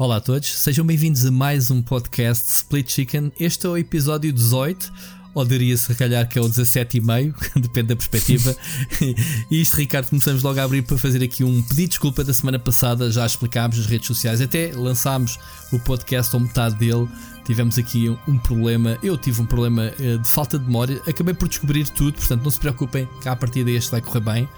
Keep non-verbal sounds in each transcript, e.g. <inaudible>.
Olá a todos, sejam bem-vindos a mais um podcast Split Chicken. Este é o episódio 18, ou diria-se, calhar, que é o 17,5, <laughs> depende da perspectiva. <laughs> e isto, Ricardo, começamos logo a abrir para fazer aqui um pedido de desculpa da semana passada. Já explicámos nas redes sociais, até lançámos o podcast ou metade dele. Tivemos aqui um problema, eu tive um problema eh, de falta de memória. Acabei por descobrir tudo, portanto, não se preocupem, que a partir deste vai correr bem.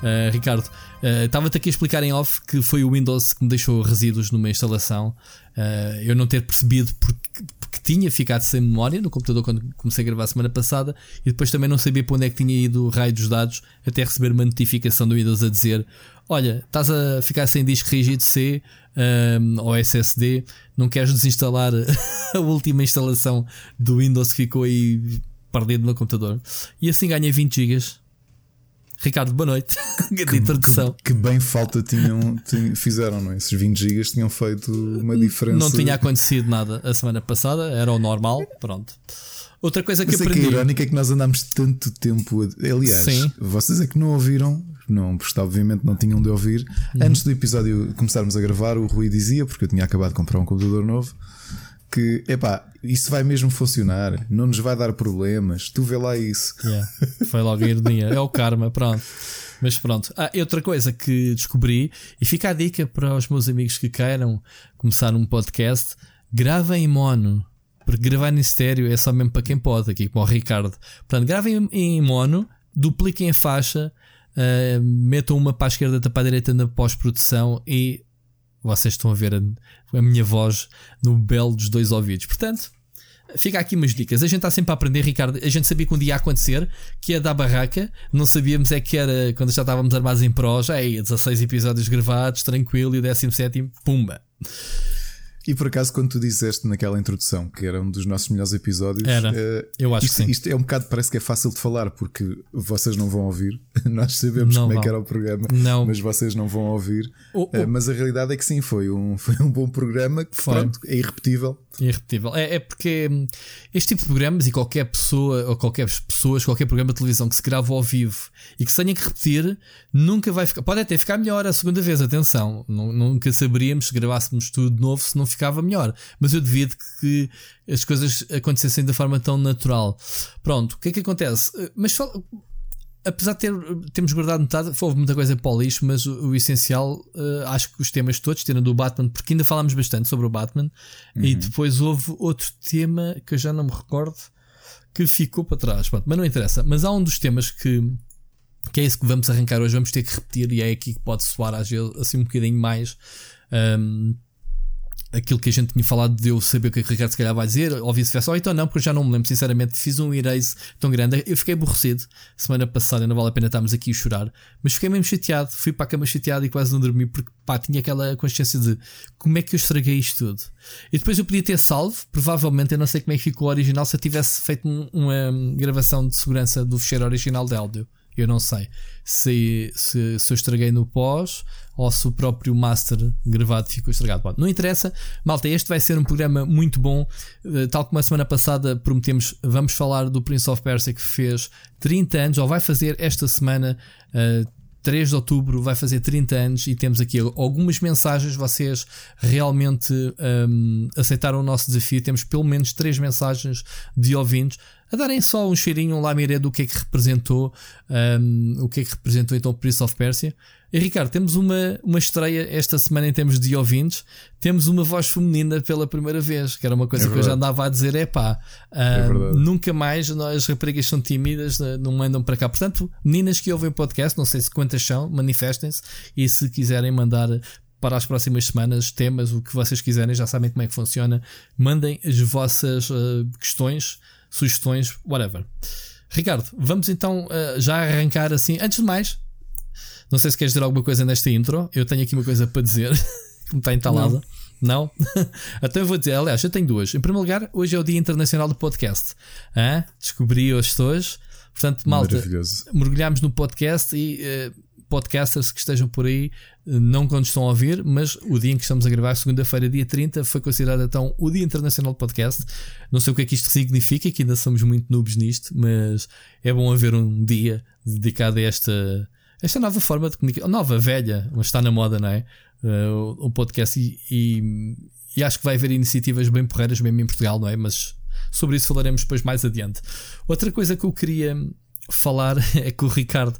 Uh, Ricardo, uh, estava-te aqui a explicar em off que foi o Windows que me deixou resíduos numa instalação. Uh, eu não ter percebido porque, porque, tinha ficado sem memória no computador quando comecei a gravar a semana passada e depois também não sabia para onde é que tinha ido o raio dos dados até receber uma notificação do Windows a dizer: Olha, estás a ficar sem disco rígido C um, ou SSD, não queres desinstalar <laughs> a última instalação do Windows que ficou aí perdido no computador. E assim ganhei 20 GB Ricardo, boa noite. <laughs> que, introdução. Que, que, bem falta tinham, fizeram, não é? Esses 20 gigas tinham feito uma diferença. Não tinha acontecido nada a semana passada, era o normal, pronto. Outra coisa que Mas aprendi. É que a irónica é que nós andámos tanto tempo. A... Aliás, Sim. vocês é que não ouviram, não, porque obviamente não tinham de ouvir. Uhum. Antes do episódio começarmos a gravar, o Rui dizia, porque eu tinha acabado de comprar um computador novo que, epá, isso vai mesmo funcionar, não nos vai dar problemas, tu vê lá isso. Yeah, foi logo a ironia, é o karma, pronto. Mas pronto. Ah, outra coisa que descobri, e fica a dica para os meus amigos que queiram começar um podcast, gravem em mono. Porque gravar em estéreo é só mesmo para quem pode, aqui como o Ricardo. Portanto, gravem em mono, dupliquem a faixa, uh, metam uma para a esquerda, para a direita na pós-produção e vocês estão a ver a, a minha voz no belo dos dois ouvidos. Portanto, fica aqui umas dicas. A gente está sempre a aprender, Ricardo. A gente sabia que um dia ia acontecer, que ia dar barraca. Não sabíamos é que era quando já estávamos armados em pró, já é 16 episódios gravados, tranquilo, e o 17, pumba. E por acaso, quando tu disseste naquela introdução que era um dos nossos melhores episódios, era. Uh, eu acho isto, que sim. Isto é um bocado, parece que é fácil de falar, porque vocês não vão ouvir. <laughs> Nós sabemos não como vão. é que era o programa, não. mas vocês não vão ouvir. Oh, oh. Uh, mas a realidade é que sim, foi um, <laughs> foi um bom programa que pronto, é irrepetível. Irrepetível. É, é porque hum, este tipo de programas e qualquer pessoa, ou qualquer pessoas, qualquer programa de televisão que se grava ao vivo e que se tenha que repetir, nunca vai ficar. Pode até ficar melhor a segunda vez, atenção. Nunca saberíamos se gravássemos tudo de novo se não ficava melhor. Mas eu devia que as coisas acontecessem da forma tão natural. Pronto, o que é que acontece? Mas apesar de ter, termos guardado metade, houve muita coisa para o lixo, mas o, o essencial, uh, acho que os temas todos, tendo do Batman, porque ainda falámos bastante sobre o Batman, uhum. e depois houve outro tema que eu já não me recordo que ficou para trás. Pronto, mas não interessa. Mas há um dos temas que, que é isso que vamos arrancar hoje, vamos ter que repetir, e é aqui que pode soar às vezes assim um bocadinho mais. Um, aquilo que a gente tinha falado de eu saber o que é que o Ricardo se calhar vai dizer, ou vice-versa, ou então não, porque eu já não me lembro, sinceramente, fiz um erase tão grande, eu fiquei aborrecido semana passada, não vale a pena estarmos aqui a chorar, mas fiquei mesmo chateado, fui para a cama chateado e quase não dormi, porque pá, tinha aquela consciência de como é que eu estraguei isto tudo. E depois eu podia ter salvo, provavelmente, eu não sei como é que ficou o original, se eu tivesse feito uma gravação de segurança do fecheiro original de áudio. Eu não sei se, se, se eu estraguei no pós ou se o próprio master gravado ficou estragado. Bom, não interessa, malta. Este vai ser um programa muito bom. Eh, tal como a semana passada prometemos, vamos falar do Prince of Persia que fez 30 anos, ou vai fazer esta semana. Uh, 3 de outubro vai fazer 30 anos e temos aqui algumas mensagens. Vocês realmente um, aceitaram o nosso desafio. Temos pelo menos 3 mensagens de ouvintes a darem só um cheirinho, um lamiré do que é que representou, um, o que é que representou então o Prince of Persia. E Ricardo, temos uma, uma estreia esta semana em termos de ouvintes. Temos uma voz feminina pela primeira vez, que era uma coisa é que eu já andava a dizer: é pá, uh, é nunca mais as raparigas são tímidas, não mandam para cá. Portanto, meninas que ouvem o podcast, não sei se quantas são, manifestem-se e se quiserem mandar para as próximas semanas temas, o que vocês quiserem, já sabem como é que funciona. Mandem as vossas uh, questões sugestões, whatever. Ricardo, vamos então uh, já arrancar assim. Antes de mais, não sei se queres dizer alguma coisa nesta intro. Eu tenho aqui uma coisa para dizer <laughs> que me está entalada. Não? não? <laughs> então vou dizer, aliás, eu tenho duas. Em primeiro lugar, hoje é o Dia Internacional do Podcast. Hã? Descobri hoje hoje. Portanto, malta, mergulhámos no podcast e uh, podcasters que estejam por aí, não quando estão a ouvir, mas o dia em que estamos a gravar, segunda-feira, dia 30, foi considerado então o Dia Internacional de Podcast. Não sei o que é que isto significa, que ainda somos muito noobs nisto, mas é bom haver um dia dedicado a esta, esta nova forma de comunicar, nova, velha, mas está na moda, não é? uh, o, o, podcast e, e, e, acho que vai haver iniciativas bem porreiras mesmo em Portugal, não é? Mas sobre isso falaremos depois mais adiante. Outra coisa que eu queria falar <laughs> é que o Ricardo,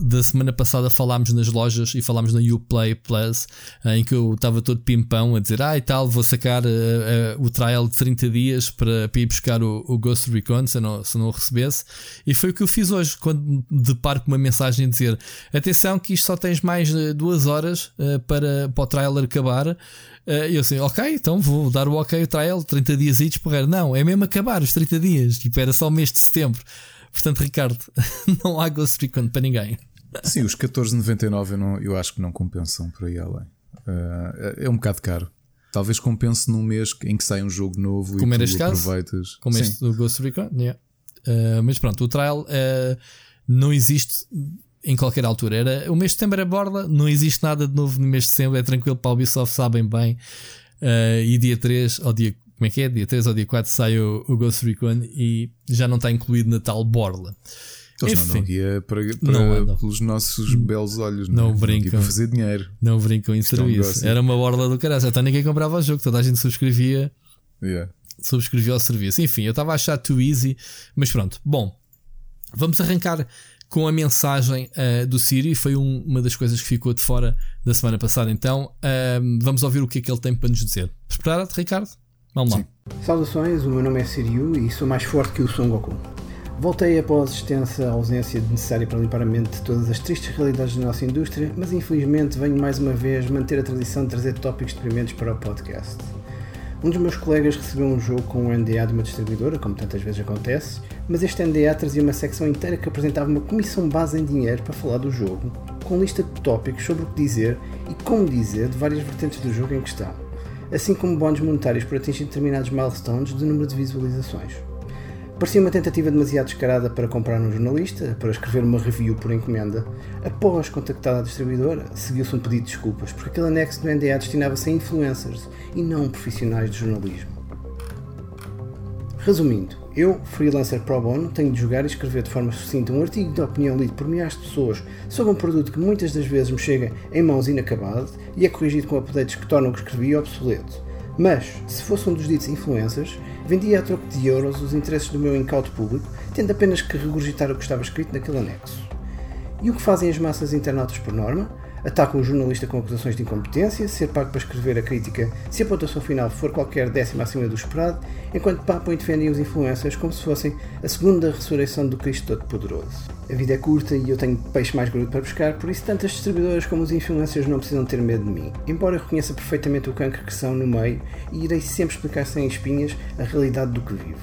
da semana passada, falámos nas lojas e falámos na Uplay Plus, eh, em que eu estava todo pimpão a dizer: Ah, e tal, vou sacar uh, uh, o trial de 30 dias para, para ir buscar o, o Ghost Recon se não, se não o recebesse. E foi o que eu fiz hoje, quando deparo com uma mensagem a dizer: Atenção, que isto só tens mais duas horas uh, para, para o trial acabar. E eu assim, ok, então vou dar o ok o trial, 30 dias e porra. Não, é mesmo acabar os 30 dias, tipo, era só o mês de setembro. Portanto, Ricardo, <laughs> não há Ghost Recon para ninguém. Sim, os 14,99 eu, não, eu acho que não compensam por aí além. Uh, é um bocado caro. Talvez compense num mês em que sai um jogo novo Como e tu este aproveitas. Caso? Como Sim. este do Ghost Recon, yeah. uh, mas pronto, o trial uh, não existe em qualquer altura. Era, o mês de setembro é borda, não existe nada de novo no mês de setembro, é tranquilo para a Ubisoft, sabem bem. e dia 3 ao dia como é que é? Dia 3 ou dia 4 sai o, o Ghost Recon e já não está incluído na tal borla. Eles Enfim, mandam guia para, para não pelos nossos belos olhos, não, não é? brincam para fazer dinheiro. Não brincam em serviço. É um Era uma borla do caralho. Então ninguém comprava o jogo, toda a gente subscrevia. Yeah. Subscrevia o serviço. Enfim, eu estava a achar too easy, mas pronto. Bom, vamos arrancar com a mensagem uh, do Siri. Foi um, uma das coisas que ficou de fora da semana passada. Então, uh, vamos ouvir o que é que ele tem para nos dizer. Preparado, Ricardo? Vamos lá. Saudações, o meu nome é Siriu e sou mais forte que o Son Goku. Voltei após extensa ausência necessária para limpar a mente de todas as tristes realidades da nossa indústria, mas infelizmente venho mais uma vez manter a tradição de trazer tópicos deprimentes para o podcast. Um dos meus colegas recebeu um jogo com um NDA de uma distribuidora, como tantas vezes acontece, mas este NDA trazia uma secção inteira que apresentava uma comissão base em dinheiro para falar do jogo, com lista de tópicos sobre o que dizer e como dizer de várias vertentes do jogo em questão assim como bónus monetários por atingir determinados milestones de número de visualizações. Parecia uma tentativa demasiado descarada para comprar um jornalista, para escrever uma review por encomenda. Após contactar a distribuidora, seguiu-se um pedido de desculpas, porque aquele anexo do NDA destinava-se a influencers e não profissionais de jornalismo. Resumindo, eu, freelancer pro bono, tenho de jogar e escrever de forma sucinta um artigo de opinião lido por milhares de pessoas sobre um produto que muitas das vezes me chega em mãos inacabado e é corrigido com updates que tornam o que escrevi obsoleto. Mas, se fosse um dos ditos influencers, vendia a troco de euros os interesses do meu incauto público, tendo apenas que regurgitar o que estava escrito naquele anexo. E o que fazem as massas internautas por norma? Atacam o jornalista com acusações de incompetência, ser pago para escrever a crítica se a pontuação final for qualquer décima acima do esperado, enquanto papam e defendem os influencers como se fossem a segunda ressurreição do Cristo Todo-Poderoso. A vida é curta e eu tenho peixe mais grudo para pescar, por isso tantas distribuidoras como os influencers não precisam ter medo de mim, embora eu reconheça perfeitamente o cancro que são no meio e irei sempre explicar sem espinhas a realidade do que vivo.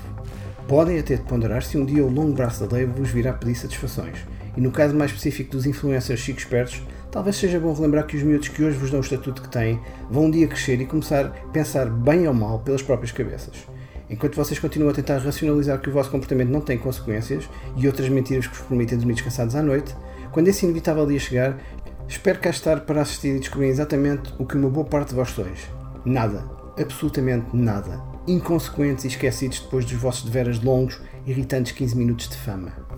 Podem até de ponderar se um dia o longo braço da lei vos virá pedir satisfações, e no caso mais específico dos influencers chico espertos, Talvez seja bom relembrar que os miúdos que hoje vos dão o estatuto que têm vão um dia crescer e começar a pensar bem ou mal pelas próprias cabeças. Enquanto vocês continuam a tentar racionalizar que o vosso comportamento não tem consequências e outras mentiras que vos permitem dormir descansados à noite, quando esse inevitável dia chegar, espero cá estar para assistir e descobrir exatamente o que uma boa parte de vós sois. Nada. Absolutamente nada. Inconsequentes e esquecidos depois dos vossos deveras longos, irritantes 15 minutos de fama.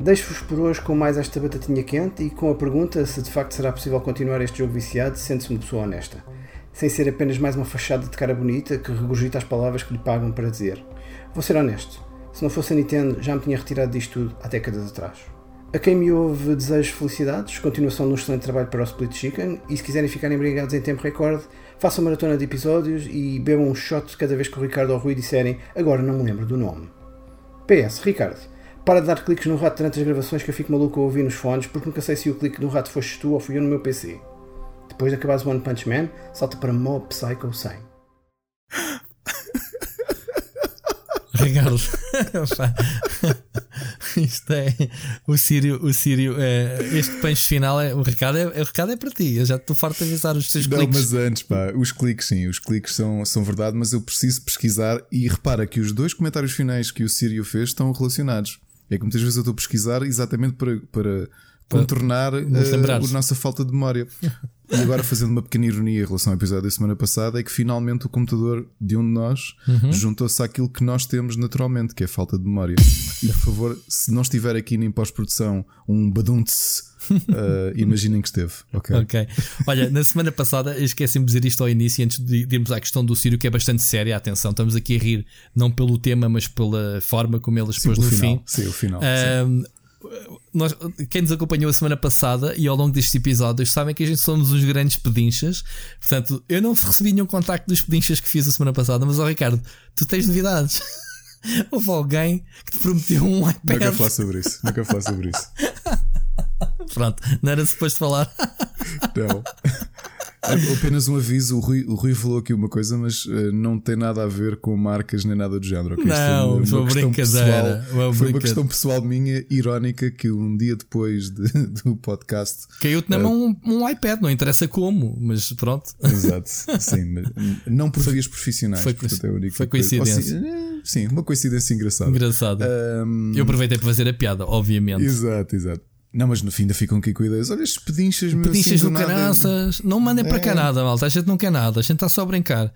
Deixo-vos por hoje com mais esta batatinha quente e com a pergunta se de facto será possível continuar este jogo viciado sendo-se uma pessoa honesta, sem ser apenas mais uma fachada de cara bonita que regurgita as palavras que lhe pagam para dizer. Vou ser honesto, se não fosse a Nintendo já me tinha retirado disto tudo há décadas atrás. A quem me ouve desejo felicidades, continuação de um excelente trabalho para o Split Chicken e se quiserem ficar embriagados em tempo recorde, façam maratona de episódios e bebam um shot cada vez que o Ricardo ou o Rui disserem agora não me lembro do nome. PS, Ricardo, para de dar cliques no rato durante as gravações que eu fico maluco a ouvir nos fones porque nunca sei se o clique no rato foste tu ou fui eu no meu PC. Depois de acabares o One Punch Man, salta para Mob Psycho 100. Ricardo, isto é o Sírio, o Sírio, é, este punch final é o recado é, o recado é para ti. Eu já estou farto de avisar os teus Não, cliques. mas antes, pá, os cliques sim, os cliques são, são verdade, mas eu preciso pesquisar e repara que os dois comentários finais que o Sírio fez estão relacionados. É que muitas vezes eu estou a pesquisar exatamente para, para contornar uh, a nossa falta de memória. E agora, fazendo uma pequena ironia em relação ao episódio da semana passada, é que finalmente o computador de um de nós uhum. juntou-se àquilo que nós temos naturalmente, que é a falta de memória. E por favor, se não estiver aqui nem pós-produção um badunce, uh, imaginem que esteve. Okay? ok. Olha, na semana passada esqueci-me de dizer isto ao início, antes de irmos à questão do Sírio, que é bastante séria. Atenção, estamos aqui a rir, não pelo tema, mas pela forma como ele expôs no final. fim. Sim, o final. Uh, nós, quem nos acompanhou a semana passada e ao longo destes episódios sabem que a gente somos os grandes pedinchas. Portanto, eu não recebi nenhum contacto dos pedinchas que fiz a semana passada, mas ó Ricardo, tu tens novidades. <laughs> Houve alguém que te prometeu um iPad. Nunca falar sobre isso. Nunca falar sobre isso. <laughs> <laughs> Pronto, não era suposto falar. Não. <laughs> Apenas um aviso: o Rui, o Rui falou aqui uma coisa, mas uh, não tem nada a ver com marcas nem nada do género. Okay? Não, uma, uma brincadeira. Pessoal, uma foi uma questão pessoal minha, irónica, que um dia depois de, <laughs> do podcast. Caiu-te na uh, mão um, um, iPad, não interessa como, mas pronto. Exato, sim, não por vias profissionais. Foi, portanto, é foi coincidência. Eh, sim, uma coincidência engraçada. Engraçada. Um, Eu aproveitei para fazer a piada, obviamente. Exato, exato. Não, mas no fim ainda ficam aqui com ideias. Olha estes pedinchas, meu Pedinchas assim, do, do caraças. Não mandem é. para cá nada, malta. A gente não quer nada. A gente está só a brincar.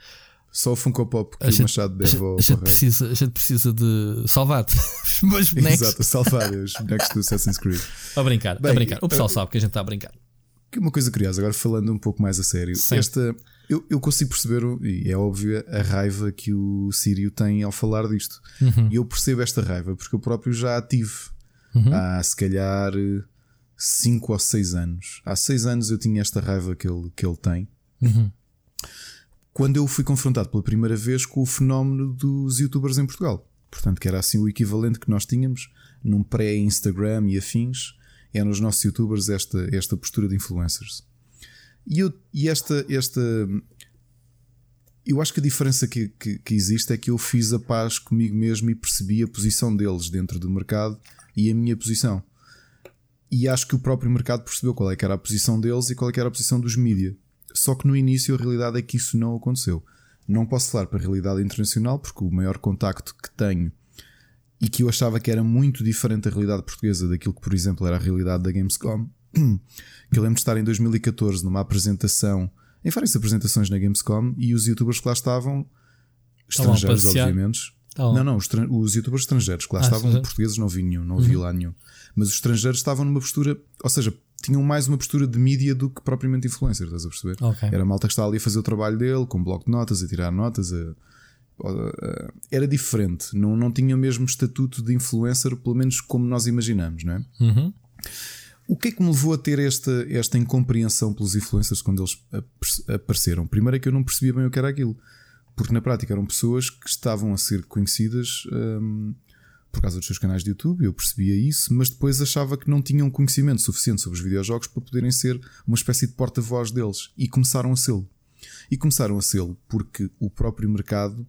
Só o Funko Pop que a o gente, Machado deve a, a, gente precisa, a gente precisa de salvar-te. <laughs> os bonecos. Exato, salvar os bonecos do Assassin's Creed. A brincar, Bem, a brincar. O pessoal uh, sabe que a gente está a brincar. Uma coisa curiosa, agora falando um pouco mais a sério. Sim. Esta, eu, eu consigo perceber, e é óbvio, a raiva que o Sírio tem ao falar disto. Uhum. E eu percebo esta raiva porque eu próprio já a tive. Uhum. Há se calhar 5 ou 6 anos. Há 6 anos eu tinha esta raiva que ele, que ele tem. Uhum. Quando eu fui confrontado pela primeira vez com o fenómeno dos youtubers em Portugal. Portanto, que era assim o equivalente que nós tínhamos num pré-Instagram e afins. Eram os nossos youtubers esta, esta postura de influencers. E, eu, e esta, esta. Eu acho que a diferença que, que, que existe é que eu fiz a paz comigo mesmo e percebi a posição deles dentro do mercado e a minha posição. E acho que o próprio mercado percebeu qual é que era a posição deles e qual é que era a posição dos mídia. Só que no início a realidade é que isso não aconteceu. Não posso falar para a realidade internacional, porque o maior contacto que tenho e que eu achava que era muito diferente da realidade portuguesa daquilo que, por exemplo, era a realidade da Gamescom, <clears throat> que eu lembro de estar em 2014 numa apresentação, em várias apresentações na Gamescom, e os youtubers que lá estavam, estrangeiros, obviamente. Não, não, os, os, youtubers estrangeiros lá ah, estavam, portugueses não vi nenhum, não vi uhum. lá nenhum. Mas os estrangeiros estavam numa postura, ou seja, tinham mais uma postura de mídia do que propriamente influencers, estás a perceber? Okay. Era a malta que estava ali a fazer o trabalho dele, com um bloco de notas, a tirar notas, a, a, a, era diferente, não, não tinha o mesmo estatuto de influencer, pelo menos como nós imaginamos, não é? Uhum. O que é que me levou a ter esta, esta incompreensão pelos influencers quando eles apareceram? Primeiro é que eu não percebia bem o que era aquilo, porque na prática eram pessoas que estavam a ser conhecidas. Hum, por causa dos seus canais de YouTube, eu percebia isso, mas depois achava que não tinham conhecimento suficiente sobre os videojogos para poderem ser uma espécie de porta-voz deles e começaram a sê-lo. E começaram a sê-lo porque o próprio mercado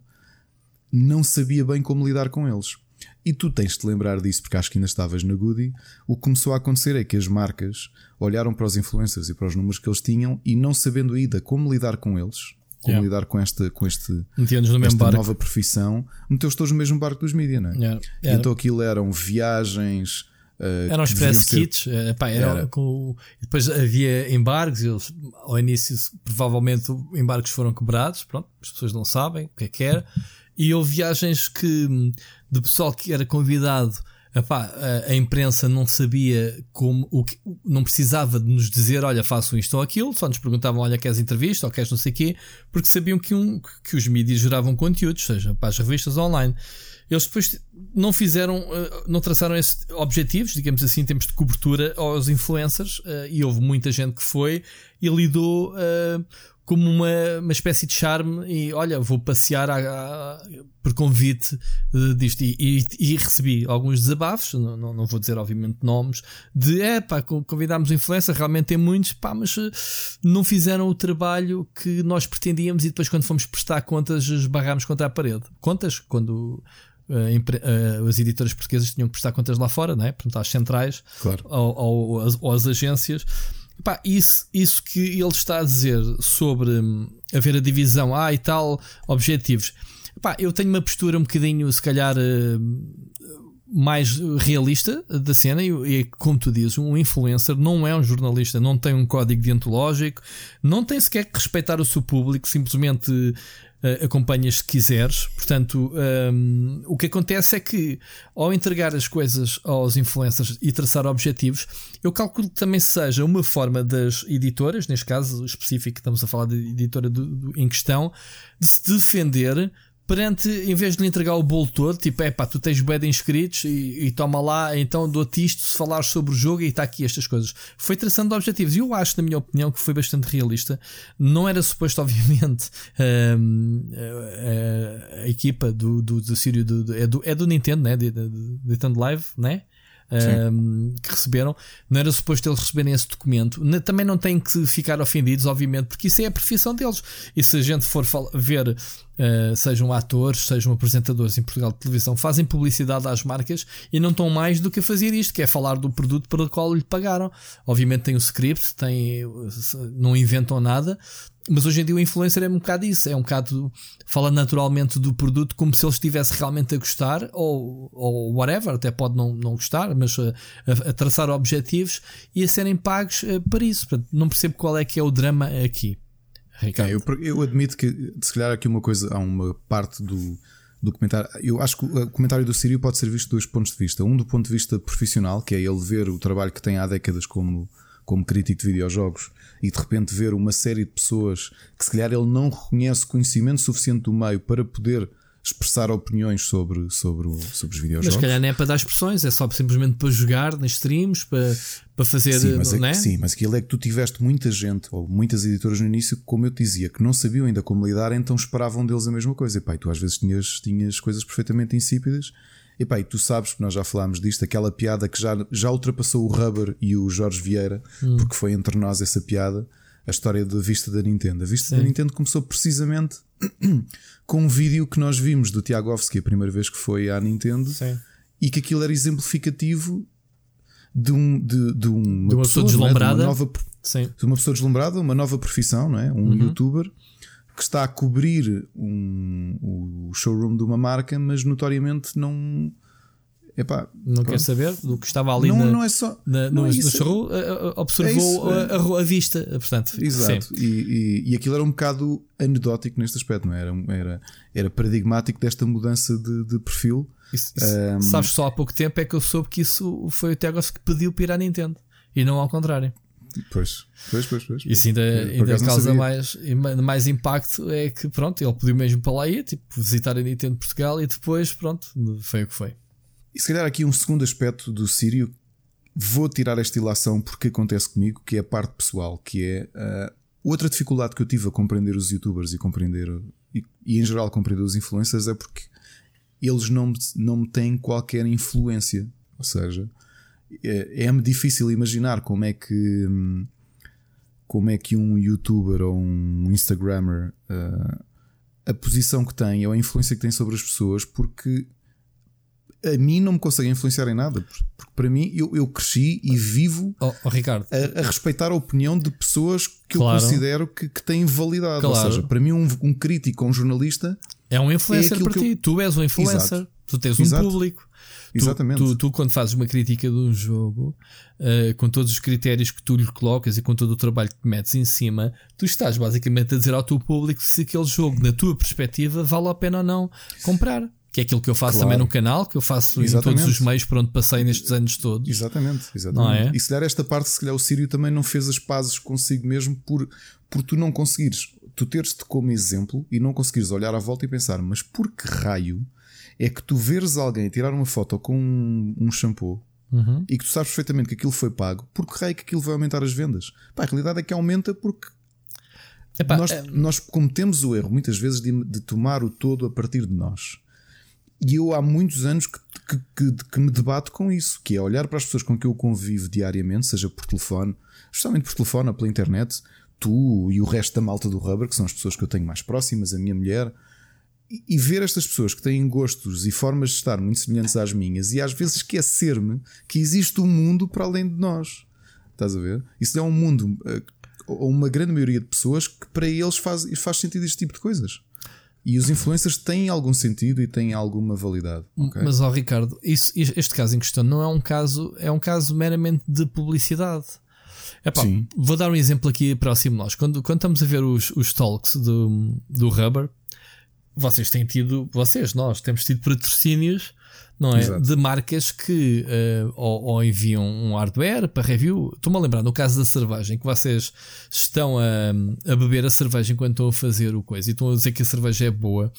não sabia bem como lidar com eles. E tu tens de te lembrar disso, porque acho que ainda estavas na Goody. O que começou a acontecer é que as marcas olharam para os influencers e para os números que eles tinham e não sabendo ainda como lidar com eles, como yeah. lidar com, esta, com este, esta nova profissão, meteu-os todos no mesmo barco dos mídias, não é? Yeah. Então aquilo eram viagens. Uh, eram express kits, pá, era, era. Com, depois havia embargos, eles, ao início provavelmente embargos foram quebrados, pronto, as pessoas não sabem o que é que era, e houve viagens que de pessoal que era convidado Epá, a, imprensa não sabia como, o que, não precisava de nos dizer, olha, façam isto ou aquilo, só nos perguntavam, olha, queres entrevista ou queres não sei o quê, porque sabiam que, um, que os mídias geravam conteúdos, seja para as revistas online. Eles depois não fizeram, eh, não traçaram esses objetivos, digamos assim, em termos de cobertura aos influencers, eh, e houve muita gente que foi e lidou uh, como uma, uma espécie de charme e olha, vou passear a, a, por convite uh, disto e, e, e, recebi alguns desabafos, não, não, não, vou dizer obviamente nomes, de é pá, convidámos influência, realmente tem muitos, pá, mas uh, não fizeram o trabalho que nós pretendíamos e depois quando fomos prestar contas esbarrámos contra a parede. Contas, quando Uh, as editoras portuguesas tinham que prestar contas lá fora, né? portanto, às centrais claro. ou, ou, ou às agências. Pá, isso, isso que ele está a dizer sobre hum, haver a divisão, ah, e tal, objetivos. Pá, eu tenho uma postura um bocadinho, se calhar, uh, mais realista da cena e, e, como tu dizes, um influencer não é um jornalista, não tem um código deontológico, não tem sequer que respeitar o seu público, simplesmente uh, acompanhas se quiseres. Portanto, um, o que acontece é que ao entregar as coisas aos influencers e traçar objetivos, eu calculo que também seja uma forma das editoras, neste caso específico, estamos a falar de editora do, do, em questão, de se defender perante, em vez de lhe entregar o bolo todo, tipo, é pá, tu tens bué de inscritos e, e, toma lá, então dou-te isto se falar sobre o jogo e está aqui estas coisas. Foi traçando objetivos e eu acho, na minha opinião, que foi bastante realista. Não era suposto, <laughs> obviamente, um, a, a, a, equipa do, do, do Sírio do, é, do, é do Nintendo, né? De, de, de Nintendo Live, né? um, que receberam. Não era suposto eles receberem esse documento. Também não têm que ficar ofendidos, obviamente, porque isso é a profissão deles. E se a gente for ver, uh, sejam atores, sejam apresentadores em Portugal de televisão, fazem publicidade às marcas e não estão mais do que a fazer isto, que é falar do produto para o qual lhe pagaram. Obviamente tem o script, tem, não inventam nada, mas hoje em dia o influencer é um bocado isso, é um bocado fala naturalmente do produto como se ele estivesse realmente a gostar, ou, ou whatever, até pode não, não gostar, mas a, a, a traçar objetivos e a serem pagos uh, para isso. Portanto, não percebo qual é que é o drama aqui. Ricardo. É, eu, eu admito que, se calhar, aqui uma coisa, há uma parte do, do comentário. Eu acho que o comentário do Sírio pode ser visto de dois pontos de vista. Um do ponto de vista profissional, que é ele ver o trabalho que tem há décadas como, como crítico de videojogos e de repente ver uma série de pessoas que se calhar ele não reconhece conhecimento suficiente do meio para poder expressar opiniões sobre, sobre, sobre os videojogos. Mas se calhar não é para dar expressões, é só simplesmente para jogar nas streams, para, para fazer. Sim mas, é, é? sim, mas aquilo é que tu tiveste muita gente, ou muitas editoras no início, como eu te dizia, que não sabiam ainda como lidar, então esperavam deles a mesma coisa. E pá, e tu às vezes tinhas, tinhas coisas perfeitamente insípidas. E pá, e tu sabes que nós já falámos disto, aquela piada que já, já ultrapassou o Rubber e o Jorge Vieira, hum. porque foi entre nós essa piada, a história da vista da Nintendo. A vista Sim. da Nintendo começou precisamente com um vídeo que nós vimos do Tiagovski a primeira vez que foi à Nintendo Sim. e que aquilo era exemplificativo de, um, de, de uma, de uma pessoa, pessoa deslumbrada. É? De, uma nova, Sim. de uma pessoa deslumbrada, uma nova profissão, não é? Um uhum. youtuber que está a cobrir um, o showroom de uma marca, mas notoriamente não. Epá, não pronto. quer saber do que estava ali não, na, não é só, na, no, é no eh, eh, observou é isso, a, a, vista, portanto. Exato, e, e, e, aquilo era um bocado anedótico neste aspecto, não é? era? Era, era paradigmático desta mudança de, de perfil. Isso, isso. Um, Sabes, só há pouco tempo é que eu soube que isso foi o Tiago que pediu para ir à Nintendo e não ao contrário. Pois, pois, pois. pois. Isso ainda, ainda causa mais, mais impacto. É que, pronto, ele pediu mesmo para lá ir, tipo, visitar a Nintendo Portugal e depois, pronto, foi o que foi. E se calhar aqui um segundo aspecto do Sírio, vou tirar esta ilação porque acontece comigo, que é a parte pessoal, que é uh, outra dificuldade que eu tive a compreender os youtubers e compreender, e, e em geral compreender os influencers, é porque eles não, não me têm qualquer influência. Ou seja, é, é-me difícil imaginar como é que como é que um youtuber ou um instagrammer uh, a posição que tem ou a influência que tem sobre as pessoas porque a mim não me consegue influenciar em nada porque para mim eu, eu cresci e vivo oh, oh, Ricardo. A, a, respeitar a opinião de pessoas que claro. eu considero que, que têm validade claro. ou seja, para mim um, um crítico um jornalista é um influencer é para ti, eu... tu és um influencer Exato. tu tens um Exato. público Exatamente. Tu, tu, tu, quando fazes uma crítica de um jogo, uh, com todos os critérios que tu lhe colocas e com todo o trabalho que te metes em cima, tu estás basicamente a dizer ao teu público se aquele jogo, na tua perspectiva, vale a pena ou não comprar. Que é aquilo que eu faço claro. também no canal, que eu faço exatamente. em todos os meios por onde passei nestes anos todos. Exatamente, exatamente. Não é? E se calhar esta parte, se calhar o Sírio também não fez as pazes consigo mesmo por, por tu não conseguires, tu teres-te como exemplo e não conseguires olhar à volta e pensar, mas por que raio é que tu veres alguém tirar uma foto com um, um shampoo uhum. e que tu sabes perfeitamente que aquilo foi pago, porque raio que aquilo vai aumentar as vendas? Pá, a realidade é que aumenta porque Epá, nós, é... nós cometemos o erro muitas vezes de, de, tomar o todo a partir de nós. E eu há muitos anos que, que, que, que, me debato com isso, que é olhar para as pessoas com que eu convivo diariamente, seja por telefone, justamente por telefone ou pela internet, tu e o resto da malta do Rubber, que são as pessoas que eu tenho mais próximas, a minha mulher, e ver estas pessoas que têm gostos e formas de estar muito semelhantes às minhas e às vezes esquecer-me que existe um mundo para além de nós. Estás a ver? Isso é um mundo, eh, ou uma grande maioria de pessoas que para eles faz, faz sentido este tipo de coisas. E os influencers têm algum sentido e têm alguma validade. Okay? Mas, ó Ricardo, isso, este caso em questão não é um caso, é um caso meramente de publicidade. Epá, Sim. Vou dar um exemplo aqui próximo nós. Quando, quando estamos a ver os, os talks do, do Rubber, vocês têm tido, vocês, nós, temos tido patrocínios não é? Exato. De marcas que uh, ou, ou, enviam um hardware para review. Estou-me a lembrar, no caso da cerveja, que vocês estão a, a beber a cerveja enquanto estão a fazer o coisa e estão a dizer que a cerveja é boa.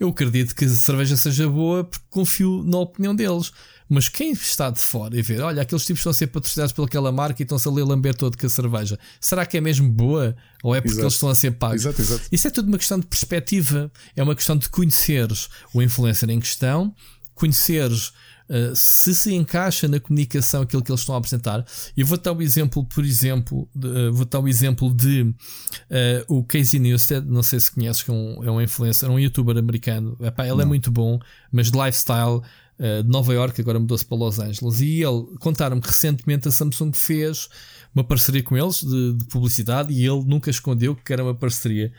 Eu acredito que a cerveja seja boa porque confio na opinião deles. Mas quem está de fora e ver, olha, aqueles tipos estão a ser patrocinados pelaquela marca e estão-se a ler lamber todo com a cerveja. Será que é mesmo boa? Ou é porque exato. eles estão a ser pagos? Exato, exato. Isso é tudo uma questão de perspectiva. É uma questão de conheceres o influencer em questão conheceres uh, se se encaixa na comunicação aquilo que eles estão a apresentar. Eu vou dar o exemplo, por exemplo, de, uh, vou dar o exemplo de uh, o Casey Neistat, não sei se conheces, que é um, é um influencer, um youtuber americano. Epá, ele é não. é muito bom, mas de lifestyle. de Nova York, agora mudou-se para Los Angeles, e ele contaram-me que recentemente a Samsung fez uma parceria com eles de, de publicidade e ele nunca escondeu que era uma parceria.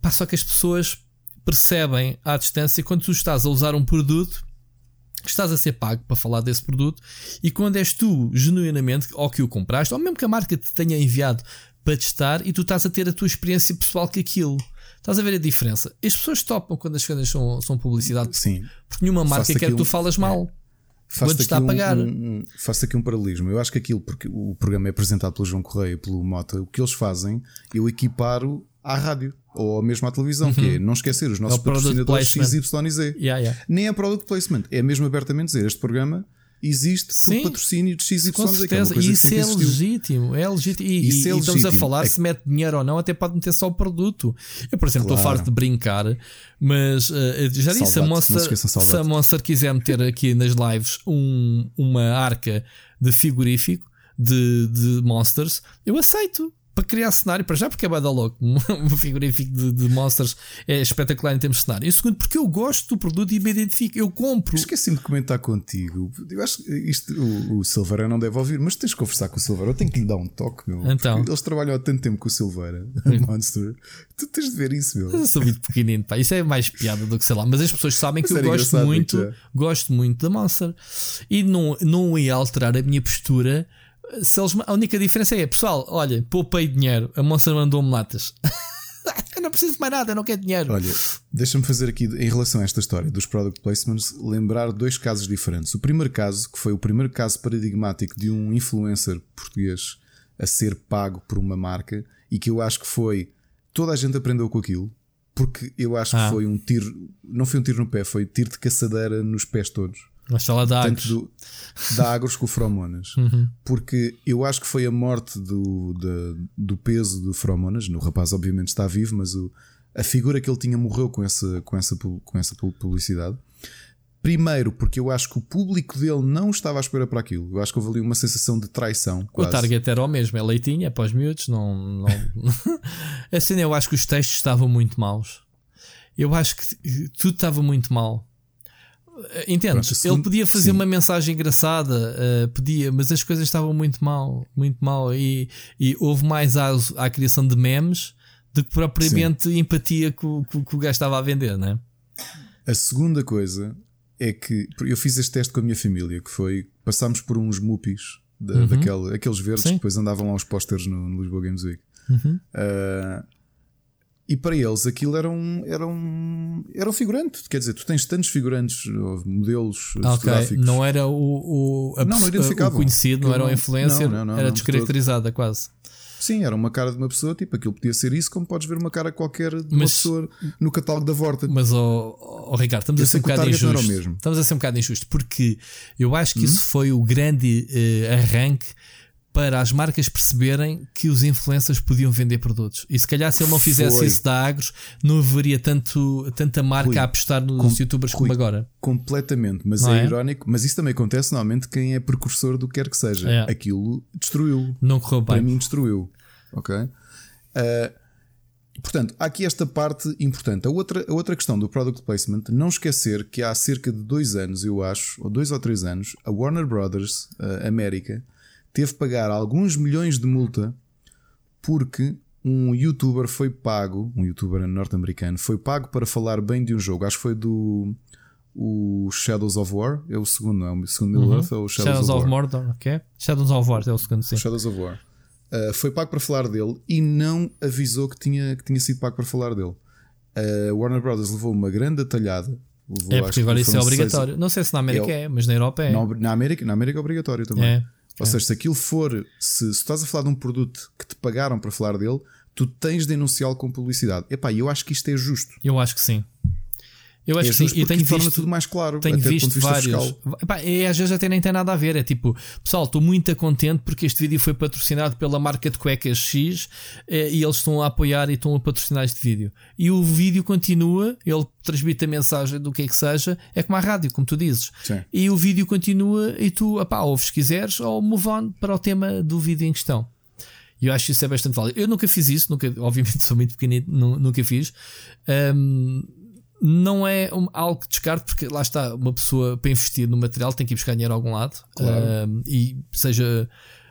Pá, só que as pessoas percebem à distância quando tu estás a usar um produto estás a ser pago para falar desse produto e quando és tu genuinamente ou que o compraste ou mesmo que a marca te tenha enviado para testar e tu estás a ter a tua experiência pessoal com aquilo. Estás a ver a diferença? As pessoas topam quando as coisas são, são publicidade. Sim. Porque nenhuma marca quer que tu falas mal. É. Faço está a pagar. Um, um, faço aqui um paralelismo. Eu acho que aquilo, porque o programa é apresentado pelo João Correia e pelo Mota, o que eles fazem, eu equiparo à rádio ou mesmo à televisão, uhum. que é uhum. não esquecer os nossos é patrocinadores XYZ. Yeah, yeah. Nem é product placement, é mesmo abertamente dizer este programa existe Sim, por patrocínio de XYZ. Com certeza, é e isso é legítimo, é legítimo. E, isso e, é legítimo. estamos a falar é... se mete dinheiro ou não, até pode meter só o produto. Eu, por exemplo, claro. estou farto de brincar, mas uh, já disse, se a, Monster, se a Monster quiser meter aqui nas lives um, uma arca de frigorífico de, de Monsters, eu aceito para criar cenário, para já porque é bada louco, <laughs> um frigorífico de, de, monsters é espetacular em termos de cenário. E segundo, porque eu gosto do produto e me identifico, eu compro. Esqueci-me de comentar contigo. Eu acho que isto o, o Silveira não deve ouvir, mas tens de conversar com o Silveira. Eu tenho que lhe dar um toque, meu. Então. Eles trabalham há tanto tempo com o Silveira, <laughs> Monster. Tu tens de ver isso, meu. Eu sou muito pequenino, pá. Isso é mais piada do que sei lá. Mas as pessoas sabem que eu gosto muito, gosto muito da Monster. E não, não ia alterar a minha postura se eles, a única diferença é, pessoal, olha, poupei dinheiro, a moça mandou-me latas. <laughs> eu não preciso de mais nada, eu não quero dinheiro. Olha, deixa-me fazer aqui, em relação a esta história dos product placements, lembrar dois casos diferentes. O primeiro caso, que foi o primeiro caso paradigmático de um influencer português a ser pago por uma marca e que eu acho que foi. Toda a gente aprendeu com aquilo, porque eu acho ah. que foi um tiro, não foi um tiro no pé, foi tiro de caçadeira nos pés todos. Mas fala da Agros. Do, da Agros com o Fromonas. <laughs> Uhum. Porque eu acho que foi a morte do, do, do peso do Fromonas. O rapaz, obviamente, está vivo, mas o, a figura que ele tinha morreu com essa, com, essa, com essa publicidade. Primeiro, porque eu acho que o público dele não estava à espera para aquilo. Eu acho que houve ali uma sensação de traição. Quase. O target era o mesmo, é leitinho, é para os miúdos. Não, não... <laughs> assim, eu acho que os textos estavam muito maus. Eu acho que tudo estava muito mal. Eh, entendes? Ele podia fazer sim. uma mensagem engraçada, uh, podia, mas as coisas estavam muito mal, muito mal. E, e houve mais à, à criação de memes do que propriamente sim. empatia que o, que, que o gajo estava a vender, não é? A segunda coisa é que eu fiz este teste com a minha família, que foi passámos por uns mupis da, uhum. daquele, aqueles verdes sim. que depois andavam lá os pósteres no, no Lisboa Games Week. Uhum. Uh, e para eles aquilo era um, era um, era um figurante. Quer dizer, tu tens tantos figurantes, modelos okay. fotográficos. Não era o, o, a, não, não o conhecido, não era o influencer, não, era descaracterizada quase. Sim, era uma cara de uma pessoa, tipo, aquilo podia ser isso, como podes ver uma cara qualquer de uma pessoa no catálogo da Vorta. Mas, oh, oh Ricardo, estamos a ser um bocado injusto. Estamos a ser um bocado injusto, porque eu acho que hum? isso foi o grande uh, arranque para as marcas perceberem que os influencers podiam vender produtos. E se calhar se ele não fizesse Foi. isso da Agros, não haveria tanto, tanta marca Rui, a apostar nos com, youtubers Rui, como agora. Completamente, mas é, é, irónico, mas isso também acontece normalmente quem é precursor do que quer que seja. É. Aquilo destruiu. Não correu bem. Para mim destruiu. Ok? Uh, portanto, há aqui esta parte importante. A outra, a outra questão do product placement, não esquecer que há cerca de dois anos, eu acho, ou dois ou três anos, a Warner Brothers uh, América teve que pagar alguns milhões de multa porque um youtuber foi pago, um youtuber norte-americano, foi pago para falar bem de um jogo. Acho que foi do o Shadows of War, é o segundo, não é? O segundo Middle Earth uhum. é o Shadows, Shadows of, of Mordor, ok? Shadows of War é o segundo, sim. Shadows of War. Uh, foi pago para falar dele e não avisou que tinha, que tinha sido pago para falar dele. Uh, Warner Brothers levou uma grande atalhada. Levou, é porque agora isso é obrigatório. Seis... Não sei se na América é, é, mas na Europa é. Na, na, América, na América é obrigatório também. É. Ou seja, se aquilo for, se, se estás a falar de um produto que te pagaram para falar dele, tu tens de denunciá-lo com publicidade. Epá, eu acho que isto é justo. Eu acho que sim. Eu acho é que sim, e tenho visto tudo mais claro. Tenho visto vários. Epá, e às vezes até nem tem nada a ver. É tipo, pessoal, estou muito contente porque este vídeo foi patrocinado pela marca de cuecas X eh, e eles estão a apoiar e estão a patrocinar este vídeo. E o vídeo continua, ele transmite a mensagem do que é que seja, é como a rádio, como tu dizes. Sim. E o vídeo continua e tu, epá, ouves se quiseres ou move on para o tema do vídeo em questão. E eu acho que isso é bastante válido. Eu nunca fiz isso, nunca, obviamente sou muito pequenino, nunca fiz. Um, não é um, algo que descarte, porque lá está, uma pessoa para investir no material tem que ir buscar dinheiro a algum lado claro. uh, e seja.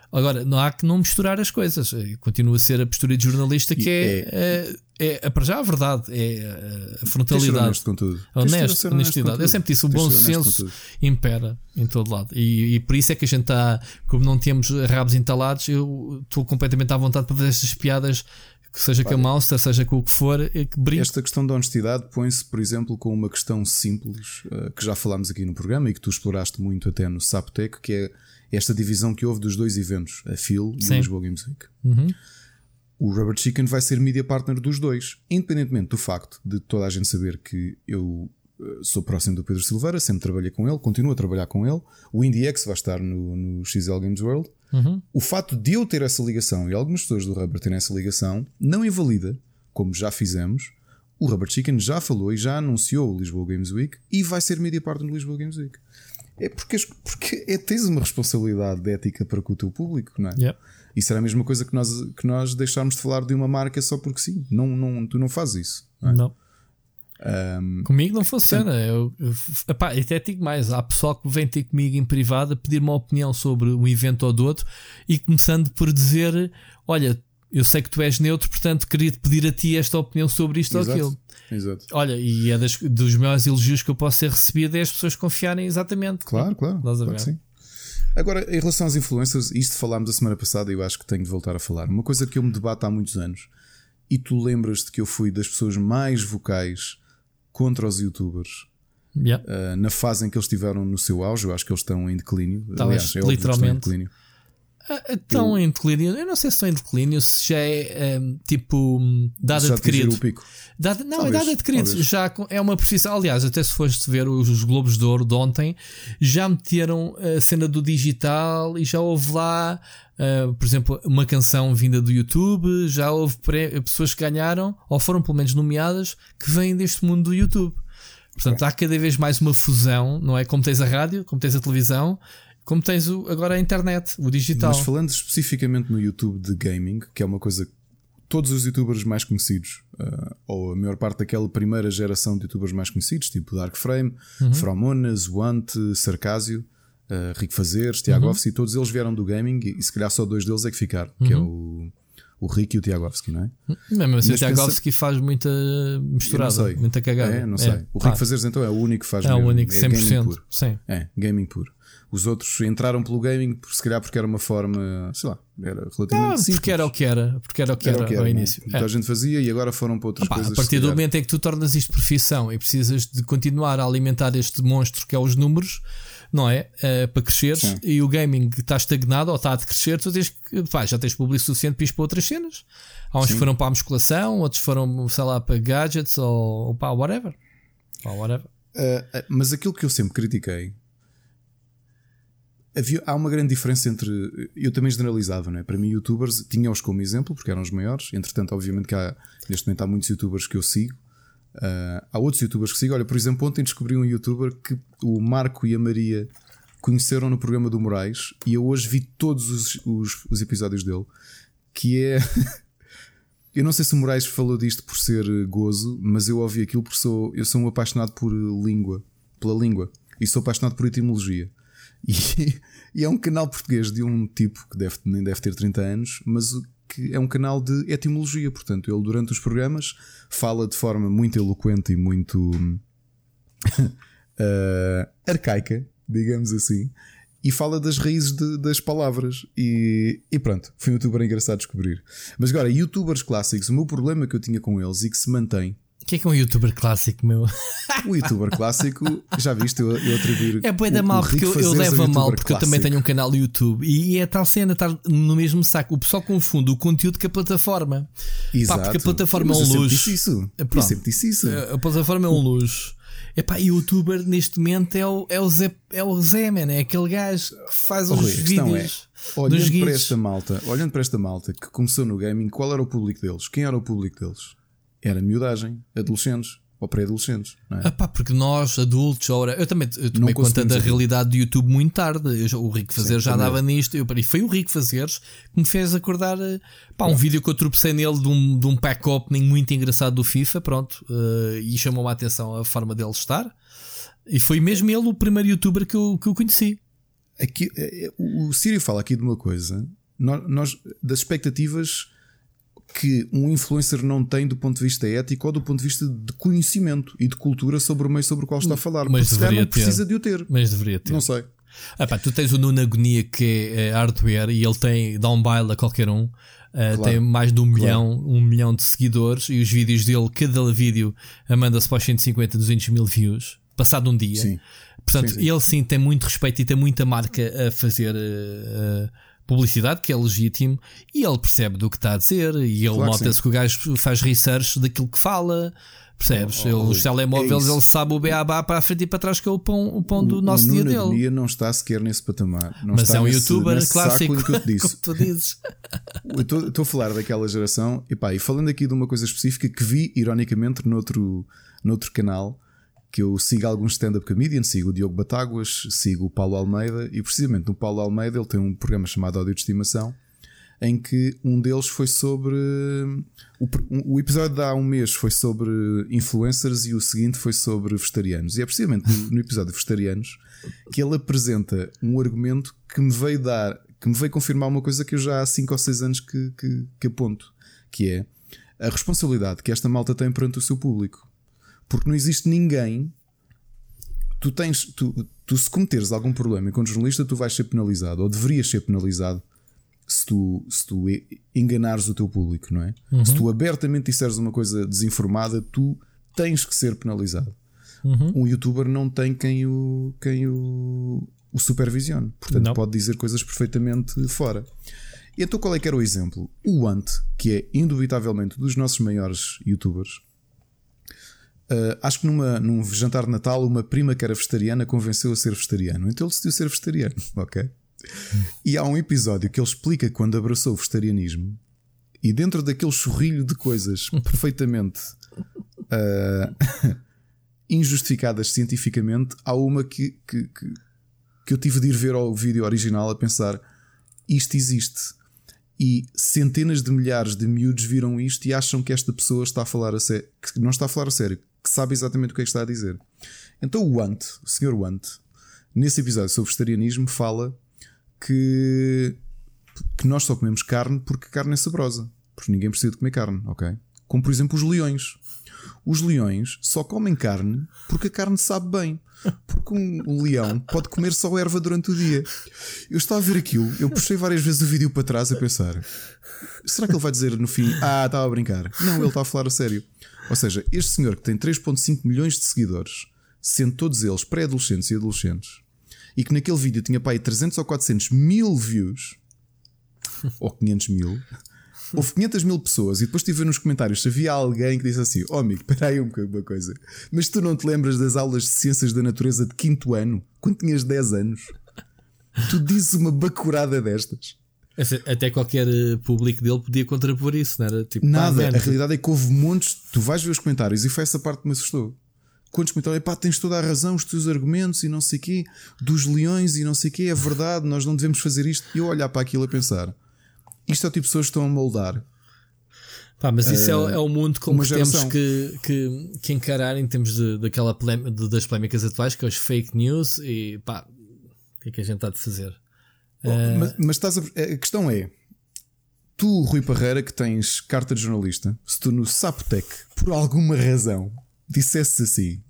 Agora, não há que não misturar as coisas. Continua a ser a postura de jornalista que é, é, é, é, para já a verdade, é a frontalidade. Honesto com tudo. Honesto, honestidade. Eu sempre disse, o bom senso impera em todo lado. E, e, por isso é que a gente está, como não temos rabos entalados, eu estou completamente à vontade para fazer estas piadas seja com a Monster, seja com o que for, é que brinque. Esta questão da honestidade põe-se, por exemplo, com uma questão simples uh, que já falámos aqui no programa e que tu exploraste muito até no Saptec, que é esta divisão que houve dos dois eventos, a Phil e o Lisboa Games Week. Uhum. O Rubber Chicken vai ser media partner dos dois, independentemente do facto de toda a gente saber que eu eh, sou próximo do Pedro Silveira, sempre trabalhei com ele, continuo a trabalhar com ele. O IndieX vai estar no, no XL Games World. Uhum. O facto de eu ter essa ligação e algumas pessoas do Rubber terem essa ligação não invalida, como já fizemos, o Rubber Chicken já falou e já anunciou o Lisboa Games Week e vai ser media partner do Lisboa Games Week. É porque, porque é, tens uma responsabilidade de ética para com o teu público, não é? Yeah. Isso era a mesma coisa que nós, que nós deixarmos de falar de uma marca só porque sim. Não, não, tu não fazes isso. Não. É? não. Um, comigo não funciona. Eu, eu, epá, até digo mais: há pessoal que vem ter comigo em privado a pedir uma opinião sobre um evento ou do outro e começando por dizer: Olha, eu sei que tu és neutro, portanto queria te pedir a ti esta opinião sobre isto exato, ou aquilo. Exato. Olha, e é das, dos maiores elogios que eu posso ter recebido é as pessoas confiarem exatamente. Claro, claro. claro sim. Agora, em relação às influências, isto falámos a semana passada e eu acho que tenho de voltar a falar. Uma coisa que eu me debato há muitos anos, e tu lembras-te que eu fui das pessoas mais vocais contra os youtubers. Yeah. Uh, na fase em que eles estiveram no seu auge, eu acho que eles estão em declínio. Talvez, Aliás, é literalmente. Em declínio. Estão eu... em declínio. Eu não sei se estão em declínio, se já é um, tipo dada já de querido. Dada, não, talvez, é dada de querido. Já é uma profissão. Aliás, até se foste ver os, os Globos de Ouro de ontem, já meteram a cena do digital e já houve lá Uh, por exemplo, uma canção vinda do YouTube, já houve pessoas que ganharam, ou foram pelo menos nomeadas, que vêm deste mundo do YouTube. Portanto, há cada vez mais uma fusão, não é? Como tens a rádio, como tens a televisão, como tens o, agora a internet, o digital. Mas falando especificamente no YouTube de gaming, que é uma coisa que todos os youtubers mais conhecidos, uh, ou a maior parte daquela primeira geração de youtubers mais conhecidos, tipo Dark Frame, uhum. Fromonas, Want, Sarcásio, uh, Rico Fazeres, Tiago uhum. todos eles vieram do gaming e, se calhar só dois deles é que ficaram, uhum. que é o, o Rick e o Tiagovski, não é? Não, mas, mas o Tiagovski pensa... faz muita misturada, muita cagada. É, não sei. É, o Rico Fazeres então é o único que faz É o único, 100%. É gaming puro. Sim. É, gaming puro. Os outros entraram pelo gaming, se calhar porque era uma forma, sei lá, era relativamente ah, simples. Porque era o que era, porque era o que era, era, o que era ao é? início. Muita é. gente fazia e agora foram para outras Opa, coisas. A partir do momento em que tu tornas isto profissão e precisas de continuar a alimentar este monstro que é os números, não é? Uh, para cresceres Sim. e o gaming está estagnado ou está a decrescer, tu tens que, pá, já tens público suficiente para ir para outras cenas. Há uns Sim. que foram para a musculação, outros foram, sei lá, para gadgets ou, ou para whatever. Whatever. Uh, mas aquilo que eu sempre critiquei havia, há uma grande diferença entre. Eu também generalizava, não é? Para mim, youtubers, tinha-os como exemplo, porque eram os maiores. Entretanto, obviamente, que há, neste momento há muitos youtubers que eu sigo. Uh, há outros youtubers que sigo. Olha, por exemplo, ontem descobri um youtuber que o Marco e a Maria conheceram no programa do Moraes e eu hoje vi todos os, os, os episódios dele. Que é. <laughs> eu não sei se o Moraes falou disto por ser gozo, mas eu ouvi aquilo porque sou, eu sou um apaixonado por língua, pela língua, e sou apaixonado por etimologia. E, e, é um canal português de um tipo que deve, nem deve ter 30 anos, mas que é um canal de etimologia. Portanto, ele durante os programas fala de forma muito eloquente e muito uh, arcaica, digamos assim, e fala das raízes de, das palavras. E, e, pronto, foi um youtuber engraçado descobrir. Mas agora, youtubers clássicos, o meu problema que eu tinha com eles e que se mantém. O que é que é um youtuber clássico, meu? O youtuber clássico, já viste, eu, eu atribuir. É boa da mal, porque eu, eu levo a mal, porque clássico. eu também tenho um canal no YouTube e é tal cena, estar no mesmo saco. O pessoal confunde o conteúdo com a plataforma. Exato. Pá, porque a plataforma é um luxo. Disse isso. Eu sempre disse isso. A plataforma é um luxo. Epá, e o youtuber neste momento é o, é o Zé, é o Zé, man, é aquele gajo que faz os vídeos. É, olhando para esta malta, olhando para esta malta que começou no gaming, qual era o público deles? Quem era o público deles? Era miudagem, adolescentes ou pré-adolescentes. É? Ah, pá, porque nós, adultos, ora, eu também eu tomei conta da realidade do YouTube muito tarde. Eu, o Rico Fazer já andava nisto. Eu, e foi o Rico Fazeres que me fez acordar. Eh, pá, um vídeo que eu tropecei nele de um, de um pack opening muito engraçado do FIFA. Pronto, uh, e chamou-me a atenção a forma dele estar. E foi mesmo ele o primeiro youtuber que eu, que eu conheci. Aqui, eh, o Sírio fala aqui de uma coisa. Nós, nós das expectativas que um influencer não tem do ponto de vista ético ou do ponto de vista de conhecimento e de cultura sobre o meio sobre o qual está a falar. Mas Porque deveria não precisa de o ter. Mas deveria ter. Não sei. Ah, pá, tu tens o Nuno Agonia que é, é hardware e ele tem, dá um baile a qualquer um. Uh, claro. Tem mais de um claro. milhão, um milhão de seguidores e os vídeos dele, cada vídeo manda-se para os 150, 200 mil views, passado um dia. Sim. Portanto, sim, sim. ele sim tem muito respeito e tem muita marca a fazer. Uh, publicidade, que é legítimo, e ele percebe do que está a dizer, e ele claro nota-se que, que, o gajo faz research daquilo que fala. Percebes? Oh, oh, os telemóveis, é ele sabe o beabá para a frente e para trás, que é o pão, o pão do o, nosso o dia dele. dia não está sequer nesse patamar. Não Mas é um nesse, youtuber nesse clássico, que eu te <laughs> disse. como tu dizes. Estou a falar daquela geração, e, pá, e falando aqui de uma coisa específica que vi, ironicamente, noutro, noutro canal, que eu sigo alguns stand-up comedian, sigo o Diogo Batáguas, sigo o Paulo Almeida, e precisamente no Paulo Almeida ele tem um programa chamado Áudio de Estimação, em que um deles foi sobre. O, episódio de há um mês foi sobre influencers e o seguinte foi sobre vegetarianos. E é precisamente no, no episódio de vegetarianos que ele apresenta um argumento que me veio dar, que me veio confirmar uma coisa que eu já há 5 ou 6 anos que, que, que aponto, que é a responsabilidade que esta malta tem perante o seu público. Porque não existe ninguém. Tu tens. Tu, tu se cometeres algum problema enquanto jornalista, tu vais ser penalizado, ou deverias ser penalizado se tu, se tu enganares o teu público, não é? Uhum. Se tu abertamente disseres uma coisa desinformada, tu tens que ser penalizado. Uhum. Um youtuber não tem quem o, quem o, o supervisione, portanto não. pode dizer coisas perfeitamente fora. Então qual é que era o exemplo? O Ant, que é indubitavelmente dos nossos maiores youtubers, Uh, acho que numa, num jantar de Natal, uma prima que era vegetariana convenceu a ser vegetariano. Então ele decidiu ser vegetariano, <laughs> ok? E há um episódio que ele explica quando abraçou o vegetarianismo e dentro daquele chorrilho de coisas <laughs> perfeitamente uh, <laughs> injustificadas cientificamente, há uma que, que, que, que eu tive de ir ver ao vídeo original a pensar: isto existe. E centenas de milhares de miúdos viram isto e acham que esta pessoa está a falar a sério, que não está a falar a sério, que sabe exatamente o que é que está a dizer. Então o Ant, o Sr. Want, nesse episódio sobre vegetarianismo, fala que, que nós só comemos carne porque carne é saborosa. Porque ninguém precisa de comer carne, ok? Como por exemplo os leões. Os leões só comem carne porque a carne sabe bem. Porque um, leão pode comer só erva durante o dia. Eu estava a ver aquilo, eu puxei várias vezes o vídeo para trás a pensar: será que ele vai dizer no fim, ah, estava a brincar? Não, ele está a falar a sério. Ou seja, este senhor que tem 3,5 milhões de seguidores, sendo todos eles pré-adolescentes e adolescentes, e que naquele vídeo tinha para aí 300 ou 400 mil views, <laughs> ou 500 mil, houve 500 mil pessoas, e depois estive nos comentários se havia alguém que disse assim: Oh, amigo, espera aí um uma coisa, mas tu não te lembras das aulas de ciências da natureza de quinto ano, quando tinhas 10 anos? Tu dizes uma bacurada destas. Até qualquer eh, público dele podia contrapor isso, não era? Tipo, Nada, pá, a realidade é que houve montes. Tu vais ver os comentários e foi essa parte que me assustou. Quantos comentários, pá, tens toda a razão, os teus argumentos e não sei quê, dos leões e não sei quê, é verdade, nós não devemos fazer isto. E eu olhar para aquilo a pensar, isto é o tipo de pessoas que estão a moldar. Pá, mas isso uh, é, é, o mundo como que temos que, que, que, encarar em termos de, daquela de, das polémicas atuais, que é os fake news e pá, o que é que a gente está de fazer? Uh, mas, mas estás a, a questão é: Tu, Rui Parreira, que tens carta de jornalista, se tu no Sapotec, por alguma razão, dissesse assim.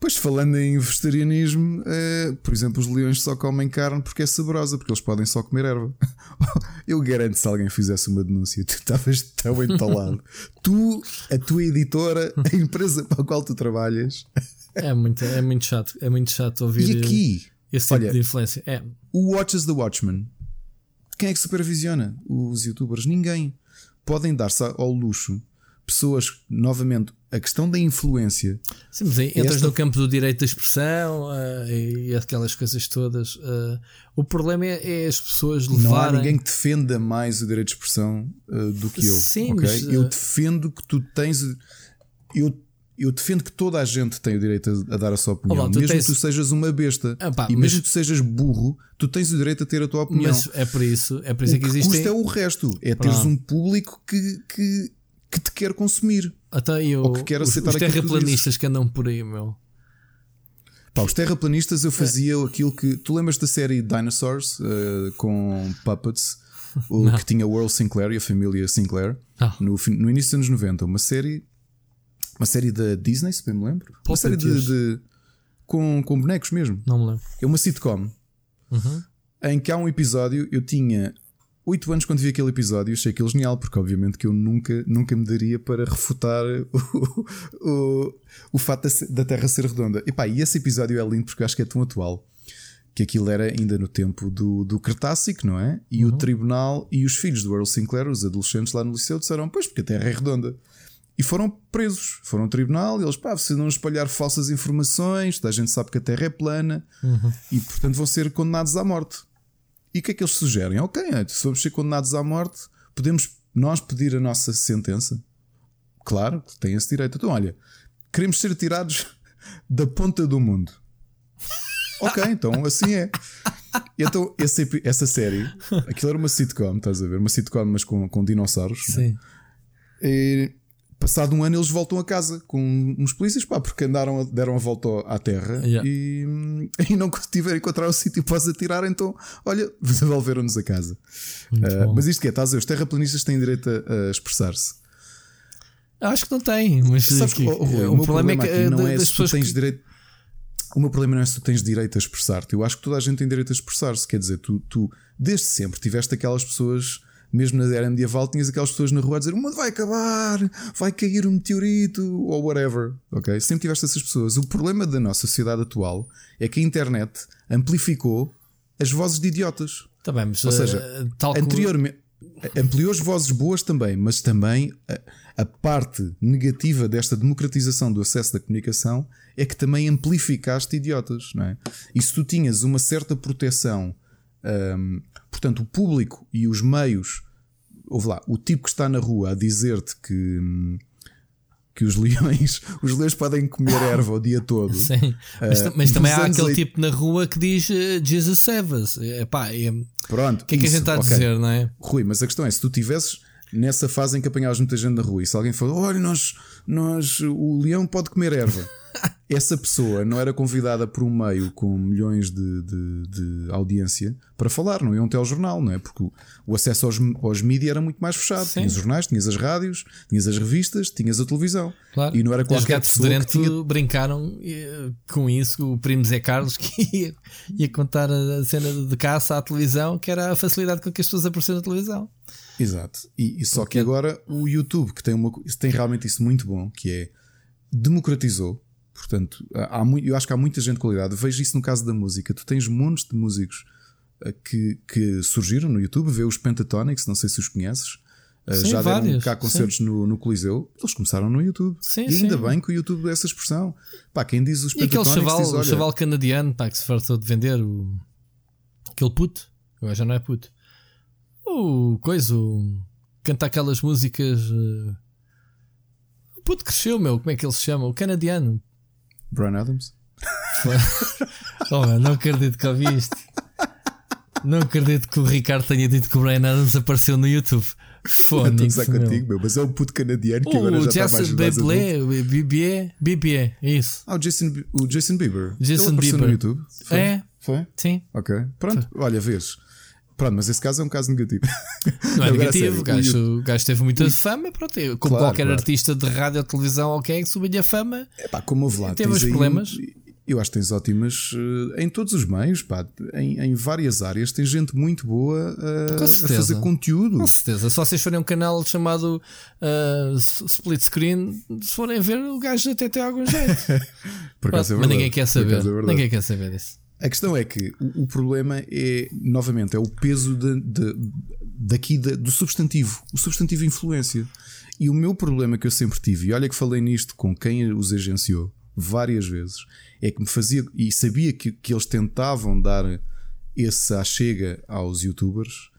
Pois falando em vegetarianismo, é, por exemplo, os leões só comem carne porque é saborosa, porque eles podem só comer erva. <laughs> Eu garanto se alguém fizesse uma denúncia, tu estavas tão entalado. <laughs> tu, a tua editora, a empresa para a qual tu trabalhas. É muito, é muito chato, é muito chato ouvir e aqui, esse tipo olha, de influência. É. O Watches the Watchman quem é que supervisiona os youtubers? Ninguém. Podem dar-se ao luxo pessoas, novamente, a questão da influência. Sim, mas entras esta... no campo do direito de expressão uh, e aquelas coisas todas. Uh, o problema é, é, as pessoas levarem. Não há ninguém que defenda mais o direito de expressão uh, do que eu. Sim, okay? mas, eu defendo que tu tens. Eu eu defendo que toda a gente tem o direito a, a dar a sua opinião, mesmo tens... que tu sejas uma besta ah, pá, e mesmo que tu sejas burro, tu tens o direito a ter a tua opinião. Mas é por isso, é por isso o que, que existe. custa é o resto, é teres um público que, que, que te quer consumir. Até eu, ou que quer aceitar os, os terraplanistas que, que andam por aí, meu. Pá, os terraplanistas eu fazia é. aquilo que. Tu lembras da série Dinosaurs uh, com Puppets? O, que tinha World Sinclair e a família Sinclair no, no início dos anos 90. Uma série uma série da Disney, se bem me lembro. Uma série de, de, com, com bonecos mesmo. Não me lembro. É uma sitcom uhum. em que há um episódio. Eu tinha 8 anos quando vi aquele episódio, achei aquilo genial, porque obviamente que eu nunca, nunca me daria para refutar <laughs> o, o, o fato da Terra ser redonda. E pá, e esse episódio é lindo porque acho que é tão atual que aquilo era ainda no tempo do, do Cretácico, não é? E uhum. o tribunal e os filhos do Earl Sinclair, os adolescentes lá no liceu, disseram: Pois, porque a Terra é redonda. E foram presos, foram ao tribunal e eles, pá, vocês não espalhar falsas informações, toda a gente sabe que a Terra é plana uhum. e, portanto, vão ser condenados à morte. E o que é que eles sugerem? Ok, se vamos ser condenados à morte, podemos nós pedir a nossa sentença? Claro, que tem esse direito. Então, olha, queremos ser tirados <laughs> da ponta do mundo. ok, então assim é. Então, esse, essa série, aquilo era uma sitcom, estás a ver? Uma sitcom, mas com, com dinossauros. Sim. Né? E, Passado um ano eles voltam a casa com uns polícias, pá, porque andaram, deram a volta à terra yeah. e, <laughs> e não <laughs> tiveram encontrar o sítio para os atirar, então, olha, <laughs> devolveram-nos a casa. Uh, mas isto que é, estás a ver, os terraplanistas têm direito a, a expressar-se. Acho que não têm, mas Sabes, que, oh, Rui, o, o, problema, problema é que não é se tu tens que... direito. O meu problema não é se tu tens direito a expressar-te. Eu acho que toda a gente tem direito a expressar-se. Quer dizer, tu, tu desde sempre tiveste aquelas pessoas mesmo na era medieval, tinhas aquelas pessoas na rua a dizer o mundo vai acabar, vai cair um meteorito ou whatever. Ok? Sempre tiveste essas pessoas. O problema da nossa sociedade atual é que a internet amplificou as vozes de idiotas. Tá bem, mas, ou seja, uh, anteriormente. Ampliou as vozes boas também, mas também a, a, parte negativa desta democratização do acesso da comunicação é que também amplificaste idiotas, não é? E se tu tinhas uma certa proteção um, portanto, o público e os meios, ouve lá, o tipo que está na rua a dizer-te que. Que os <laughs> leões, os leões podem comer <laughs> erva o dia todo. Sim, mas, uh, mas também há aquele tipo na rua que diz uh, Jesus save us. É, Pronto, o que é que isso, a gente está a okay. dizer, não é? Rui, mas a questão é: se tu tivesses nessa fase em que apanhavas muita gente na rua e se alguém falou, olha, nós, nós, o leão pode comer erva. <laughs> Essa pessoa não era convidada por um meio com milhões de, de, de audiência para falar, não é um telejornal, não é? Porque o acesso aos, aos mídias era muito mais fechado. Sim. Tinhas os jornais, tinhas as rádios, tinhas as revistas, tinhas a televisão. Claro. E não era qualquer os pessoa que tinha... brincaram eh, com isso. O primo Zé Carlos <laughs> que ia, ia contar a cena de caça à televisão, que era a facilidade com que as pessoas apareceram na televisão. Exato. E, e só que agora o YouTube, que tem, uma, tem realmente isso muito bom, que é democratizou. Portanto, há, eu acho que há muita gente de qualidade. Vejo isso no caso da música. Tu tens montes de músicos eh, que, que surgiram no YouTube. Vê os Pentatonics, não sei se os conheces. Eh, sim, já deram cá concertos no, no, Coliseu, eles começaram no YouTube. Sim, e ainda bem que o YouTube dá essa expressão. Pá, quem diz os e aquele chaval, diz, olha, o chaval canadiano pá, que se fartou de vender o... aquele puto, agora já não é puto. O coisa, o... canta aquelas músicas. Uh... O puto cresceu, meu, como é que ele se chama? O canadiano. Brian Adams? oh, <laughs> não acredito que ouvi isto. Não acredito que o Ricardo tenha dito que o Brian Adams apareceu no YouTube. Fónix, meu. contigo, meu, mas é um puto canadiano que o agora já Jason está mais, Bieber, Bieber, Bieber, é isso. Ah, o Jason, o Jason Bieber. Jason Ele Bieber. no YouTube? Foi? É? Foi? Sim. Ok. Pronto, Foi. olha, vês. Pronto, mas esse caso é um caso negativo. Não é Agora, negativo, o gajo, o gajo teve muita fama, pronto, como claro, qualquer claro. artista de rádio ou televisão ou quem é que a fama. É pá, como houve lá, teve os problemas. Eu acho que tens ótimas eh, em todos os meios, pá, em, em várias áreas. Tem gente muito boa uh, a fazer conteúdo. Com certeza. Só vocês forem um canal chamado uh, Split Screen, se forem ver, o gajo até tem algum jeito. <laughs> Acaso é Mas ninguém quer saber. É ninguém quer saber disso. A questão é que o, o problema é, novamente, é o peso de, de, daqui de, do substantivo, o substantivo influência. E o meu problema que eu sempre tive, e olha que falei nisto com quem os agenciou várias vezes, é que me fazia e sabia que, que eles tentavam dar esse achega aos youtubers,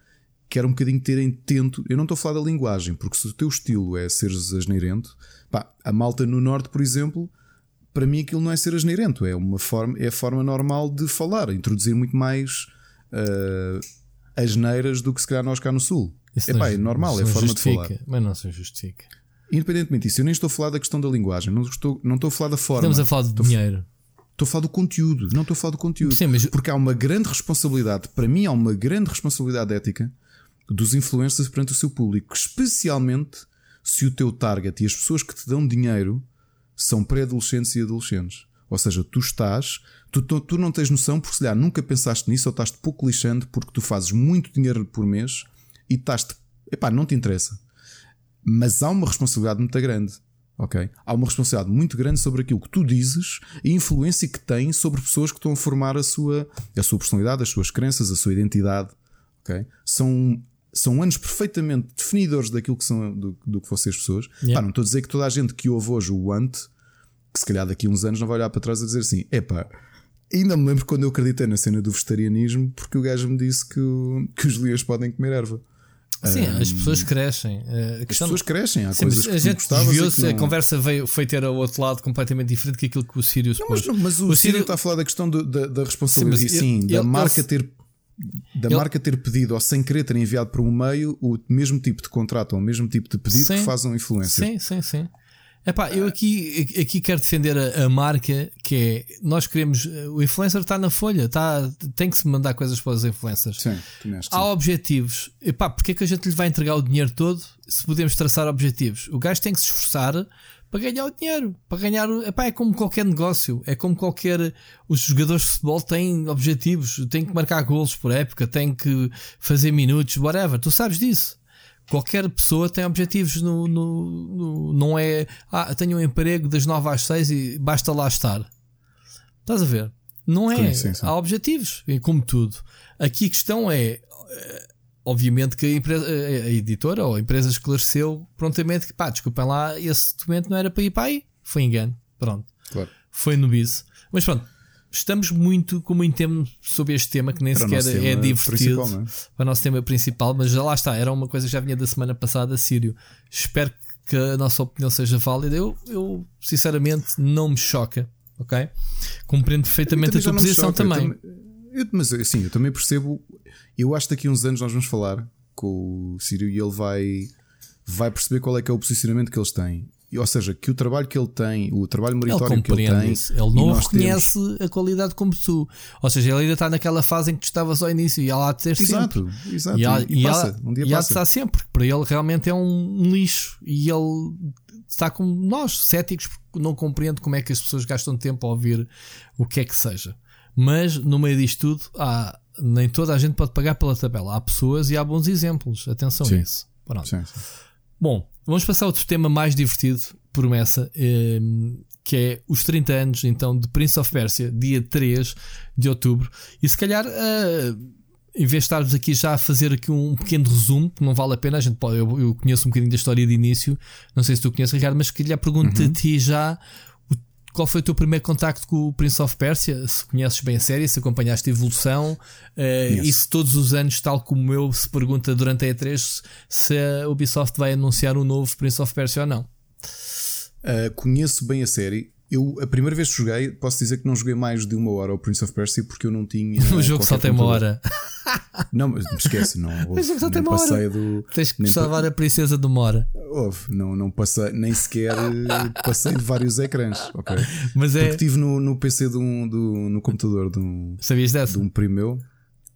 que era um bocadinho terem tento. Eu não estou a falar da linguagem, porque se o teu estilo é seres asneirento, pá, a malta no norte, por exemplo, para mim aquilo não é ser asneirento, é uma forma, é a forma normal de falar, introduzir muito mais uh, asneiras do que se calhar nós cá no sul. Isso Epá, é normal, é a forma de falar. Mas não se justifica. Independentemente disso, eu nem estou a falar da questão da linguagem, não estou, não estou a falar da forma. Estamos a falar de estou dinheiro. Estou a falar do conteúdo, não estou a falar do conteúdo. Sim, mas... Porque há uma grande responsabilidade, para mim, há uma grande responsabilidade ética dos influencers perante o seu público, especialmente se o teu target e as pessoas que te dão dinheiro são pré-adolescentes e adolescentes. Ou seja, tu estás, tu, tu, tu não tens noção porque se calhar nunca pensaste nisso ou estás-te pouco lixando porque tu fazes muito dinheiro por mês e estás-te. Epá, não te interessa. Mas há uma responsabilidade muito grande. Ok? Há uma responsabilidade muito grande sobre aquilo que tu dizes e a influência que tem sobre pessoas que estão a formar a sua, a sua personalidade, as suas crenças, a sua identidade. Ok? São, são anos perfeitamente definidores daquilo que são do, do que vocês pessoas. Yeah. Pá, não estou a dizer que toda a gente que ouve hoje o Ant, que se calhar daqui a uns anos não vai olhar para trás e dizer assim: epá, ainda me lembro quando eu acreditei na cena do vegetarianismo, porque o gajo me disse que, que os leões podem comer erva. Sim, um, as pessoas crescem. as pessoas crescem, há sim, coisas que a gente desviou-se, não... a conversa veio, foi ter ao outro lado completamente diferente que aquilo que o Sírio não, mas, não, mas o, o Sírio está a falar da questão do, da, da, responsabilidade, sim, sim ele, da marca ele, ter da ele, marca ter pedido ou sem querer ter enviado para um meio o mesmo tipo de contrato ou o mesmo tipo de pedido sim, que faz um influencer. Sim, sim, sim. Epá, eu aqui, aqui quero defender a, a, marca que é nós queremos. O influencer está na folha, está, tem que se mandar coisas para os influencers. Sim, Há objetivos. Epá, porque é que a gente lhe vai entregar o dinheiro todo se podemos traçar objetivos? O gajo tem que se esforçar para ganhar o dinheiro, para ganhar. Epá, é como qualquer negócio, é como qualquer. Os jogadores de futebol têm objetivos, têm que marcar golos por época, têm que fazer minutos, whatever. Tu sabes disso. Qualquer pessoa tem objetivos no, no, no, não é ah, tenho um emprego das 9 às 6 e basta lá estar. Estás a ver? Não é. Sim, sim, sim. Há objetivos, como tudo. Aqui a questão é, eh, obviamente que a, empresa, a editora ou a empresa esclareceu prontamente que pá, desculpem lá, esse documento não era para ir para aí. Foi engano. Pronto. Claro. Foi no bis. Mas pronto, estamos muito com muito tempo sobre este tema que nem para sequer é divertido é? para o nosso tema principal, mas já lá está, era uma coisa que já vinha da semana passada, Sírio. Espero que a nossa opinião seja válida. Eu, eu sinceramente não me choca, ok? Compreendo perfeitamente a tua posição também. Eu também eu, mas assim, eu também percebo. Eu acho que daqui a uns anos nós vamos falar com o Sírio e ele vai, vai perceber qual é que é o posicionamento que eles têm ou seja, que o trabalho que ele tem, o trabalho meritório ele que ele tem, isso. ele não reconhece temos... a qualidade como tu. Ou seja, ele ainda está naquela fase em que tu estavas ao início e ela há de ter exato, sempre. Exato, e, há, e, e passa, um dia e passa. estar sempre, para ele realmente é um, um lixo e ele está como nós, céticos, porque não compreende como é que as pessoas gastam tempo a ouvir o que é que seja. Mas no meio disto tudo, há, nem toda a gente pode pagar pela tabela. Há pessoas e há bons exemplos. Atenção sim. a isso. Pronto. Sim, sim. Bom, vamos passar a outro tema mais divertido, promessa, ehm, que é os 30 anos então de Prince of Persia, dia 3 de outubro. E se calhar, uh, em vez de estarmos aqui já a fazer aqui um pequeno resumo, que não vale a pena, a gente pode, eu, eu conheço um bocadinho da história de início, não sei se tu conheces, Ricardo, mas que lhe pergunto uhum. a ti já qual foi o teu primeiro contacto com o Prince of Persia? Se conheces bem a série, se acompanhaste a evolução uh, e se todos os anos, tal como eu, se pergunta durante a E3 se a Ubisoft vai anunciar um novo Prince of Persia ou não? Uh, conheço bem a série. Eu, a primeira vez que joguei, posso dizer que não joguei mais de uma hora o Prince of Persia porque eu não tinha. <laughs> o jogo só tem uma hora. <laughs> Não, mas esquece, não. <laughs> Houve, o jogo só tem uma hora. Do, Tens que salvar pa... a princesa de uma hora. Houve, não, não passei, nem sequer passei de vários ecrãs, ok? Mas é. Porque estive no, no PC de um, do, no computador de um. Sabias dessa? De um primo meu.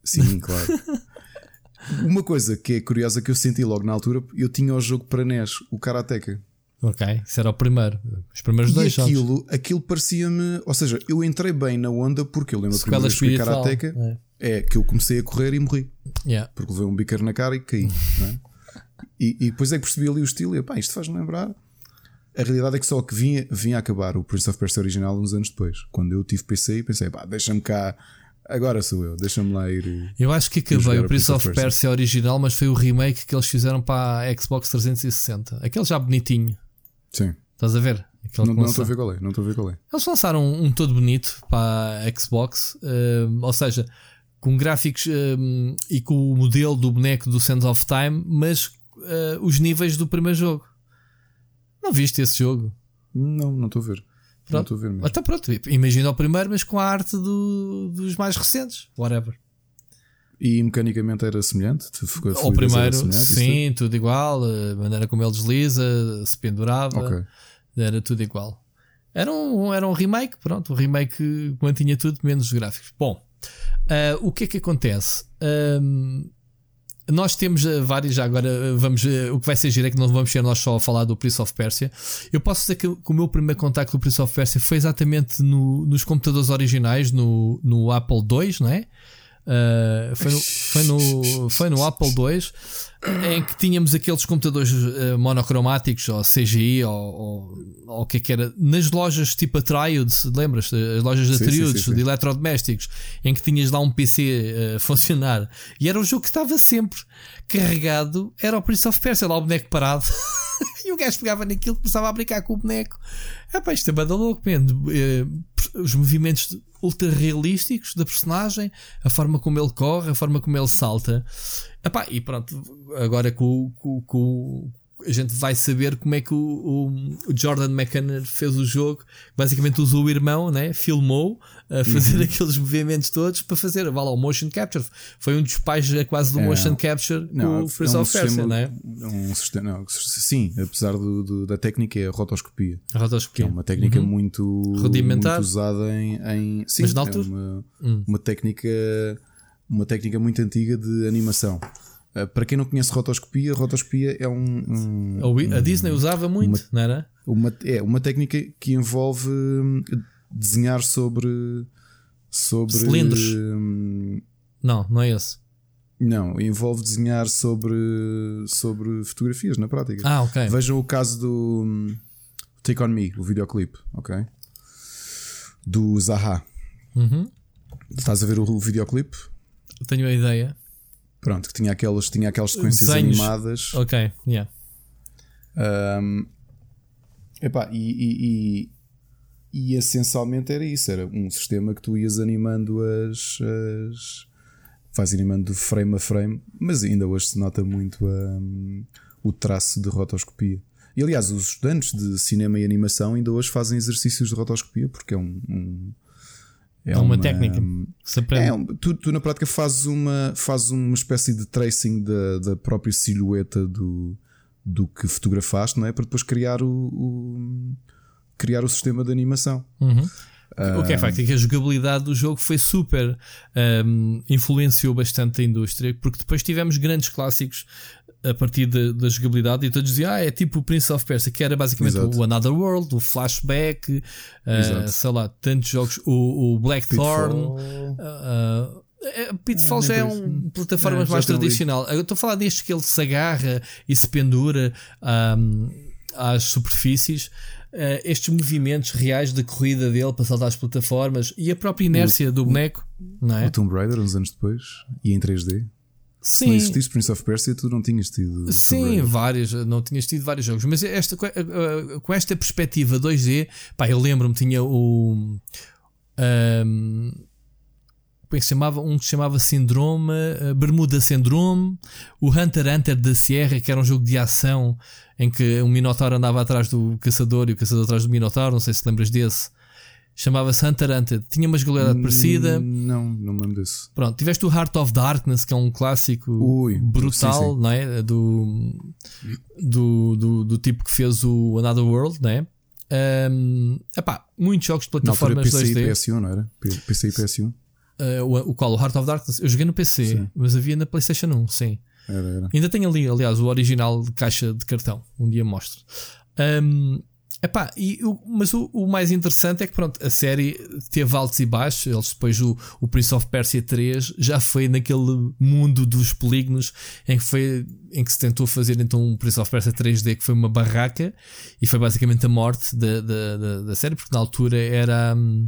Sim, claro. Uma coisa que é curiosa que eu senti logo na altura, eu tinha o jogo para NES, o Karateka. Ok, isso era o primeiro. Os primeiros dois e aquilo, aquilo parecia-me. Ou seja, eu entrei bem na onda porque eu lembro a primeira vez que Karateka é. é. que eu comecei a correr e morri. Yeah. Porque levei um biqueiro na cara e caí. é? e, e, depois é que percebi ali o estilo e pá, isto faz-me lembrar. A realidade é que só que vinha, vinha a acabar o Prince of Persia original uns anos depois. Quando eu tive PC e pensei, pá, deixa-me cá Agora sou eu, deixa-me lá ir. Eu acho que acabei o Prince of. Persia original, mas foi o remake que eles fizeram para a Xbox 360. Aquele já bonitinho. Sim. Estás a ver? Aquele não estou a ver qual é, não estou a ver qual é. Eles lançaram um, um todo bonito para a Xbox, uh, ou seja, com gráficos uh, e com o modelo do boneco do Sands of Time, mas uh, os níveis do primeiro jogo. Não viste esse jogo? Não, não estou a ver. Pronto. Não estou a ver mesmo. Então pronto, imagina o primeiro, mas com a arte do, dos mais recentes, whatever. E mecanicamente era semelhante? O primeiro, sim, tudo igual, a maneira como ele desliza, se pendurava, okay. era tudo igual. Era um, era um remake, pronto, um remake que mantinha tudo menos os gráficos. Bom, uh, o que é que acontece? Um, nós temos uh, vários, já agora uh, vamos. O que vai ser giro é que não vamos ser nós só a falar do Prince of Persia. Eu posso dizer que, que o meu primeiro contacto com o Prince of Persia foi exatamente no, nos computadores originais, no, no Apple II, não é? Uh, foi, no, foi, no, foi no Apple II em que tínhamos aqueles computadores uh, monocromáticos ou CGI ou, ou, ou, o que é que era nas lojas tipo a Triuds, lembras? As lojas da Triuds de eletrodomésticos em que tinhas lá um PC a uh, funcionar e era um jogo que estava sempre carregado. Era o Prince of Persia, lá o boneco parado. <laughs> e o gajo pegava naquilo começava a brincar com o boneco. É pá, isto é bada louco, man. Os movimentos ultra realísticos da personagem, a forma como ele corre, a forma como ele salta. Epá, e pronto, agora com, com, com, a gente vai saber como é que o, o, o Jordan McCann fez o jogo. Basicamente usou o irmão, né? filmou a fazer uhum. <laughs> aqueles movimentos todos para fazer vá lá, o motion capture. Foi um dos pais quase do é, motion capture não, com o Prince é um of Persia, não é? Um sistema, não, sim, apesar do, do, da técnica, é a rotoscopia. A rotoscopia. é uma técnica uhum. muito, rudimentar, muito usada em, em sim, Mas na altura, é uma, hum. uma técnica uma técnica muito antiga de animação. Uh, para quem não conhece rotoscopia, rotoscopia é um. um a Disney usava muito, uma, não era? Uma, é uma técnica que envolve hum, desenhar sobre. sobre. Cilindros. Um, não, não é esse. Não, envolve desenhar sobre, sobre fotografias na prática. Ah, ok. Vejam o caso do hum, Take On Me, o videoclipe, ok? Do Zaha. Uhum. Estás a ver o, o videoclipe? Tenho a ideia. Pronto, que tinha aquelas, tinha aquelas sequências Desenhos. animadas. Ok, yeah. Um, epá, e, e, e, e, essencialmente era isso: era um sistema que tu ias animando as. as vais animando frame a frame, mas ainda hoje se nota muito um, o traço de rotoscopia. E aliás, os estudantes de cinema e animação ainda hoje fazem exercícios de rotoscopia porque é um, um é, é uma, uma, técnica que se aprende. É, tu, tu, na prática fazes uma, fazes uma espécie de tracing da, da própria silhueta do, do que fotografaste, não é? Para depois criar o, o criar o sistema de animação. Uhum. Uh, o que é facto é que a jogabilidade do jogo foi super. Um, influenciou bastante a indústria, porque depois tivemos grandes clássicos a partir da jogabilidade e todos diziam, ah, é tipo o Prince of Persia, que era basicamente Exato. o Another World, o Flashback, uh, sei lá, tantos jogos, o, o Blackthorn. Uh, Pitfall já é um plataformas é, mais tradicional. Eu estou a falar deste que ele se agarra e se pendura um, às superfícies. Uh, estes movimentos reais da corrida dele para saltar as plataformas e a própria inércia o, do boneco, não é? O Tomb Raider, uns anos depois, e em 3D. Sim. Se não existisse Prince of Persia, tu não tinhas tido. Sim, vários, não tinhas tido vários jogos. Mas esta, com esta perspectiva 2D, pá, eu lembro-me, tinha o. Um, como é que se chamava? Um que se chamava Síndrome, uh, Bermuda Syndrome, o Hunter x Hunter da Sierra, que era um jogo de ação em que um Minotauro andava atrás do caçador e o caçador atrás do Minotauro, não sei se lembras desse. Chamava-se Hunter Hunter. Tinha uma jogabilidade parecida. Não, não me lembro disso. Pronto, tiveste o Heart of Darkness, que é um clássico Ui, brutal, sim, sim. não é? Do, do, do, do, tipo que fez o Another World, não é? Um, epá, muitos jogos de plataformas PC 2D. e PS1, não era? PC e PS1. Uh, o, o qual? O Heart of Darkness? Eu joguei no PC, sim. mas havia na PlayStation 1, sim. Era, era. Ainda tenho ali, aliás, o original de caixa de cartão. Um dia mostro. Um, Epá, e, o, mas o, o, mais interessante é que pronto, a série teve altos e baixos. Eles depois o, o Prince of Persia 3 já foi naquele mundo dos polígonos em que foi em que se tentou fazer então um Prince of Persia 3D que foi uma barraca e foi basicamente a morte da, da, da, da série, porque na altura era hum,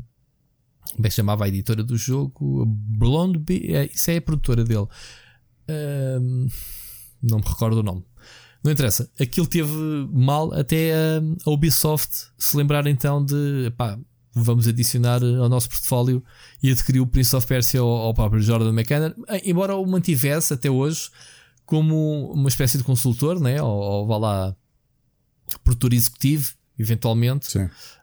como é que chamava a editora do jogo? Blonde Bee, é, isso é a produtora dele. Um, não me recordo o nome. Não interessa. Aquilo teve mal até a, Ubisoft se lembrar então de pá, vamos adicionar ao nosso portfólio e adquirir o Prince of Persia ao, ao próprio Jordan McKenna, embora o mantivesse até hoje como uma espécie de consultor, né? ou, ou vá lá, produtor executivo, eventualmente,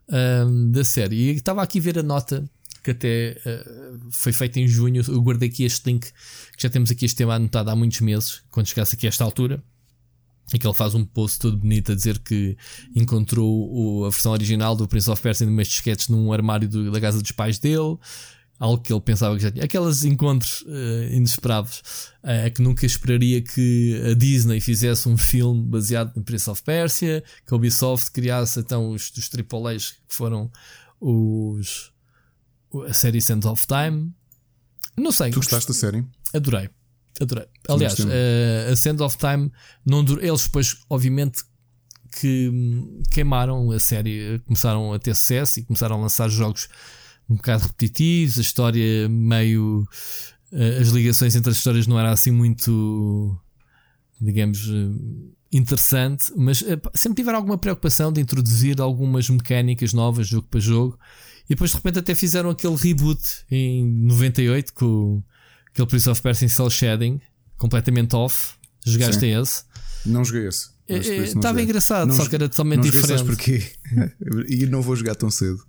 um, da série. E estava aqui a ver a nota que até uh, foi feita em junho. Eu guardei aqui este link, que já temos aqui este tema anotado há muitos meses, quando chegasse aqui a esta altura. E que ele faz um post todo bonito a dizer que encontrou o, a versão original do Prince of Persia em meus disquetes num armário do, da casa dos pais dele. Algo que ele pensava que já tinha. Aqueles encontros uh, inesperados uh, que nunca esperaria que a Disney fizesse um filme baseado no Prince of Persia, que a Ubisoft criasse então os dos AAAs que foram os a série Sands of Time. Não sei. Tu gostaste da série? Adorei. Adorei. Aliás, uh, a Sand of Time não durou. Eles depois, obviamente, que hum, queimaram a série, começaram a ter sucesso e começaram a lançar jogos um bocado repetitivos, a história meio. Uh, as ligações entre as histórias não era assim muito, digamos, interessante, mas uh, sempre tiveram alguma preocupação de introduzir algumas mecânicas novas jogo para jogo. E depois de repente até fizeram aquele reboot em 98 com Aquele Prince of Persia em Cell Shading, completamente off. Jogaste Sim. esse? Não joguei esse. Estava engraçado, não, só que era totalmente não diferente. Porquê? <laughs> e não vou jogar tão cedo.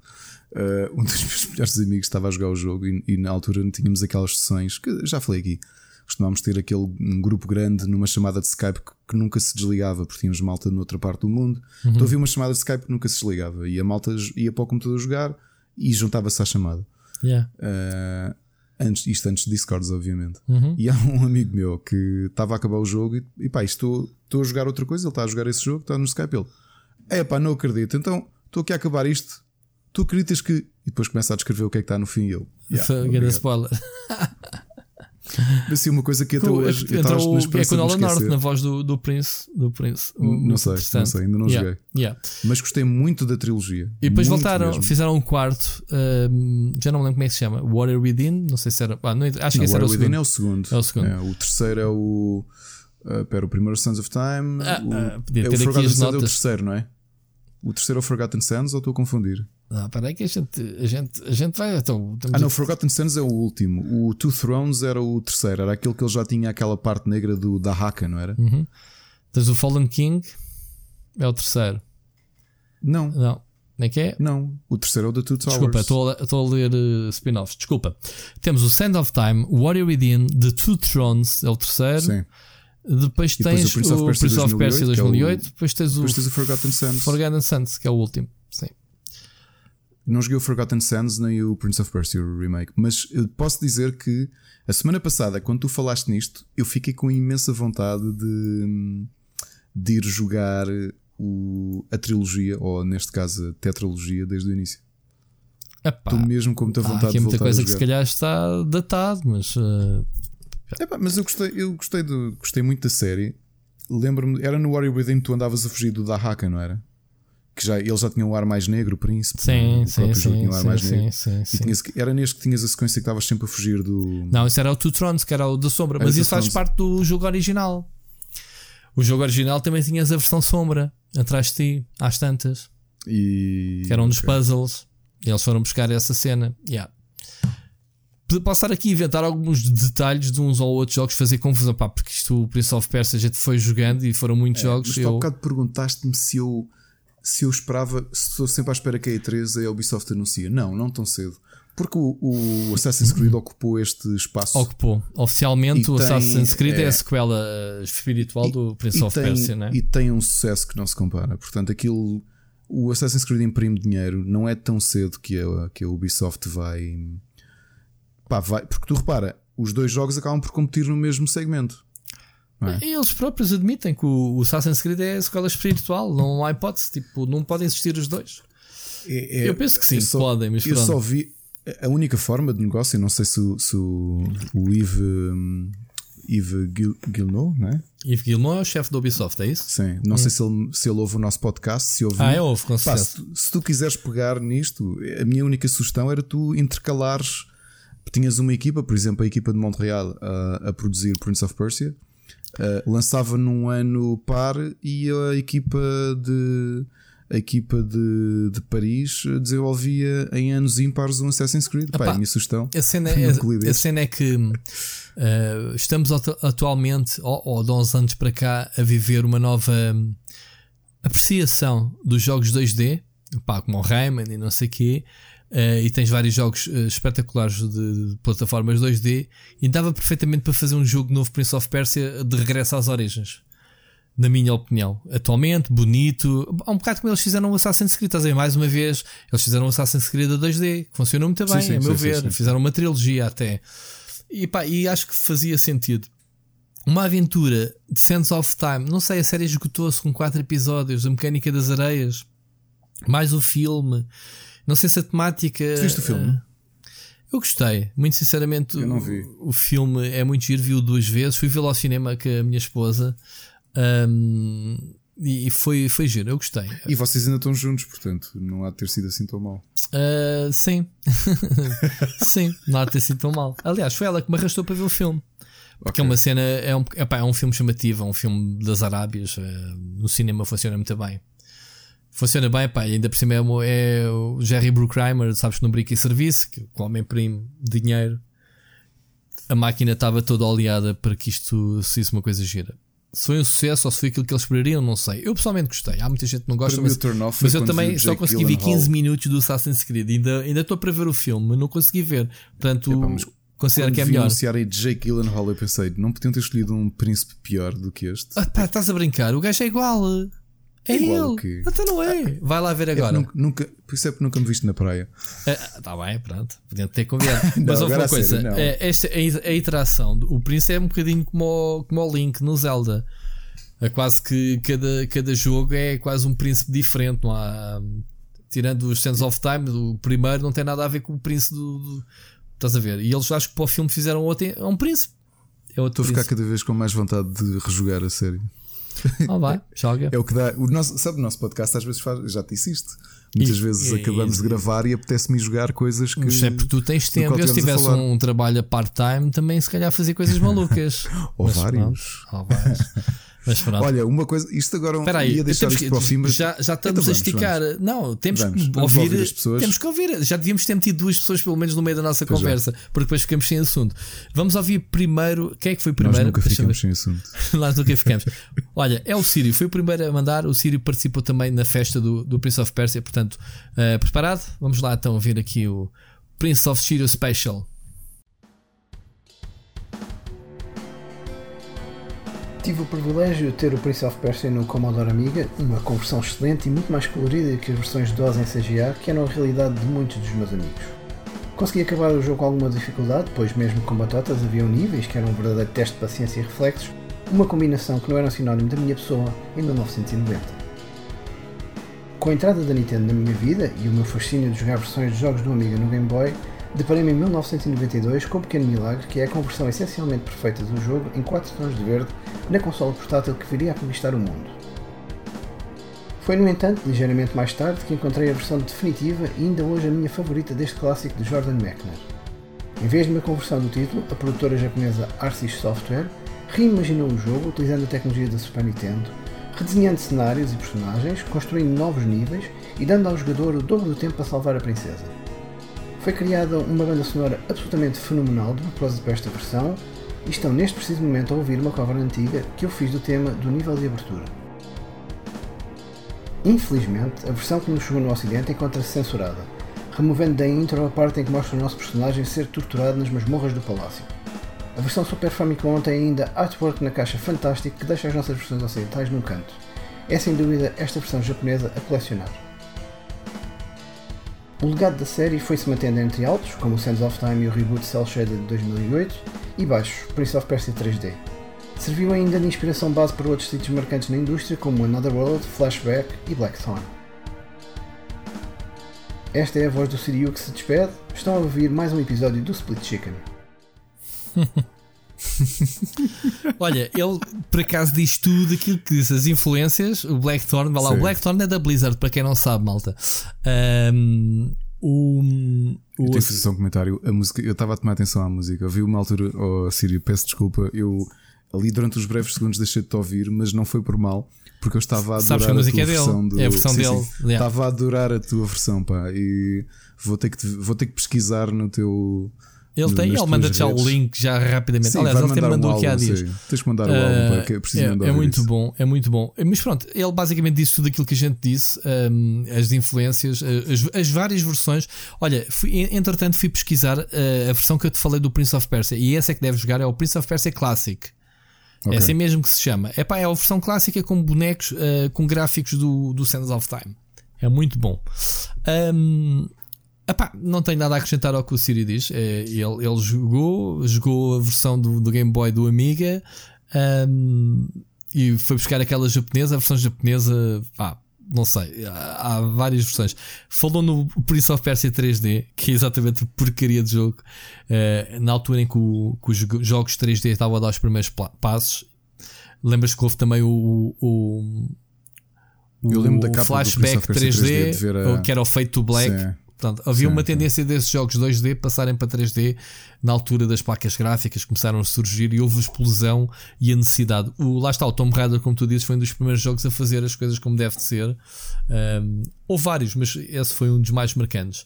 Uh, um dos meus <laughs> melhores amigos estava a jogar o jogo e, e, na altura tínhamos aquelas sessões que já falei aqui. Costumávamos ter aquele um grupo grande numa chamada de Skype que, que, nunca se desligava, porque tínhamos malta noutra parte do mundo. Uhum. Então havia uma chamada de Skype que nunca se desligava e a malta ia para o computador jogar e juntava-se à chamada. Yeah. Uh, Antes, isto antes de Discords, obviamente. Uhum. E há um amigo meu que estava a acabar o jogo e, e pá, estou, estou a jogar outra coisa. Ele está a jogar esse jogo, está no Skype. Ele, é pá, não acredito. Então estou aqui a acabar isto. Tu acreditas que. E depois começa a descrever o que é que está no fim. E eu, yeah, spoiler. <laughs> Assim, uma coisa que até hoje. Entra o, é com o Nolan North na voz do, do Prince. Do Prince não sei, não sei, ainda não yeah, joguei. Yeah. Mas gostei muito da trilogia. E depois voltaram, mesmo. fizeram um quarto, um, já não me lembro como é que se chama. Warrior Within, não sei se era. Ah, não, acho que esse era o segundo. é o segundo. É o segundo. É, o terceiro é o. Uh, pera, o primeiro Sons of Time. Ah, o, ah, é o as notas. é o terceiro, não é? O terceiro é o Forgotten Sands ou estou a confundir? Não, peraí que a gente, a gente, a gente vai. Então, ah, não, Forgotten Sands é o último. O Two Thrones era o terceiro. Era aquele que ele já tinha aquela parte negra do, da Haka, não era? Uhum. Tens o Fallen King, é o terceiro. Não. Não. Como é que é? Não, o terceiro é o The Two Towers. Desculpa, estou a, a ler uh, spin-offs. Desculpa. Temos o Sand of Time, Warrior Within, The Two Thrones, é o terceiro. Sim. Depois tens o Prince of Persia, Prince of Persia 2008, 2008 é o, depois tens o, depois tens o Forgotten Sands. Forgotten Sands, que é o último. Sim. Não joguei o Forgotten Sands nem o Prince of Persia o remake, mas posso dizer que a semana passada, quando tu falaste nisto, eu fiquei com imensa vontade de, de ir jogar o, a trilogia, ou neste caso a tetralogia, desde o início. Estou mesmo com muita vontade aqui de voltar muita coisa que se calhar está datado, mas. Uh... Epá, mas eu gostei, eu gostei, gostei muito da série. Lembro-me, era no Warrior Within tu andavas a fugir do Dahaka, não era? Que já, ele já tinha um ar mais negro, o príncipe. Sim, o sim, sim, tinha um ar sim, mais sim, negro. sim, sim. Tinhas, era neste que tinhas a sequência que estavas sempre a fugir do. Não, isso era o Two Thrones, que era o da sombra, mas isso faz parte do jogo original. O jogo original também tinhas a versão sombra atrás de ti, às tantas. E... Que era um dos okay. puzzles. E eles foram buscar essa cena. Yeah. Posso estar aqui a inventar alguns detalhes de uns ou outros jogos, fazer confusão, pá, porque isto, o Prince of Persia, a gente foi jogando e foram muitos é, jogos. Mas eu... há bocado perguntaste-me se eu se eu esperava, se estou sempre à espera que a E3 a Ubisoft anuncia. Não, não tão cedo. Porque o, o Assassin's Creed ocupou este espaço. Ocupou. Oficialmente, o tem, Assassin's Creed é, é, a sequela espiritual do Prince of tem, Persia, né? E tem um sucesso que não se compara. Portanto, aquilo. O Assassin's Creed imprime dinheiro. Não é tão cedo que a, que a Ubisoft vai. pá, vai, porque tu repara, os dois jogos acabam por competir no mesmo segmento. É? Eles próprios admitem que o Assassin's Creed é a escola espiritual, não há hipótese, tipo, não podem existir os dois. É, é, eu penso que sim, só, podem, mas eu pronto. só vi a única forma de negócio, não sei se, se o, o Yves, um, Yves Gilno, não é? Yves é o chefe da Ubisoft, é isso? Sim, não hum. sei se ele, se ele ouve o nosso podcast. Se ouve, ah, eu ouvo, com certeza. se, se tu quiseres pegar nisto, a minha única sugestão era tu intercalares. Tinhas uma equipa, por exemplo, a equipa de Montreal a, a produzir Prince of Persia, uh, lançava num ano par e a equipa de a equipa de, de Paris desenvolvia em anos ímpares um Assassin's Creed. Epá, Pá, a minha sugestão. A cena, <laughs> é, a, a cena é que uh, estamos atualmente, ou, ou de uns anos para cá, a viver uma nova hum, apreciação dos jogos 2D, pá, como o Rayman e não sei o quê. Uh, e tens vários jogos uh, espetaculares de, de, plataformas 2D e dava perfeitamente para fazer um jogo novo Prince of Persia de regresso às origens na minha opinião. Atualmente, bonito. Um bocado como eles fizeram o Assassin's Creed, estás a ver? Mais uma vez, eles fizeram o Assassin's Creed a 2D, que funcionou muito bem, sim, sim, a meu sim, ver. Fizeram uma trilogia até. E, pá, e acho que fazia sentido. Uma aventura de Sense of Time, não sei, a série esgotou-se com quatro episódios, a mecânica das areias, mais o filme. Não sei se a temática. Viste o filme? Uh, eu gostei, muito sinceramente. Eu não vi. O, o filme é muito giro, viu duas vezes. Fui vê-lo ao cinema com a minha esposa. Um, e foi, foi giro, eu gostei. E vocês ainda estão juntos, portanto, não há de ter sido assim tão mal. Uh, sim, <laughs> sim, não há de ter sido tão mal. Aliás, foi ela que me arrastou para ver o filme. Porque okay. é uma cena, é um, epá, é um filme chamativo, é um filme das Arábias. Uh, no cinema funciona muito bem. Funciona bem, pá, ainda por cima é, é o Jerry Bruckheimer, sabes que não brinca em serviço, que o homem imprime dinheiro. A máquina estava toda oleada para que isto se uma coisa gira se foi um sucesso ou se foi aquilo que eles esperariam, não sei. Eu pessoalmente gostei. Há muita gente que não gosta, mas, mas eu também só consegui ver 15 minutos do Assassin's Creed. Ainda, ainda estou para ver o filme, mas não consegui ver. Portanto, Epa, considero que é melhor. anunciar aí Jake Gyllenhaal, eu pensei, não podiam ter escolhido um príncipe pior do que este. Ah, pá, estás a brincar, o gajo é igual. É, é igual ele. Até não é. Vai lá ver é agora. É nunca, nunca, por isso é que nunca me viste na praia. Está ah, bem, pronto. Podiam ter convidado. <laughs> Mas houve uma coisa: sério, é, esta, a, a iteração. O príncipe é um bocadinho como o, como o Link no Zelda. É quase que cada, cada jogo é quase um príncipe diferente. Não há, tirando os Sands of Time, o primeiro não tem nada a ver com o príncipe do, do estás a ver? E eles acho que para o filme fizeram outro, é um príncipe. É outro Estou a ficar cada vez com mais vontade de rejogar a série. <laughs> Oh, vai, joga. É o que dá. O nosso, sabe, o nosso podcast às vezes faz, já te disse isto. Muitas e, vezes e, acabamos e, de gravar e apetece-me jogar coisas que. Mas é porque tu tens tempo. Eu, se tivesse um trabalho a part-time, também se calhar fazia coisas malucas. <laughs> ou Mas, vários. Ou vários. <laughs> Mas pronto. Olha, uma coisa, isto agora Espera aí, ia deixar isto para o fim, mas já, já estamos então, a esticar. Vamos. Não, temos vamos, que ouvir, ouvir, as pessoas. Temos que ouvir. Já devíamos ter metido duas pessoas pelo menos no meio da nossa pois conversa, já. porque depois ficamos sem assunto. Vamos ouvir primeiro. Quem é que foi primeiro? Nós nunca ficamos sem assunto. <laughs> Nós nunca ficamos. Olha, é o Sírio, foi o primeiro a mandar. O Sírio participou também na festa do, do Prince of Persia, portanto, uh, preparado? Vamos lá então ouvir aqui o Prince of Sírio Special. Tive o privilégio de ter o Prince of Persia no Commodore Amiga, uma conversão excelente e muito mais colorida que as versões DOS em CGA, que eram a realidade de muitos dos meus amigos. Consegui acabar o jogo com alguma dificuldade, pois mesmo com batatas haviam níveis que eram um verdadeiro teste de paciência e reflexos, uma combinação que não era um sinónimo da minha pessoa em 1990. Com a entrada da Nintendo na minha vida e o meu fascínio de jogar versões de jogos do Amiga no Game Boy, deparei-me em 1992 com um pequeno milagre que é a conversão essencialmente perfeita do jogo em 4 tons de verde na consola portátil que viria a conquistar o mundo. Foi, no entanto, ligeiramente mais tarde que encontrei a versão definitiva e ainda hoje a minha favorita deste clássico de Jordan Mechner. Em vez de uma conversão do título, a produtora japonesa Arcis Software reimaginou o jogo utilizando a tecnologia da Super Nintendo, redesenhando cenários e personagens, construindo novos níveis e dando ao jogador o dobro do tempo para salvar a princesa. Foi criada uma banda sonora absolutamente fenomenal de propósito para esta versão e estão neste preciso momento a ouvir uma cover antiga que eu fiz do tema do nível de abertura. Infelizmente, a versão que nos chegou no ocidente encontra-se censurada, removendo da intro a parte em que mostra o nosso personagem ser torturado nas masmorras do palácio. A versão Super Famicom tem ainda artwork na caixa fantástico que deixa as nossas versões ocidentais num canto. É sem dúvida esta versão japonesa a colecionar. O legado da série foi-se mantendo entre altos, como o Sands of Time e o reboot Cell Shaded de 2008, e baixos, Prince of Persia 3D. Serviu ainda de inspiração base para outros títulos marcantes na indústria como Another World, Flashback e Blackthorn. Esta é a voz do Siriu que se despede. Estão a ouvir mais um episódio do Split Chicken. <laughs> <laughs> Olha, ele por acaso diz tudo aquilo que diz, as influências, o Blackthorn, vai lá, o Blackthorn é da Blizzard, para quem não sabe, malta. Um, o, o... Eu tenho que fazer um comentário. A música, eu estava a tomar atenção à música. Eu vi uma altura, oh Sírio, peço desculpa, eu ali durante os breves segundos deixei de te ouvir, mas não foi por mal. Porque eu estava a adorar a, música a é dele. versão do... É a versão sim, dele. Sim. Yeah. Estava a adorar a tua versão, pá. E vou ter que, vou ter que pesquisar no teu ele tem, ele manda já o link já rapidamente. Sim, Aliás, ele tem mandou um aqui há dias. Sim. Tens que mandar o álbum, porque é preciso é, mandar é muito isso. bom, é muito bom. Mas pronto, ele basicamente disse tudo aquilo que a gente disse, um, as influências, as, as, várias versões. Olha, fui, entretanto fui pesquisar uh, a versão que eu te falei do Prince of Persia e essa é que deves jogar é o Prince of Persia Classic. Okay. É assim mesmo que se chama. É, pá, é a versão clássica com bonecos, uh, com gráficos do, do Sands of Time. É muito bom. Um, Epá, não tenho nada a acrescentar ao que o Siri diz. É, ele, ele jogou, jogou a versão do, do Game Boy do Amiga um, e foi buscar aquela japonesa, a versão japonesa. Pá, não sei, há, há, várias versões. Falou no Prince of Persia 3D, que é exatamente porcaria de jogo. Uh, na altura em que, o, que, os jogos 3D estavam a dar os primeiros passos. Lembras que houve também o, o, o, Eu lembro da capa flashback 3D, 3D a... que era o Fate to Black. Sim. Portanto, havia sim, uma tendência sim. desses jogos 2D passarem para 3D na altura das placas gráficas, começaram a surgir e houve explosão e a necessidade. O, lá está, o Tomb Raider, como tu dizes, foi um dos primeiros jogos a fazer as coisas como deve de ser. Um, houve vários, mas esse foi um dos mais marcantes.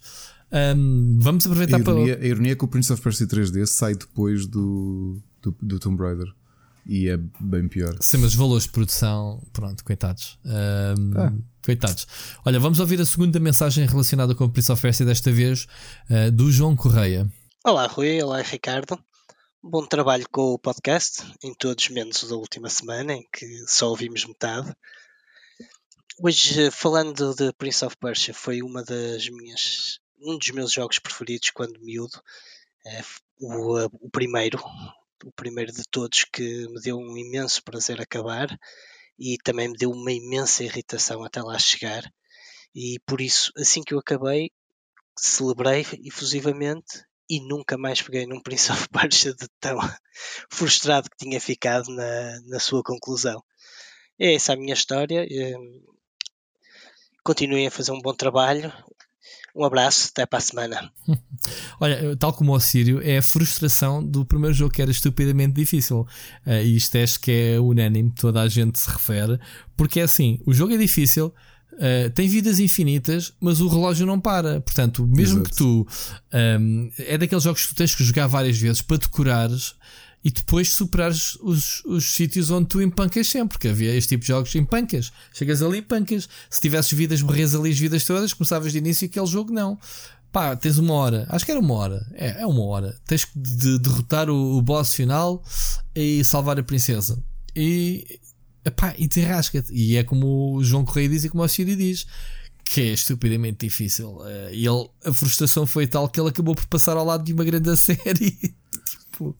Um, vamos aproveitar a ironia, para. A ironia é que o Prince of Persia 3D sai depois do, do, do Tomb Raider e é bem pior. Sim, mas os valores de produção, pronto, coitados. Um, ah. Coitados. Olha, vamos ouvir a segunda mensagem relacionada com o Prince of Persia, desta vez uh, do João Correia. Olá, Rui. Olá, Ricardo. Bom trabalho com o podcast, em todos menos da última semana, em que só ouvimos metade. Hoje, falando de Prince of Persia, foi uma das minhas, um dos meus jogos preferidos quando miúdo. É, o, o primeiro, o primeiro de todos que me deu um imenso prazer acabar e também me deu uma imensa irritação até lá chegar. E por isso, assim que eu acabei, celebrei efusivamente e nunca mais peguei num Prince of Persia de tão <laughs> frustrado que tinha ficado na, na sua conclusão. É essa a minha história. Hum, continuem a fazer um bom trabalho. Um abraço, até para a semana. <laughs> Olha, tal como o Sírio, é a frustração do primeiro jogo que era estupidamente difícil. Uh, e isto acho que é unânime, toda a gente se refere, porque é assim: o jogo é difícil. Uh, tem vidas infinitas, mas o relógio não para. Portanto, mesmo Exato. que tu um, ehm, é daqueles jogos que tu tens que jogar várias vezes para decorares e depois superares os, os sítios onde tu empancas sempre, porque havia este tipo de jogos empancas. Chegas ali empancas. Se tivesses vidas, morres ali as vidas todas, começavas de início aquele jogo não. Pá, tens uma hora, acho que era uma hora, é, é uma hora. Tens que de, derrotar o, o boss final e salvar a princesa. E, epá, e te rasca-te. E é como o João Correia diz e como o Siri diz que é estupidamente difícil. Eh, e ele, a frustração foi tal que ele acabou por passar ao lado de uma grande <laughs> série tipo.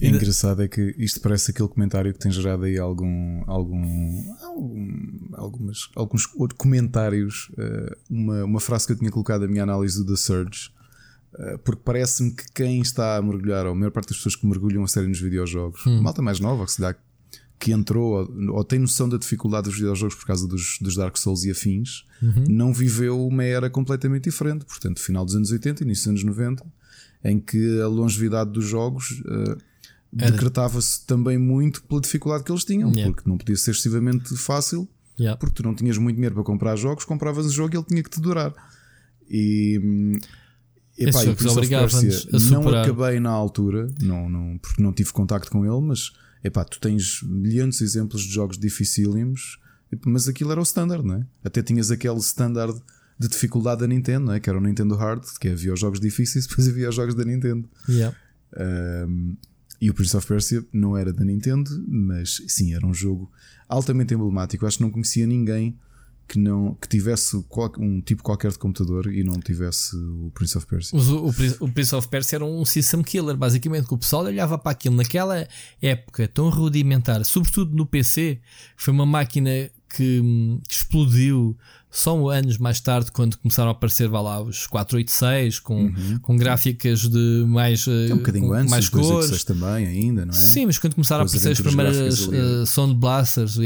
É engraçado é que isto parece aquele comentário que tem gerado aí algum. algum, algum algumas, alguns comentários. Uh, uma, uma frase que eu tinha colocado na minha análise do The Surge. Uh, porque parece-me que quem está a mergulhar, ou a maior parte das pessoas que mergulham a série nos videojogos, hum. malta mais nova, que se dá que entrou ou, ou, tem noção da dificuldade dos videojogos por causa dos, dos Dark Souls e afins, uhum. não viveu uma era completamente diferente. Portanto, final dos anos 80, início dos anos 90, em que a longevidade dos jogos uh, decretava-se também muito pela dificuldade que eles tinham, yeah. porque não podia ser excessivamente fácil, yeah. porque tu não tinhas muito dinheiro para comprar jogos, compravas o jogo e ele tinha que te durar. E. Epá, e não acabei na altura, não, não, porque não tive contacto com ele, mas epá, tu tens milhões de exemplos de jogos dificílimos, mas aquilo era o standard, não é? Até tinhas aquele standard de dificuldade da Nintendo, não é? que era o Nintendo Hard, que havia os jogos difíceis, <laughs> depois havia os jogos da Nintendo. Yeah. Um, e o Prince of Persia não era da Nintendo, mas sim, era um jogo altamente emblemático. Acho que não conhecia ninguém que, não, que tivesse um tipo qualquer de computador e não tivesse o Prince of Persia. O, o, o Prince of Persia era um system killer, basicamente, que o pessoal olhava para aquilo naquela época tão rudimentar, sobretudo no PC, foi uma máquina que, que explodiu só anos mais tarde, quando começaram a aparecer vá lá, os 486 com, uhum. com gráficas de mais, é um bocadinho antes, mais cores também, ainda, não é? Sim, mas quando começaram com a aparecer as primeiras uh, sound blasters,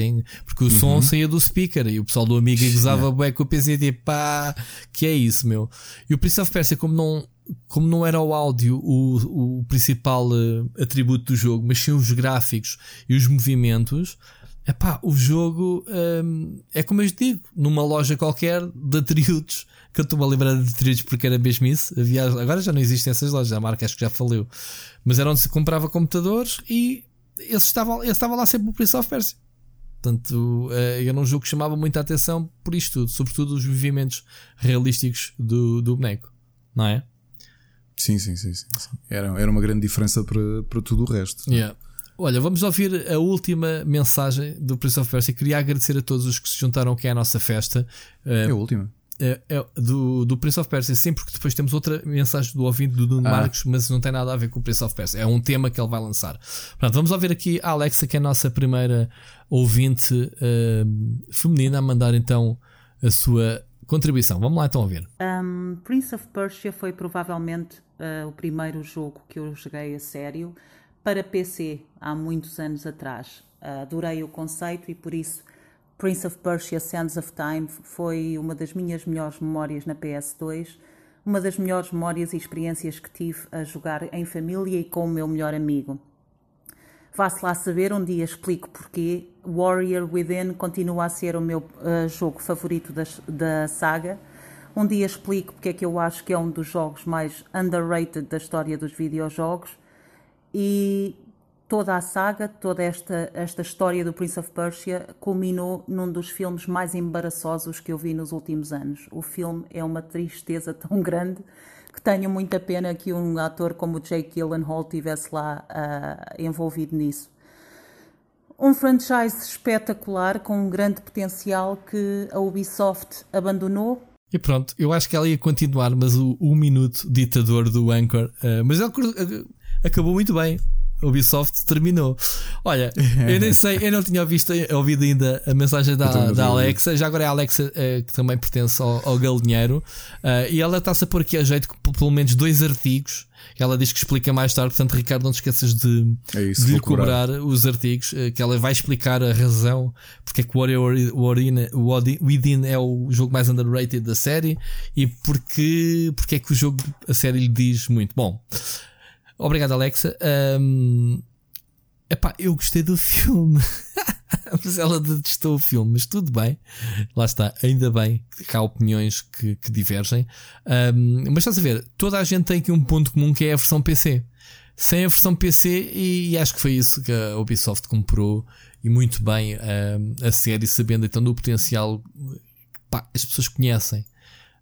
porque o uhum. som saía do speaker e o pessoal do Amiga <laughs> gozava bem com o PC tipo, pá, que é isso, meu. E o Prince of Persia, como não, como não era o áudio o, o principal uh, atributo do jogo, mas sim os gráficos e os movimentos Epá, o jogo hum, é como eu digo, numa loja qualquer de atributos, que eu estou-me a lembrar de atributos porque era mesmo isso. Havia, agora já não existem essas lojas, a marca acho que já faleu. Mas era onde se comprava computadores e esse estava, esse estava lá sempre o Prince of Persia. Portanto, uh, era um jogo que chamava muita atenção por isto tudo, sobretudo os movimentos realísticos do, do boneco, não é? Sim, sim, sim. sim, sim. Era, era uma grande diferença para, para tudo o resto. Yeah. Olha, vamos ouvir a última mensagem do Prince of Persia. Queria agradecer a todos os que se juntaram aqui à nossa festa. É a última. É, é, do, do Prince of Persia, sim, porque depois temos outra mensagem do ouvinte do Nuno ah. Marcos, mas não tem nada a ver com o Prince of Persia. É um tema que ele vai lançar. Pronto, vamos ouvir aqui a Alexa, que é a nossa primeira ouvinte uh, feminina, a mandar então a sua contribuição. Vamos lá então ouvir. Um, Prince of Persia foi provavelmente uh, o primeiro jogo que eu joguei a sério para PC há muitos anos atrás. Adorei o conceito e por isso Prince of Persia Sands of Time foi uma das minhas melhores memórias na PS2, uma das melhores memórias e experiências que tive a jogar em família e com o meu melhor amigo. Vá-se lá saber, um dia explico porquê. Warrior Within continua a ser o meu uh, jogo favorito da, da saga. Um dia explico porque é que eu acho que é um dos jogos mais underrated da história dos videojogos e toda a saga, toda esta, esta história do Prince of Persia culminou num dos filmes mais embaraçosos que eu vi nos últimos anos. O filme é uma tristeza <laughs> tão grande que tenho muita pena que um ator como Jake Gyllenhaal estivesse lá uh, envolvido nisso. Um franchise espetacular com um grande potencial que a Ubisoft abandonou e pronto, eu acho que ela ia continuar, mas o, o minuto ditador do Anchor. Uh, mas ele acabou muito bem. Ubisoft terminou. Olha, eu nem sei, eu não tinha visto, ouvido ainda a mensagem da, da Alexa. Já agora é a Alexa eh, que também pertence ao, ao Galinheiro. Uh, e ela está-se a pôr aqui a jeito com pelo menos dois artigos. Ela diz que explica mais tarde, portanto, Ricardo, não te esqueças de, é isso, de lhe cobrar os artigos, uh, que ela vai explicar a razão porque é que Warrior Within é o jogo mais underrated da série e porque, porque é que o jogo, a série lhe diz muito. Bom. Obrigado, Alexa. Um, epá, eu gostei do <laughs> filme. mas ela detestou o filme, mas tudo bem. Lá está, ainda bem que há opiniões que, que divergem. Um, mas estás a ver, toda a gente tem aqui um ponto comum que é a versão PC. Sem a versão PC, e, e acho que foi isso que a Ubisoft comprou e muito bem um, a série, sabendo então do potencial que as pessoas conhecem,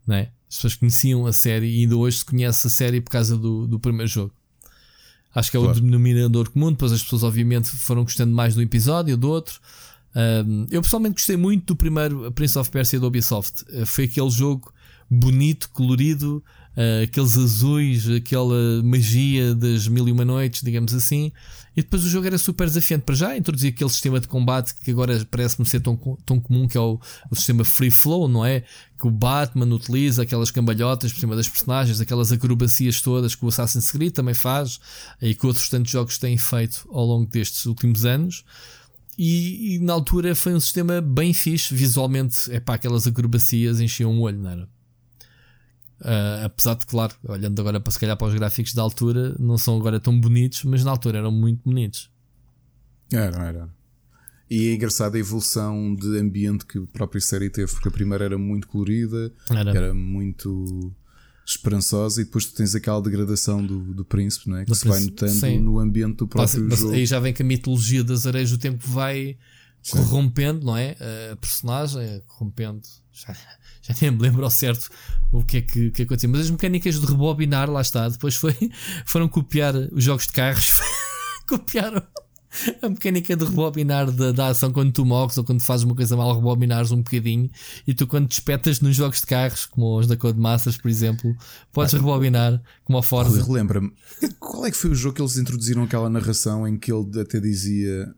não é? As pessoas conheciam a série e ainda hoje se conhece a série por causa do, do primeiro jogo. Acho que é claro. o denominador comum. Depois as pessoas, obviamente, foram gostando mais do episódio, do outro. Um, eu pessoalmente gostei muito do primeiro Prince of Persia da Ubisoft. Uh, foi aquele jogo bonito, colorido, uh, aqueles azuis, aquela magia das mil e uma noites, digamos assim. E depois o jogo era super desafiante para já. Introduzir aquele sistema de combate que agora parece-me ser tão, tão comum, que é o, o sistema free flow, não é? Que o Batman utiliza, aquelas cambalhotas por cima das personagens, aquelas acrobacias todas que o Assassin's Creed também faz e que outros tantos jogos têm feito ao longo destes últimos anos. E, e na altura foi um sistema bem fixe, visualmente, é pá, aquelas acrobacias enchiam o olho, não era? Uh, apesar de, claro, olhando agora para se calhar para os gráficos da altura, não são agora tão bonitos, mas na altura eram muito bonitos. Era, era. E é engraçada a evolução de ambiente que a própria série teve, porque a primeira era muito colorida, era, era muito esperançosa, e depois tu tens aquela degradação do, do príncipe, não é? que do se príncipe, vai notando sim. no ambiente do próprio Passa, jogo. Aí já vem que a mitologia das areias do tempo vai sim. corrompendo, não é? A personagem, corrompendo. Já já nem me lembro ao certo o que é que, que aconteceu. Mas as mecânicas de rebobinar, lá está, depois foi, <laughs> foram copiar os jogos de carros, <laughs> copiaram a mecânica de rebobinar da, da ação quando tu morres ou quando fazes uma coisa mal, rebobinares um bocadinho e tu quando despetas nos jogos de carros, como os da Codemasters, por exemplo, podes ah, rebobinar como a Forza. Relembra-me, qual é que foi o jogo que eles introduziram aquela narração em que ele até dizia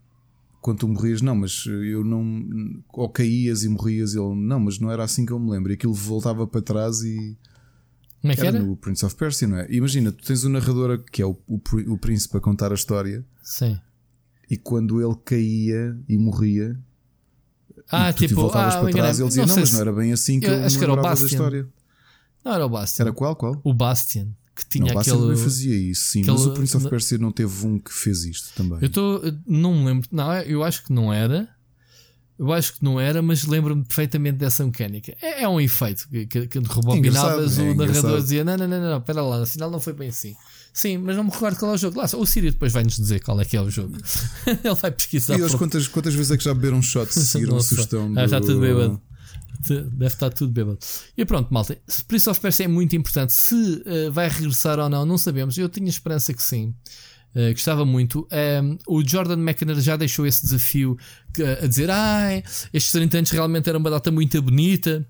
quando tu morrias, não, mas eu não. Ou caías e morrias, ele, não, mas não era assim que eu me lembro. E aquilo voltava para trás e. Como é que era? era? no Prince of Persia, não é? Imagina, tu tens o um narrador que é o, o, o príncipe a contar a história. Sim. E quando ele caía e morria, ah, e tu tipo, voltavas ah, para trás, ele dizia: Não, mas não era bem assim que eu, eu acho que era o Bastian. da história. Não era o Bastian. Era qual? Qual? O Bastian. Que tinha não, aquele. também fazia isso, sim. Aquele, mas o Prince of Persia não teve um que fez isto também. Eu estou. Não me lembro. Não, eu acho que não era. Eu acho que não era, mas lembro-me perfeitamente dessa mecânica. É, é um efeito que, que, que rebobinavas, é o narrador dizia: não, não, não, não, espera lá, afinal não foi bem assim. Sim, mas não me recordo qual é o jogo. Lá, o Sírio depois vai-nos dizer qual é que é o jogo. <laughs> Ele vai pesquisar. E hoje, quantas, quantas vezes é que já beberam um shot se seguiram <laughs> a sugestão? Ah, já tudo bêbado. Deve estar tudo bêbado. E pronto, malta. Prince of Persia é muito importante. Se uh, vai regressar ou não, não sabemos. Eu tinha esperança que sim. Uh, gostava muito. Um, o Jordan McNair já deixou esse desafio a dizer: Ai, estes 30 anos realmente era uma data muito bonita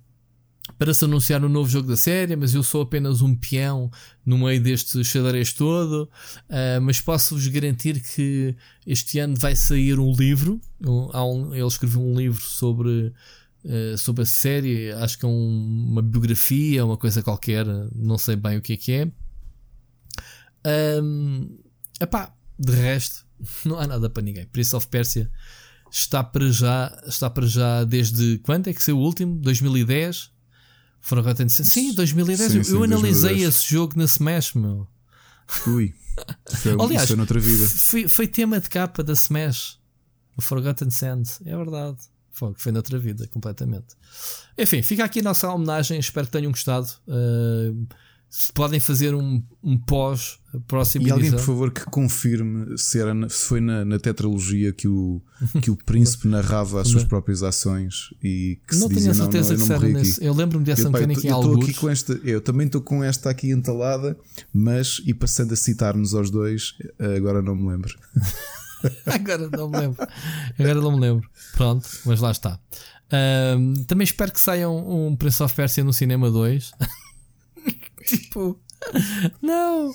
para se anunciar um novo jogo da série, mas eu sou apenas um peão no meio deste xadrez todo. Uh, mas posso-vos garantir que este ano vai sair um livro. Um, um, ele escreveu um livro sobre, uh, sobre a série, acho que é um, uma biografia, uma coisa qualquer, não sei bem o que é que é. Um, epá, de resto, <laughs> não há nada para ninguém. Prince of Persia está para já, está para já desde quando é que saiu o último? 2010? Forgotten Sands. Sim, 2010. Sim, sim, eu analisei 2010. esse jogo na Smash, meu. Ui. Foi, Aliás, foi noutra vida. Foi, foi tema de capa da Smash. O Forgotten Sands. É verdade. Foi, foi noutra vida, completamente. Enfim, fica aqui a nossa homenagem. Espero que tenham gostado. Uh, se podem fazer um, um pós próximo E alguém, por favor, que confirme se, era na, se foi na, na, tetralogia que o, que o príncipe <laughs> narrava as suas próprias ações e que não se dizia, tenho a certeza não, não, que era nesse. Eu lembro-me dessa mecânica em alguns. Com esta, eu também estou com esta aqui entalada, mas e passando a citar-nos aos dois, agora não me lembro. <laughs> <laughs> agora não me lembro. Agora não me lembro. Pronto, mas lá está. Um, também espero que saia um, um Prince of Persia no cinema 2. <laughs> tipo, não.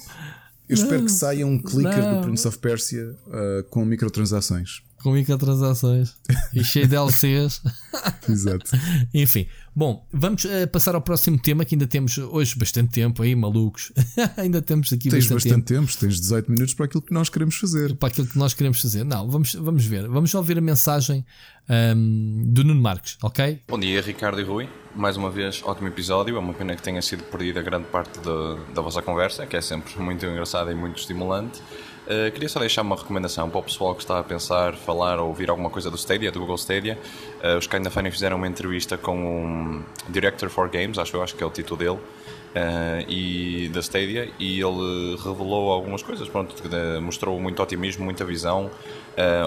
Eu não, espero que saia um clicker não. do Prince of Persia uh, com microtransações. Com microtransações e cheio de LCs. <laughs> Exato. Enfim, bom, vamos uh, passar ao próximo tema que ainda temos hoje bastante tempo aí, malucos. <laughs> ainda temos aqui tens bastante, bastante tempo. tempo. Tens 18 minutos para aquilo que nós queremos fazer. Para aquilo que nós queremos fazer. Não, vamos, vamos ver. Vamos ouvir a mensagem um, do Nuno Marques, ok? Bom dia, Ricardo e Rui. Mais uma vez, ótimo episódio. É uma pena que tenha sido perdida grande parte de, da vossa conversa, que é sempre muito engraçada e muito estimulante. Uh, queria só deixar uma recomendação para o pessoal que está a pensar, falar ou ouvir alguma coisa do Stadia, do Google Stadia. Uh, os Kinda Funny fizeram uma entrevista com um Director for Games, acho eu acho que é o título dele, uh, e da Stadia, e ele revelou algumas coisas, pronto, mostrou muito otimismo, muita visão,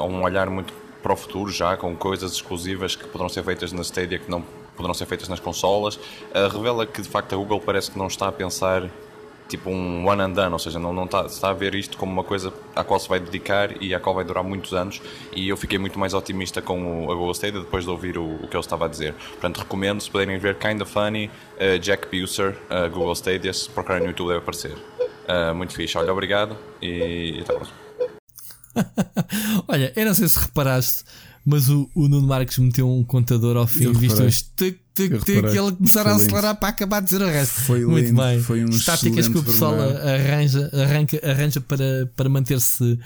um olhar muito para o futuro já, com coisas exclusivas que poderão ser feitas na Stadia que não poderão ser feitas nas consolas. revela que de facto a Google parece que não está a pensar tipo um one and done, ou seja, não, não está, está a ver isto como uma coisa à qual se vai dedicar e à qual vai durar muitos anos. E eu fiquei muito mais otimista com o, a Google Stadia depois de ouvir o, o, que ele estava a dizer. Portanto, recomendo, se puderem ver Kinda Funny, uh, Jack Buser, uh, Google Stadia, se procurarem no YouTube deve aparecer. Uh, muito fixe, olha, obrigado e, e até a próxima. <laughs> olha, eu não sei se reparaste, mas o, o Nuno Marques meteu um contador ao fim, visto os tic, tic, tic, e ele começar a acelerar para acabar de dizer o resto. Foi Muito lindo, bem. Foi um Estáticas que o pessoal arranja, arranca, arranja para, para manter-se.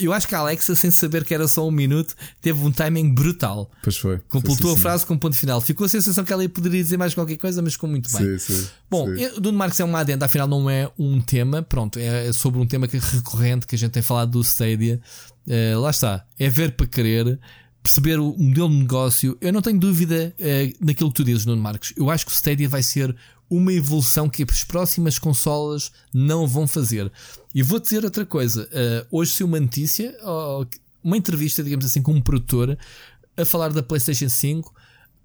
Eu acho que a Alexa, sem saber que era só um minuto, teve um timing brutal. Pois foi. Completou foi, a frase com um ponto final. Ficou a sensação que ela poderia dizer mais qualquer coisa, mas ficou muito bem. Sim, sim, Bom, sim. o Nuno Marques é uma adenda, afinal não é um tema, pronto, é sobre um tema que é recorrente que a gente tem falado do Stadia. Uh, lá está, é ver para querer perceber o modelo de negócio, eu não tenho dúvida uh, naquilo que tu dizes, Nuno Marcos. Eu acho que o Stadia vai ser uma evolução que as próximas consolas não vão fazer. E vou dizer outra coisa. Uh, hoje se uma notícia, uma entrevista, digamos assim, com um produtor a falar da PlayStation 5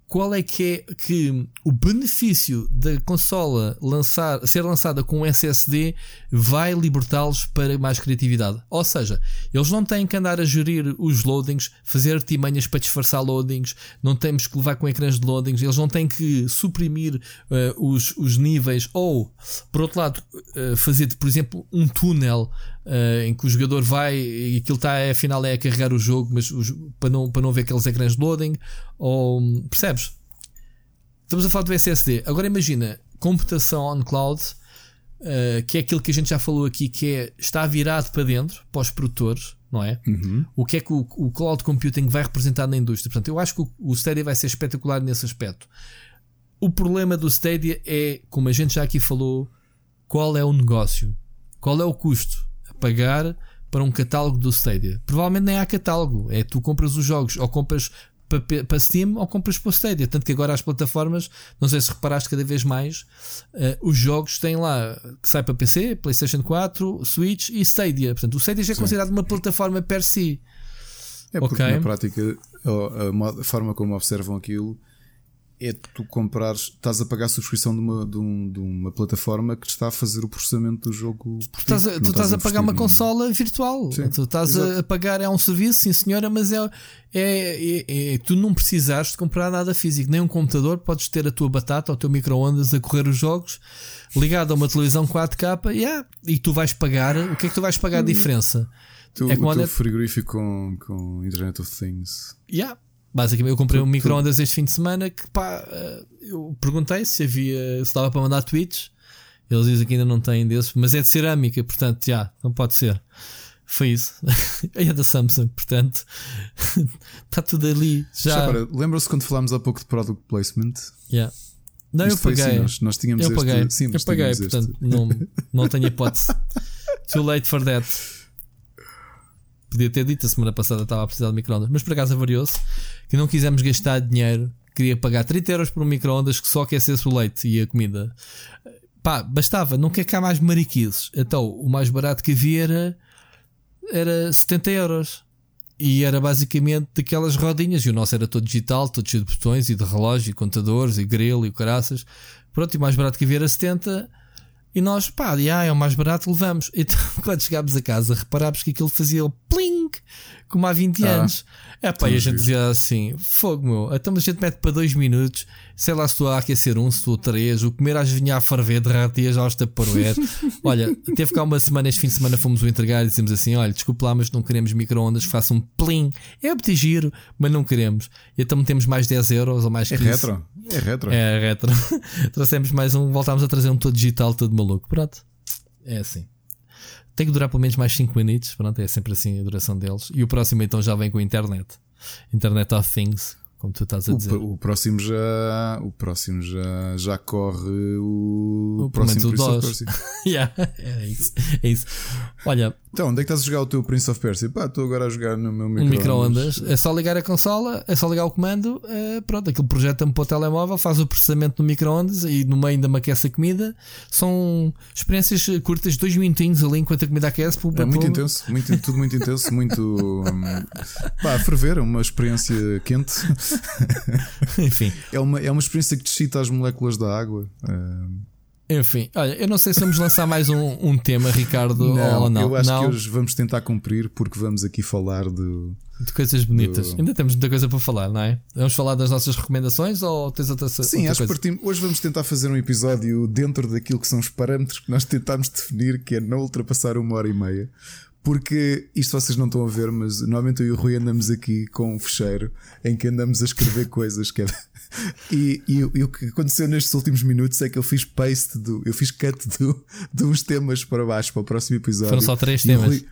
qual é que é que o benefício da consola lançar, ser lançada com SSD vai libertá-los para mais criatividade. Ou seja, eles não têm que andar a gerir os loadings, fazer artimanhas para disfarçar loadings, não temos que levar com ecrãs de loadings, eles não têm que suprimir uh, os, os níveis ou, por outro lado, uh, fazer, por exemplo, um túnel uh, em que o jogador vai e aquilo está, afinal, é a carregar o jogo, mas os, para, não, para não ver aqueles ecrãs de loading, ou percebes? Estamos a falar do SSD. Agora imagina computação on cloud, uh, que é aquilo que a gente já falou aqui, que é está virado para dentro, para os produtores, não é? Uhum. O que é que o, o, cloud computing vai representar na indústria? Portanto, eu acho que o, o Stadia vai ser espetacular nesse aspecto. O problema do Stadia é, como a gente já aqui falou, qual é o negócio? Qual é o custo pagar para um catálogo do Stadia? Provavelmente nem há catálogo. É tu compras os jogos ou compras para, para Steam ou compras para o Stadia. Tanto que agora as plataformas, não sei se reparaste cada vez mais, uh, os jogos têm lá que sai para PC, PlayStation 4, Switch e Stadia. Portanto, o Stadia já é Sim. considerado uma plataforma per si. É porque okay? na prática a, a, forma como observam aquilo é tu comprares, estás a pagar a subscrição de uma, de, um, de uma plataforma que te está a fazer o processamento do jogo. Tu estás a, tu estás a pagar uma consola virtual. Sim, tu estás exato. a pagar, é um serviço, sim senhora, mas é, é, é, é, tu não precisares de comprar nada físico, nem um computador, podes ter a tua batata ou o teu micro-ondas a correr os jogos ligado a uma televisão 4K yeah, e tu vais pagar. O que é que tu vais pagar a diferença? Tu, é o teu frigorífico com, com Internet of Things. Yeah. Basicamente, eu comprei um micro-ondas este fim de semana que pá, eh, eu perguntei se havia, se dava para mandar tweets. Eles dizem que ainda não têm desses, mas é de cerâmica, portanto, já, não pode ser. Foi isso. <laughs> é da Samsung, portanto, está <laughs> tudo ali. Já, já lembra-se quando falámos há pouco de product placement? Yeah. Não, Isto eu paguei. Assim, nós, nós, tínhamos eu este, paguei. Sim, eu paguei, portanto, não, não tenho <laughs> hipótese. Too late for that. Podia ter dito a semana passada estava a precisar de microondas, mas por acaso avariou-se que não quisemos gastar dinheiro. Queria pagar 30 euros por um microondas que só aquecesse o leite e a comida. Pá, bastava, não quer cá mais mariquices. Então, o mais barato que havia era, era 70 euros. E era basicamente daquelas rodinhas. E o nosso era todo digital, todo cheio de botões e de relógio, e contadores, e grelo e caraças. Pronto, e o mais barato que havia era 70. E nós, pá, ah, é o mais barato, levamos. Então, <laughs> quando chegámos a casa, reparámos que aquilo fazia o pling, como há 20 ah. anos. É pá, e a gente dizia assim: fogo meu, então a gente mete para 2 minutos, sei lá se estou a aquecer um, se estou a 3, o comer às vinha a ferver, derretias já está para Olha, teve cá uma semana, este fim de semana fomos o entregar e dizemos assim: olha, desculpe lá, mas não queremos micro-ondas que façam um plim. É muito giro, mas não queremos. E então temos mais 10 euros ou mais 15. É retro. É retro. É retro. <laughs> Trouxemos mais um, voltámos a trazer um todo digital, todo maluco. Pronto. É assim. Tem que durar pelo menos mais 5 minutos. Pronto, é sempre assim a duração deles. E o próximo então já vem com a internet. Internet of Things, como tu estás a dizer. O, o próximo já, o próximo já, já corre o, o próximo Prince of Persia. <laughs> yeah, é isso. É isso. Olha, então, onde é que estás a jogar o teu Prince of Persia? Pá, estou agora a jogar no meu micro-ondas. Micro é só ligar a consola, é só ligar o comando, é, pronto, aquilo projeta-me para o telemóvel, faz o processamento no micro-ondas e no meio ainda me aquece a comida. São experiências curtas, dois minutinhos ali enquanto a comida aquece. Pum, é muito pum. intenso, muito, tudo muito intenso, muito. <laughs> Hum, pá, a ferver, uma experiência quente. <laughs> Enfim. É uma, é uma experiência que descita as moléculas da água. É... Enfim, olha, eu não sei se vamos lançar mais um, um tema, Ricardo, não, ou não. Eu acho não. que hoje vamos tentar cumprir porque vamos aqui falar de, de coisas bonitas. Do... Ainda temos muita coisa para falar, não é? Vamos falar das nossas recomendações ou tens outra Sim, outra acho que partimos. Hoje vamos tentar fazer um episódio dentro daquilo que são os parâmetros que nós tentámos definir, que é não ultrapassar uma hora e meia. Porque isto vocês não estão a ver, mas normalmente eu e o Rui andamos aqui com um fecheiro em que andamos a escrever <laughs> coisas que é e, e, e, o que aconteceu nestes últimos minutos é que eu fiz paste do, eu fiz cut do, de uns temas para baixo para o próximo episódio. Foram só três temas. Rui,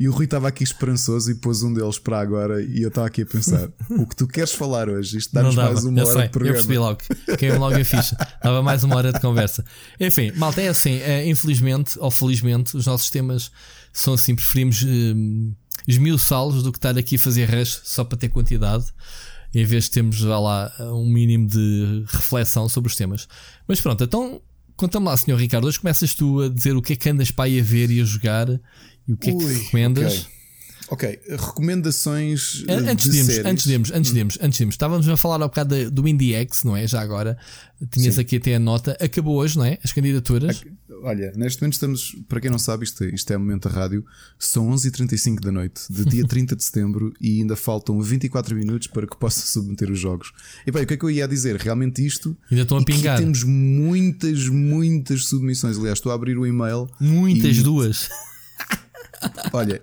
e o Rui estava aqui esperançoso e pôs um deles para agora. E eu estava aqui a pensar: <laughs> o que tu queres falar hoje? Isto dá-nos mais uma eu hora sei, de programa. Eu percebi logo, caiu logo a ficha. Dava mais uma hora de conversa. Enfim, malta, é assim: é, infelizmente ou felizmente, os nossos temas são assim, preferimos hum, esmiuçá-los do que estar aqui a fazer rush só para ter quantidade em vez de termos já lá um mínimo de reflexão sobre os temas. Mas pronto, então conta-me lá, Sr. Ricardo. Hoje começas tu a dizer o que é que andas para aí a ver e a jogar e o que Ui, é que recomendas. Okay. Ok, recomendações. Antes de, de antes de irmos, antes irmos, antes de irmos, estávamos a falar ao bocado do IndieX, não é? Já agora, tinhas Sim. aqui até a nota, acabou hoje, não é? As candidaturas. Olha, neste momento estamos, para quem não sabe, isto, isto é o momento da rádio, são 11h35 da noite, de dia <laughs> 30 de setembro, e ainda faltam 24 minutos para que possa submeter os jogos. E bem, o que é que eu ia dizer? Realmente isto. Ainda estão a pingar. Temos muitas, muitas submissões. Aliás, estou a abrir o e-mail. Muitas, e... duas. <laughs> Olha,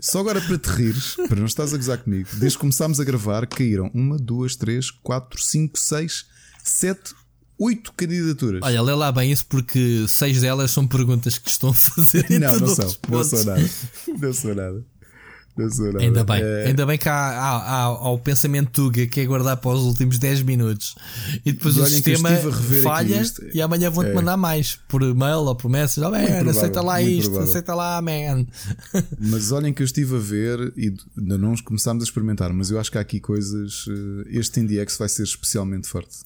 só agora para te rires, para não estás a gozar comigo, desde que começámos a gravar, caíram uma, duas, três, quatro, cinco, seis, sete, oito candidaturas. Olha, lê lá bem isso porque seis delas são perguntas que estão a fazer. Não, não são, não são nada. Não são nada. Ainda bem, é... ainda bem que há, há, há, há, o pensamento Tuga que é guardar para os últimos 10 minutos e depois e o sistema falha e amanhã vão-te é. mandar mais por mail ou por message. Oh, man, aceita lá isto, provável. aceita lá, man. <laughs> Mas olhem que eu estive a ver e ainda não começámos a experimentar, mas eu acho que há aqui coisas. Eh, este IndieX vai ser especialmente forte.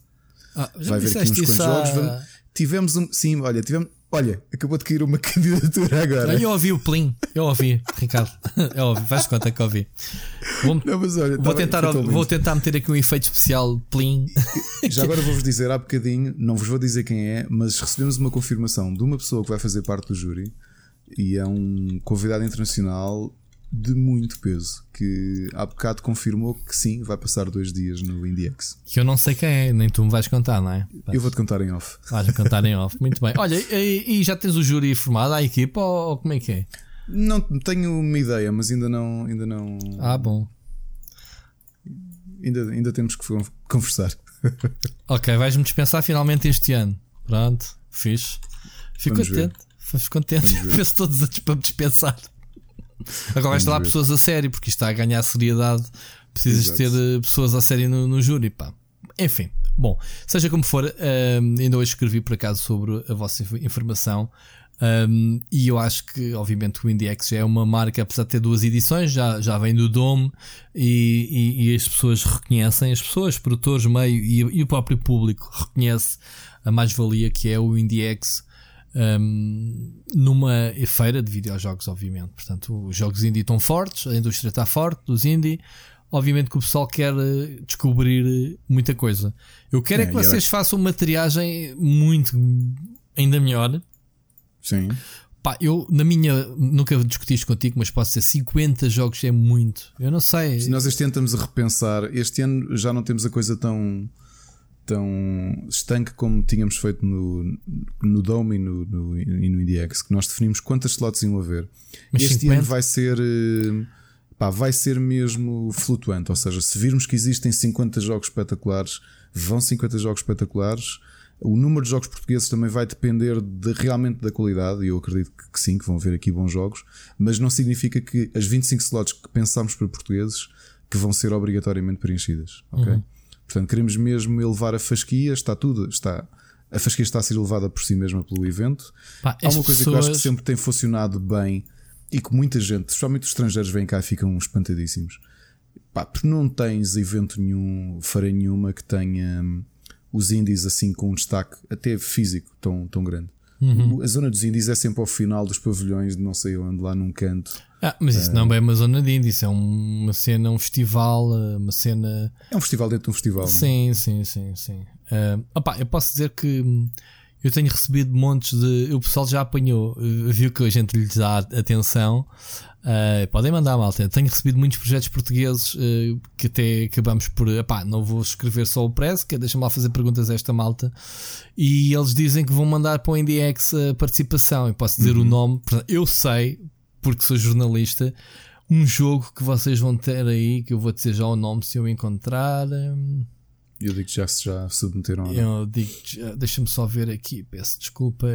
Ah, vai haver aqui uns quantos jogos. Vamos, tivemos um. Sim, olha, tivemos Olha, acabou de cair uma <laughs> candidatura agora. Eu ouvi o Plim, eu ouvi, Ricardo. <laughs> Eu ouvi, faz conta que ouvi. Vou, Não, mas olha, vou, tentar, vou tentar meter aqui um efeito especial Plim. <laughs> Já agora vou-vos dizer há bocadinho, não vos vou dizer quem é, mas recebemos uma confirmação de uma pessoa que vai fazer parte do júri e é um convidado internacional de muito peso, que há bocado confirmou que sim, vai passar dois dias no IndieX. Que eu não sei quem é, nem tu me vais contar, não é? Eu vou-te contar em off. Vais contar em off, muito bem. Olha, e, e, já tens o júri formado, a equipa, ou, ou, como é que é? Não tenho uma ideia, mas ainda não. Ainda não... Ah, bom. Ainda, ainda temos que conversar. <laughs> ok, vais-me dispensar finalmente este ano. Pronto, fixe. Fico Vamos contente. Fico contente. Ver-se <laughs> todos me dispensar. Agora vais lá pessoas a sério, porque isto está a ganhar seriedade. Precisas Exato. ter eh, pessoas a sério no, no júri. Pá. Enfim, bom, seja como for, um, ainda hoje escrevi por acaso sobre a vossa informação. Um, e eu acho que, obviamente, o IndieX é uma marca, apesar de ter duas edições, já, já vem do Dome e, e, e as pessoas reconhecem, as pessoas, produtores, meio e, e o próprio público reconhece a mais-valia que é o IndieX um, numa feira de videojogos, obviamente. Portanto, os jogos indie estão fortes, a indústria está forte dos indie. Obviamente que o pessoal quer eh, descobrir muita coisa. Eu quero é, é que vocês acho... façam uma triagem muito ainda melhor. Sim. Pá, eu na minha nunca discuti isto contigo, mas posso ser 50 jogos é muito. Eu não sei. Se nós este ano estamos a repensar, este ano já não temos a coisa tão tão estanque como tínhamos feito no, no Dome e no, no, e no IndieX, que nós definimos quantas slots iam haver. Mas este 50? ano vai ser. Eh, pá, vai ser mesmo flutuante, ou seja, se virmos que existem 50 jogos espetaculares, vão 50 jogos espetaculares. O número de jogos portugueses também vai depender de, realmente da qualidade, e eu acredito que, que sim, que vão haver aqui bons jogos, mas não significa que as 25 slots que pensámos para portugueses que vão ser obrigatoriamente preenchidas. ok? Uhum. Portanto, queremos mesmo elevar a fasquia, está tudo, está. A fasquia está a ser elevada por si mesma pelo evento. Pá, Há uma coisa pessoas... que eu acho que sempre tem funcionado bem e que muita gente, especialmente os estrangeiros, vêm cá e ficam espantadíssimos. Pá, porque não tens evento nenhum, feira nenhuma que tenha hum, os indies assim com um destaque até físico tão, tão grande. Uhum. A zona dos indies é sempre ao final dos pavilhões de não sei onde, lá num canto. Ah, mas isso uh, não é uma zona de indies, é uma cena, um festival, eh, uma cena. É um festival dentro de um festival. É? Sim, sim, sim, sim. Uh, opa, eu posso dizer que hum, eu tenho recebido montes de. O pessoal já apanhou, eh, viu que a gente lhes dá atenção. Uh, podem mandar malta. Tenho recebido muitos projetos portugueses uh, que até acabamos por. Epá, não vou escrever só o press, que deixa-me lá fazer perguntas a esta malta. E eles dizem que vão mandar para o NDX a participação. E posso dizer uhum. o nome. Eu sei, porque sou jornalista, um jogo que vocês vão ter aí, que eu vou dizer já o nome se eu encontrar. Hum, eu digo que já se já submeteram. Eu digo, deixa-me só ver aqui, peço desculpa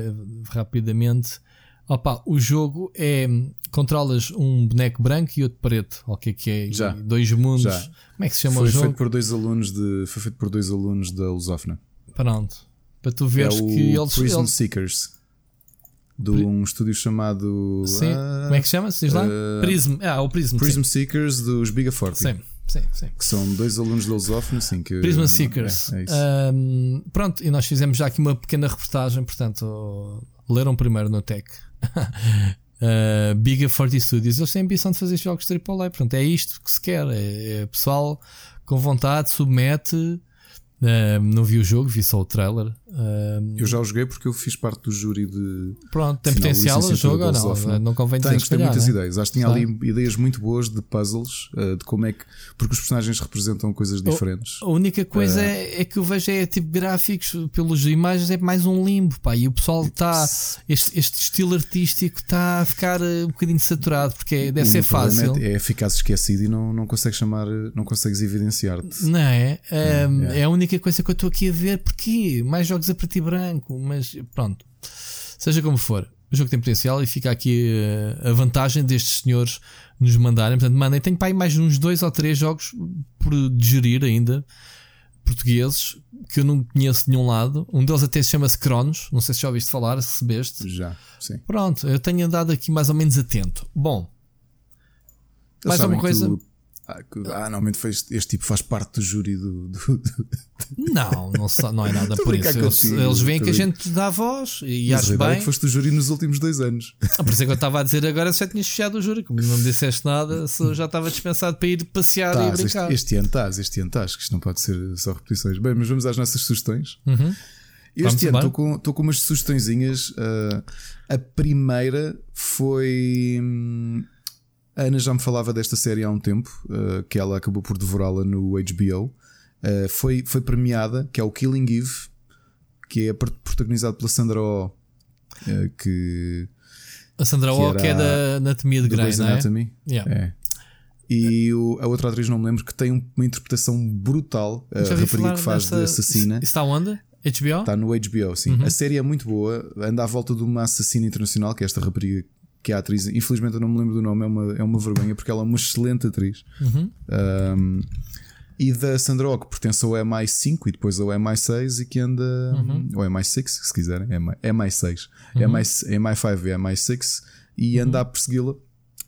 rapidamente. Opa, o jogo é controlas um boneco branco e outro preto. O que é que é? Já. Dois mundos. Já. Como é que se chama foi o jogo? Feito por dois alunos de, foi feito por dois alunos da Lusófona. Pronto. Para tu veres é que eles. Prism eles... Seekers de um estúdio chamado. Sim, uh, como é que se chama? Diz lá? Uh, Prism. Ah, o Prism. Prism sim. Seekers dos Big Forty. Sim. Sim, sim. Que são dois alunos da Lusófono, sim. Que, Prism Seekers. É, é um, pronto, e nós fizemos já aqui uma pequena reportagem, portanto, leram primeiro no Tech. Uh, <laughs> Big 40 Studios, eles têm a ambição de fazer jogos AAA. Portanto, é isto que se quer. É, é pessoal com vontade, submete Uh, não vi o jogo, vi só o trailer. Uh, eu já o joguei porque eu fiz parte do júri de. Pronto, tem potencial o jogo ou não? Não convém dizer tem, tem muitas né? ideias. Acho que tinha ali ideias muito boas de puzzles, uh, de como é que. Porque os personagens representam coisas diferentes. A única coisa é, é, que eu vejo é tipo gráficos, pelas imagens, é mais um limbo, pá. E o pessoal está. Este, este estilo artístico está a ficar um bocadinho saturado, porque é, deve ser fácil. É, é ficar esquecido e não, não consegues chamar, não consegues evidenciar-te. Não é? é, é a única única coisa que eu estou aqui a ver, porque mais jogos a preto e branco, mas pronto, seja como for, o jogo tem potencial e fica aqui a, a vantagem destes senhores nos mandarem. Portanto, mandem, tenho para aí mais uns dois ou três jogos por digerir ainda, portugueses, que eu não conheço de nenhum lado. Um deles até se chama-se Cronos, não sei se já ouviste falar, se recebeste. Já, sim. Pronto, eu tenho andado aqui mais ou menos atento. Bom, mais alguma coisa? Tu ah, que, ah, normalmente fez, este tipo faz parte do júri do. do, do... Não, não, só, não é nada <laughs> por isso. Eles, eles veem que a gente dá voz e Mas acho bem. É que foste do júri nos últimos dois anos. Ah, por isso é que eu estava a dizer agora se já tinhas fechado o júri. Como não me disseste nada, <laughs> já estava dispensado para ir passear tás, e brincar. Este, este ano estás, este ano estás, que isto não pode ser só repetições. Bem, mas vamos às nossas sugestões. Uhum. Este ano estou com, com umas sugestõezinhas. Uh, a primeira foi. Hum, a Ana já me falava desta série há um tempo, uh, que ela acabou por devorá-la no HBO. Uh, eh, foi, foi premiada, que é o Killing Eve, que é protagonizado pela Sandra Oh, uh, que. A Sandra Oh, que, que é da Anatomia de Grey, não é? Anatomy. Yeah. É. E o, a outra atriz, não me lembro, que tem uma interpretação brutal. A rapariga que faz dessa, de assassina. Está onde? HBO? Está no HBO, sim. Uhum. A série é muito boa, anda à volta de uma assassina internacional, que é esta rapariga que é a atriz, infelizmente eu não me lembro do nome, é uma, é uma vergonha porque ela é uma excelente atriz. Uhum. Um, e da Sandra Oh, que pertence ao MI5 e depois ao MI6 e que anda. Uhum. Ou MI6, se quiserem, MI6, uhum. MI, MI5 e MI6 e anda a persegui-la.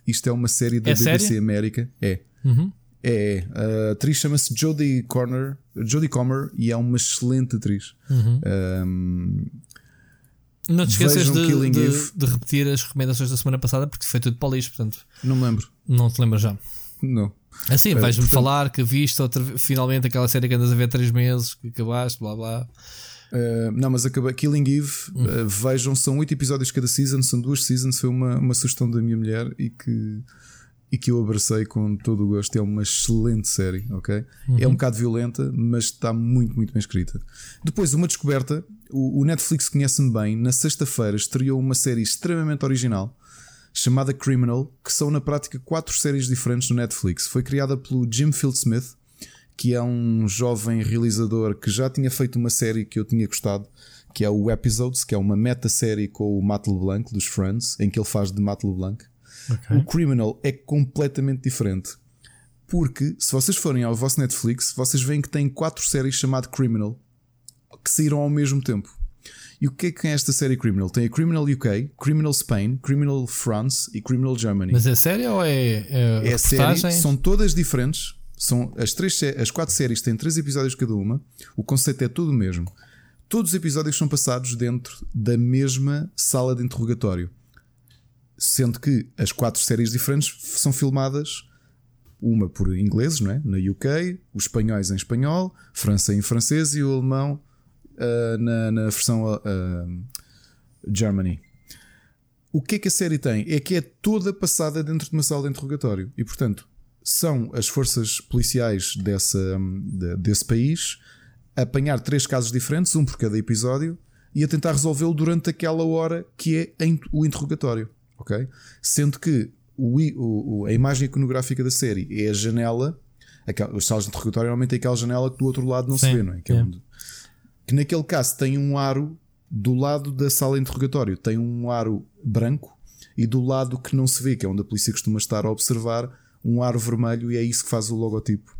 Isto é uma série da é BBC série? América. É. Uhum. É, a atriz chama-se Jodie Corner, Jodie Comer e é uma excelente atriz. Uhum. Um, não te esqueças de, de, de, repetir as recomendações da semana passada porque foi tudo para o lixo, portanto. Não me lembro. Não te lembras já? Não. Assim, é, vais-me portanto... falar que viste outra, finalmente aquela série que andas a ver há 3 meses, que acabaste, blá blá. Uh, não, mas acaba Killing Eve. Uh, vejam, são 8 episódios cada season, são duas seasons. Foi uma, uma sugestão da minha mulher e que, e que eu abracei com todo o gosto. É uma excelente série, ok? Uhum. É um bocado violenta, mas está muito, muito bem escrita. Depois, uma descoberta o, Netflix conhece-me bem. Na sexta-feira estreou uma série extremamente original chamada Criminal, que são na prática quatro séries diferentes no Netflix. Foi criada pelo Jim Field Smith, que é um jovem realizador que já tinha feito uma série que eu tinha gostado, que é o Episodes, que é uma meta-série com o Matt LeBlanc dos Friends, em que ele faz de Matt LeBlanc. Okay. O Criminal é completamente diferente. Porque, se vocês forem ao vosso Netflix, vocês veem que tem quatro séries chamadas Criminal que saíram ao mesmo tempo. E o que é que é esta série Criminal? Tem a Criminal UK, Criminal Spain, Criminal France e Criminal Germany. Mas é série ou é, é, é série? São todas diferentes. São as, três, as quatro séries têm três episódios cada uma. O conceito é tudo o mesmo. Todos os episódios são passados dentro da mesma sala de interrogatório. Sendo que as quatro séries diferentes são filmadas uma por ingleses, não é? na UK, os espanhóis em espanhol, França em francês e o alemão uh, na, na, versão uh, Germany. O que é que a série tem? É que é toda passada dentro de uma sala de interrogatório. E, portanto, são as forças policiais dessa, de, desse país a apanhar três casos diferentes, um por cada episódio, e a tentar resolvê-lo durante aquela hora que é o interrogatório. ok? Sendo que o, o, a imagem iconográfica da série é a janela. Aquela, os salas de interrogatório normalmente é aquela janela que do outro lado não Sim, se vê, não é? Que é, é. Onde, que naquele caso tem um aro do lado da sala de interrogatório, tem um aro branco e do lado que não se vê, que é onde a polícia costuma estar a observar, um aro vermelho e é isso que faz o logotipo.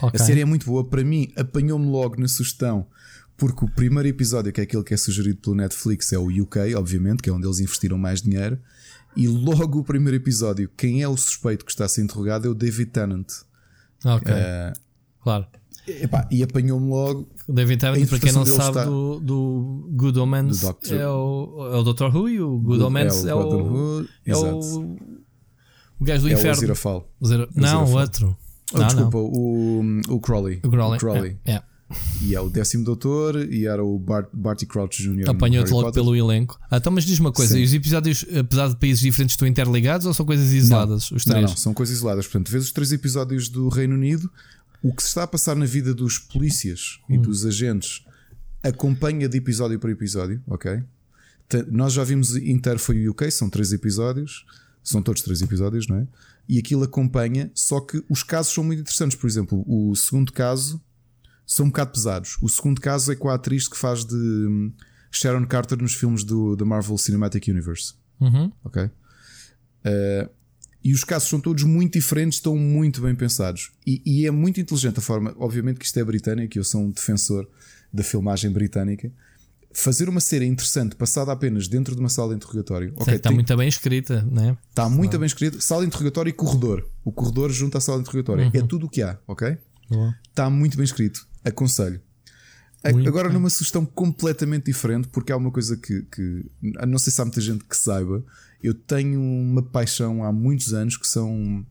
Okay. A série é muito boa, para mim apanhou-me logo na sugestão, porque o primeiro episódio, que é aquele que é sugerido pelo Netflix, é o UK, obviamente, que é onde eles investiram mais dinheiro, e logo o primeiro episódio, quem é o suspeito que está a ser interrogado é o David Tennant. Ok. Uh, claro. Epá, e apanhou-me logo. David Tennant, para quem não sabe, está... do, do Good Omens do é, o, é o Dr. Who e o Good Omens é o. É o, é o, o gajo do é inferno. O Zirafal. Zira... Não, o outro. Oh, não, desculpa, não. O, o Crowley. O Crowley. O Crowley. É, é. E é o décimo doutor e era o Bart, Barty Crouch Jr. Apanhou-te logo Potter. pelo elenco. Ah, então, mas diz-me uma coisa: Sim. os episódios, apesar de países diferentes, estão interligados ou são coisas isoladas? Não, os três? Não, não, são coisas isoladas. Portanto, vês os três episódios do Reino Unido, o que se está a passar na vida dos polícias hum. e dos agentes acompanha de episódio para episódio, ok? Nós já vimos inteiro foi o UK, são três episódios, são todos três episódios, não é? E aquilo acompanha, só que os casos são muito interessantes. Por exemplo, o segundo caso são um bocado pesados. O segundo caso é com a atriz que faz de hum, Sharon Carter nos filmes do da Marvel Cinematic Universe. Uhum. Ok? Uh, e os casos são todos muito diferentes, estão muito bem pensados. E, e, é muito inteligente a forma, obviamente que isto é britânico, eu sou um defensor da filmagem britânica. Fazer uma série interessante passada apenas dentro de uma sala de interrogatório. Okay, está tem, muito bem escrita, né? Está muito bem escrita. Sala de interrogatório e corredor. O corredor junto à sala de interrogatório. Uhum. É tudo o que há, ok? Uhum. Está muito bem escrito. Aconselho. Muito Agora, bem. numa sugestão completamente diferente, porque há uma coisa que, que não sei se há muita gente que saiba. Eu tenho uma paixão há muitos anos que são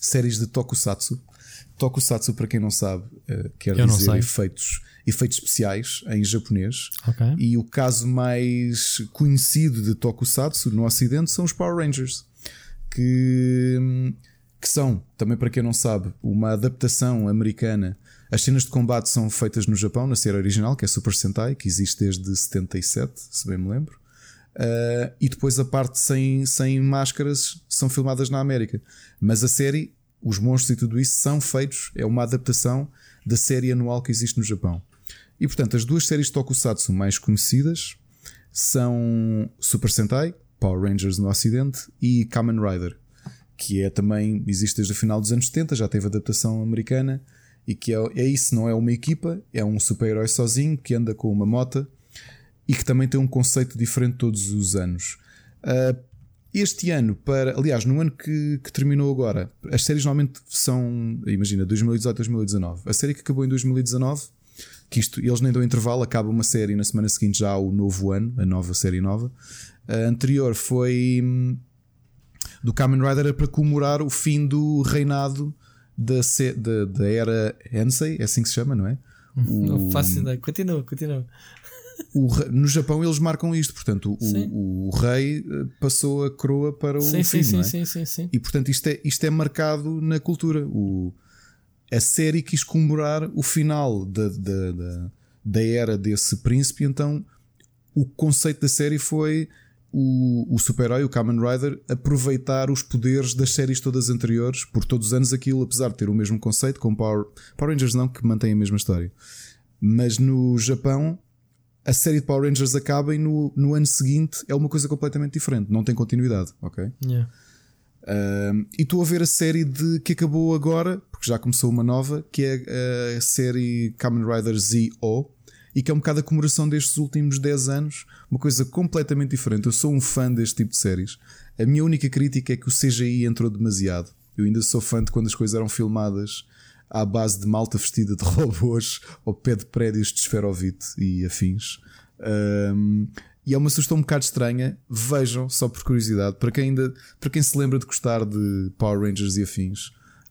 séries de tokusatsu. Tokusatsu, para quem não sabe, eh, quer Eu dizer efeitos, efeitos especiais em japonês. Okay. E o caso mais conhecido de tokusatsu no Ocidente são os Power Rangers, que, que são, também para quem não sabe, uma adaptação americana as cenas de combate são feitas no Japão, na série original, que é Super Sentai, que existe desde 77, se bem me lembro. Uh, e depois a parte sem, sem máscaras são filmadas na América. Mas a série, os monstros e tudo isso são feitos, é uma adaptação da série anual que existe no Japão. E portanto, as duas séries de Tokusatsu mais conhecidas são Super Sentai, Power Rangers no Ocidente, e Kamen Rider, que é também, existe desde o final dos anos 70, já teve adaptação americana e que é, é isso, não é uma equipa, é um super-herói sozinho que anda com uma moto e que também tem um conceito diferente todos os anos. Uh, este ano, para aliás, no ano que, que, terminou agora, as séries normalmente são, imagina, 2018, 2019. A série que acabou em 2019, que isto eles nem dão intervalo, acaba uma série na semana seguinte já o novo ano, a nova série nova. A anterior foi hum, do Kamen Rider para comemorar o fim do reinado da, da, da era Hensei, é assim que se chama, não é? O, não faço ideia. Continua, continua. O, no Japão eles marcam isto, portanto, o, o, rei eh, passou a coroa para o sim, filho, sim, é? sim, sim, sim, E portanto isto é, isto é marcado na cultura. O, a série quis comemorar o final da, da, da, da era desse príncipe, então o conceito da série foi o, o super-herói, o Kamen Rider, aproveitar os poderes das séries todas anteriores, por todos os anos aquilo, apesar de ter o mesmo conceito, com Power, Power Rangers não, que mantém a mesma história. Mas no Japão, a série de Power Rangers acaba e no, no ano seguinte é uma coisa completamente diferente, não tem continuidade, ok? Yeah. Uh, e estou a ver a série de que acabou agora, porque já começou uma nova, que é a série Kamen Rider Z.O e que é um bocado a comemoração destes últimos 10 anos, uma coisa completamente diferente. Eu sou um fã deste tipo de séries. A minha única crítica é que o CGI entrou demasiado. Eu ainda sou fã de quando as coisas eram filmadas à base de malta vestida de <laughs> robôs ao pé de prédios de esferovite e afins. Um, e é uma sugestão um bocado estranha. Vejam, só por curiosidade, para quem ainda para quem se lembra de gostar de Power Rangers e afins.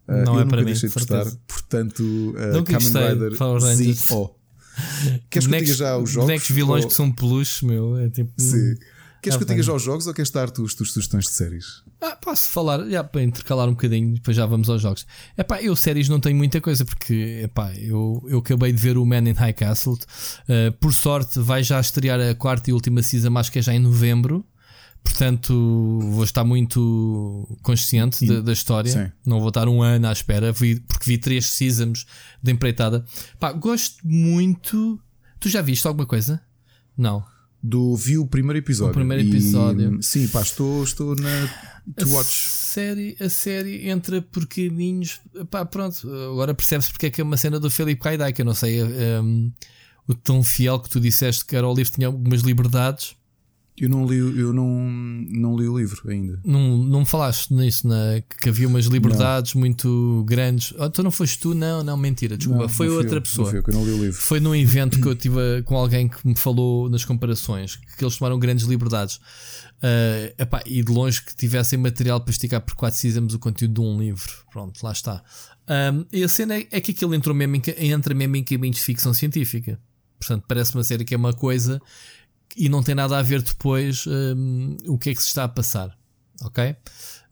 Uh, não é nunca para deixei mim, de gostar, portanto, uh, Kamen Rider Z-O. <laughs> Queres que eu diga já os jogos? Bonecos vilões ou... que são peluches, meu. É tipo. Sim. Queres ah, que eu diga já os jogos ou queres dar tu as tuas sugestões de séries? Ah, posso falar, já para intercalar um bocadinho, depois já vamos aos jogos. É pá, eu séries não tenho muita coisa, porque epá, eu, eu acabei de ver o Man in High Castle. Uh, por sorte, vai já estrear a quarta e última season, acho que é já em novembro. Portanto, vou estar muito consciente da, da, história. Sim. Não vou estar um ano à espera, vi, porque vi três seasons de empreitada. Pá, gosto muito. Tu já viste alguma coisa? Não. Do, vi o primeiro episódio. O primeiro episódio. E, sim, pá, estou, estou na. To a watch. Série, a série entra por caminhos. Pá, pronto. Agora percebes porque é que é uma cena do Felipe Kaidai, que eu não sei um, o tão fiel que tu disseste que era o livro tinha algumas liberdades Eu não li, eu não, não li o livro ainda. Não, não me falaste nisso, na, que havia umas liberdades não. muito grandes. Oh, então não foste tu? Não, não, mentira, desculpa. Não, foi não outra eu, pessoa. Foi, eu, que não li o livro. foi num evento que eu tive com alguém que me falou nas comparações que eles tomaram grandes liberdades. Uh, epá, e de longe que tivessem material para esticar por 4 seasons o conteúdo de um livro. Pronto, lá está. Um, e a cena é, é que aquilo entrou mesmo em, entra mesmo em caminhos de ficção científica. Portanto, parece uma série que é uma coisa e não tem nada a ver depois um, o que é que se está a passar. Ok?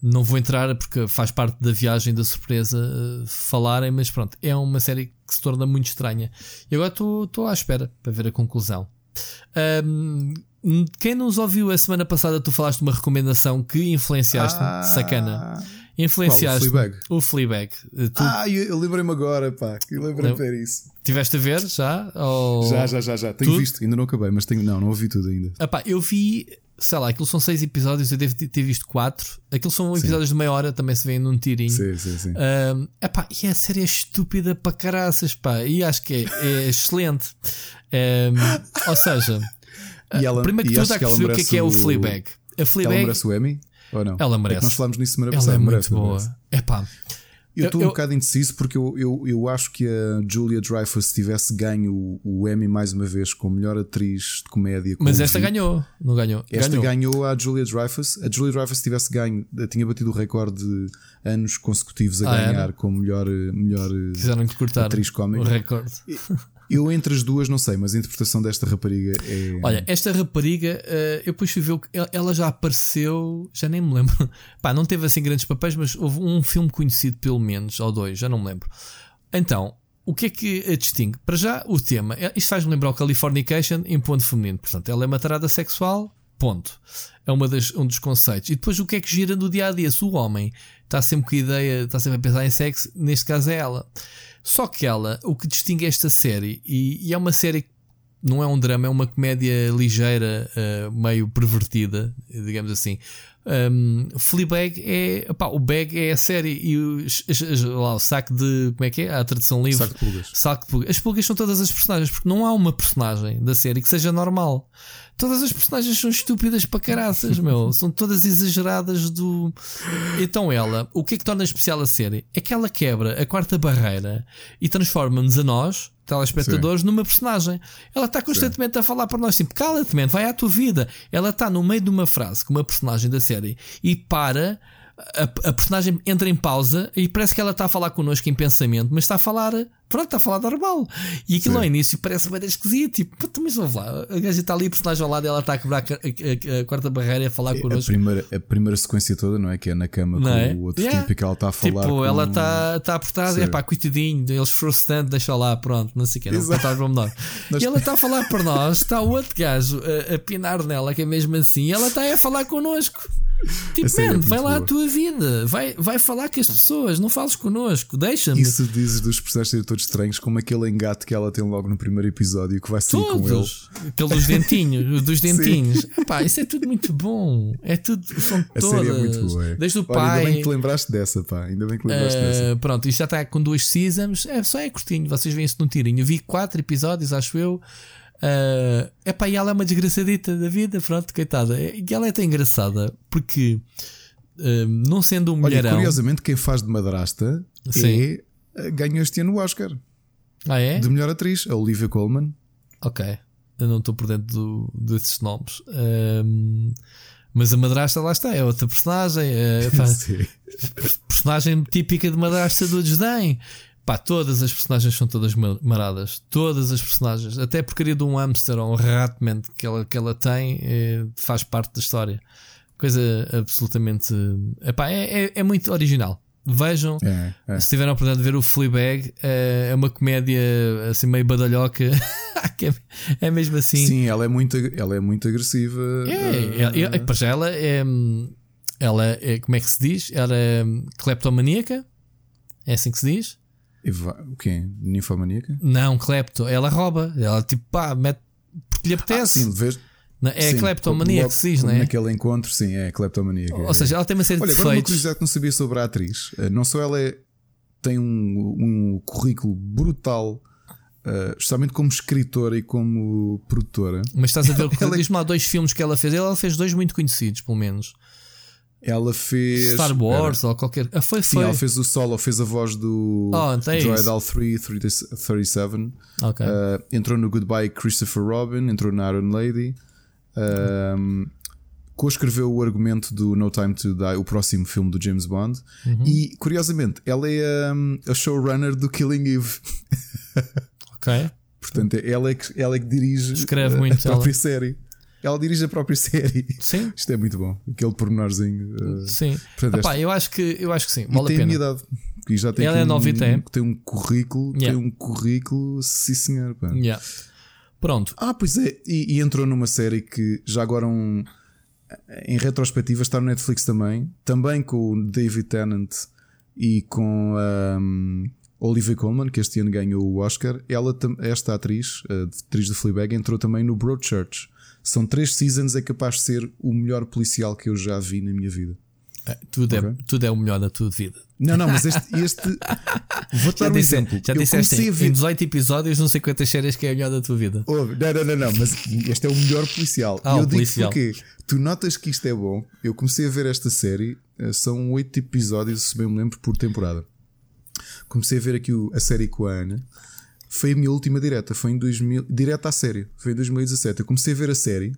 Não vou entrar porque faz parte da viagem da surpresa uh, falarem, mas pronto, é uma série que se torna muito estranha. E agora estou à espera para ver a conclusão. Um, quem nos ouviu a semana passada, tu falaste de uma recomendação que influenciaste, ah, sacana. Influenciaste Qual, o Fleabag. O Fleabag. Tu... Ah, eu, eu lembrei-me agora, pá. Eu lembrei-me de ver isso. Tiveste a ver já? Ou... Já, já, já, já. Tenho Tudo? visto, ainda não acabei, mas tenho, não, não ouvi tudo ainda. Epá, eu vi, sei lá, aquilo são seis episódios, eu devo ter visto quatro. Aquilo são episódios sim. de meia hora, também se vêem num tirinho. Sim, sim, sim. Um, epá, e a série é estúpida para caraças, pá. E acho que é, é <laughs> excelente. Um, ou seja, ela, primeiro que tudo há que perceber o que é, que é o Fleabag. A Fleabag. Ela merece o Emmy? Ou não? Ela merece. É nós falámos nisso semana passada. Ela é muito merece, boa. É pá. Eu estou um bocado indeciso porque eu, eu, eu acho que a Julia Dreyfus tivesse ganho o, o Emmy mais uma vez como melhor atriz de comédia. Mas esta ganhou, não ganhou? Esta ganhou. ganhou a Julia Dreyfus. A Julia Dreyfus tivesse ganho, tinha batido o recorde de anos consecutivos a ah, ganhar era? como melhor, melhor atriz cómica. O recorde. Eu entre as duas não sei, mas a interpretação desta rapariga é. Olha, esta rapariga, uh, eu depois fui ver que ela já apareceu, já nem me lembro. <laughs> Pá, não teve assim grandes papéis, mas houve um filme conhecido pelo menos, ou dois, já não me lembro. Então, o que é que a distingue? Para já, o tema. É, isto faz-me lembrar o Californication em ponto feminino. Portanto, ela é uma tarada sexual, ponto. É uma das, um dos conceitos. E depois, o que é que gira no dia a dia? Se o homem está sempre com a ideia, está sempre a pensar em sexo, neste caso é ela. Só que ela, o que distingue esta série, e, e é uma série que não é um drama, é uma comédia ligeira, uh, meio pervertida, digamos assim. Um, Fleabag é. Opá, o bag é a série e o, lá, o saco de. Como é que é? A tradução livre. Saco de pulgas. Saco de pulgas. As pulgas são todas as personagens, porque não há uma personagem da série que seja normal. Todas as personagens são estúpidas para caraças, <laughs> meu. São todas exageradas do. Então ela, o que é que torna especial a série? É que ela quebra a quarta barreira e transforma-nos a nós telespectadores Sim. numa personagem. Ela está constantemente Sim. a falar para nós assim: cala-te, vai à tua vida. Ela está no meio de uma frase com uma personagem da série e para a, a, personagem entra em pausa e parece que ela está a falar connosco em pensamento, mas está a falar, pronto, está a falar normal. E aquilo Sim. ao início parece bem esquisito, tipo, mas vamos lá, a gaja está ali, a personagem ao lado, ela está a quebrar a, a, a quarta barreira e a falar é, connosco. A primeira, a primeira sequência toda, não é? Que é na cama não com é? o outro yeah. tipo que ela está a falar. Tipo, com... ela está, está por trás, é pá, coitadinho, eles foram-se tanto, deixa lá, pronto, não sei o que, não contar o menor. <laughs> E ela está a falar para nós, está o outro gajo a, a pinar nela, que é mesmo assim, e ela está a falar connosco. Tipo, man, é vai lá boa. a tua vida, vai, vai falar com as pessoas, não fales connosco, deixa-me. Isso dizes dos personagens serem todos estranhos, como aquele engate que ela tem logo no primeiro episódio que vai sair todos. com ele. <laughs> Dos dentinhos, dos dentinhos. Epá, isso é tudo muito bom. É tudo, são a todas. Série é muito boa. É. Desde o Olha, pai. Ainda bem que te lembraste dessa, pá. Ainda bem que lembraste uh, dessa. Pronto, isto já está com duas seasons. É, só é curtinho, vocês veem isso num tirinho. Eu vi quatro episódios, acho eu. Uh, epá, e ela é uma desgraçadita da vida, pronto, coitada. E ela é tão engraçada porque, uh, não sendo um Olha, mulherão. Curiosamente, quem faz de madrasta Sim. é, ganhou este ano o Oscar. Ah, é? De melhor atriz, a Olivia Colman. Ok, eu não estou por dentro do, desses nomes. Um, mas a madrasta lá está, é outra personagem. É, <laughs> pá, personagem típica de madrasta do desdém. Pá, todas as personagens são todas maradas. Todas as personagens. Até a porcaria de um hamster ou um rato que ela, que ela tem é, faz parte da história. Coisa absolutamente. Epá, é, é, é muito original. Vejam, é, é. se tiveram a oportunidade de ver o Fleabag, é, é uma comédia assim meio badalhoca. <laughs> É, é mesmo assim. Sim, ela é muito, ela é muito agressiva. É, é, é, ela é. Ela é, como é que se diz? Ela é cleptomaníaca? É assim que se diz? O quê? Ninfomaníaca? Não, clepto. Ela rouba. Ela tipo, pá, mete porque lhe apetece. Ah, sim, vês? É sim, cleptomania que se diz, não é? Naquele encontro, sim, é cleptomania. Ou seja, ela tem uma série Olha, de defeitos. Olha, uma curiosidade que não sabia sobre a atriz. Eh, não só ela é, tem um, um currículo brutal Uh, justamente como escritora e como produtora. Mas estás a ver, <laughs> ela... diz-me lá dois filmes que ela fez. Ela fez dois muito conhecidos, pelo menos. Ela fez. Star Wars Era. ou qualquer. Ah, foi, Sim, foi. ela fez o solo, fez a voz do oh, então é Droid L3 37. Okay. Uh, entrou no Goodbye Christopher Robin, entrou na Iron Lady. Um, co-escreveu o argumento do No Time to Die, o próximo filme do James Bond. Uhum. E, curiosamente, ela é um, a showrunner do Killing Eve. <laughs> ok. Portanto, ela é que, ela é que dirige Escreve muito a própria ela. série. Ela dirige a própria série. Sim. <laughs> Isto é muito bom. Aquele pormenorzinho. Uh, sim. Portanto, Epá, eu acho que eu acho que sim. Vale e tem a pena. a minha idade. E já tem ela é um, nova e tem. tem um currículo. Yeah. Tem um currículo, sim senhor. Pá. Yeah. Pronto. Ah, pois é. E, e, entrou numa série que já agora um. Em retrospectiva está no Netflix também. Também com o David Tennant e com um, Olivia Colman, que este ano ganhou o Oscar. Ela, esta atriz, a atriz de Fleabag, entrou também no Broadchurch. São três seasons, é capaz de ser o melhor policial que eu já vi na minha vida. É, tudo, okay. é, tudo é o melhor da tua vida. Não, não, mas este. este vou-te dar um disse, exemplo. Já disseste ver... em 18 episódios, não sei quantas séries que é a melhor da tua vida. Oh, não, não, não, não, mas este é o melhor policial. Ah, eu policial. digo porque tu notas que isto é bom. Eu comecei a ver esta série, eh, são 8 episódios, se bem me lembro, por temporada. Comecei a ver aqui a série com a Ana. Foi a minha última direta, foi em 2000, direta à série, foi em 2017. Eu comecei a ver a série.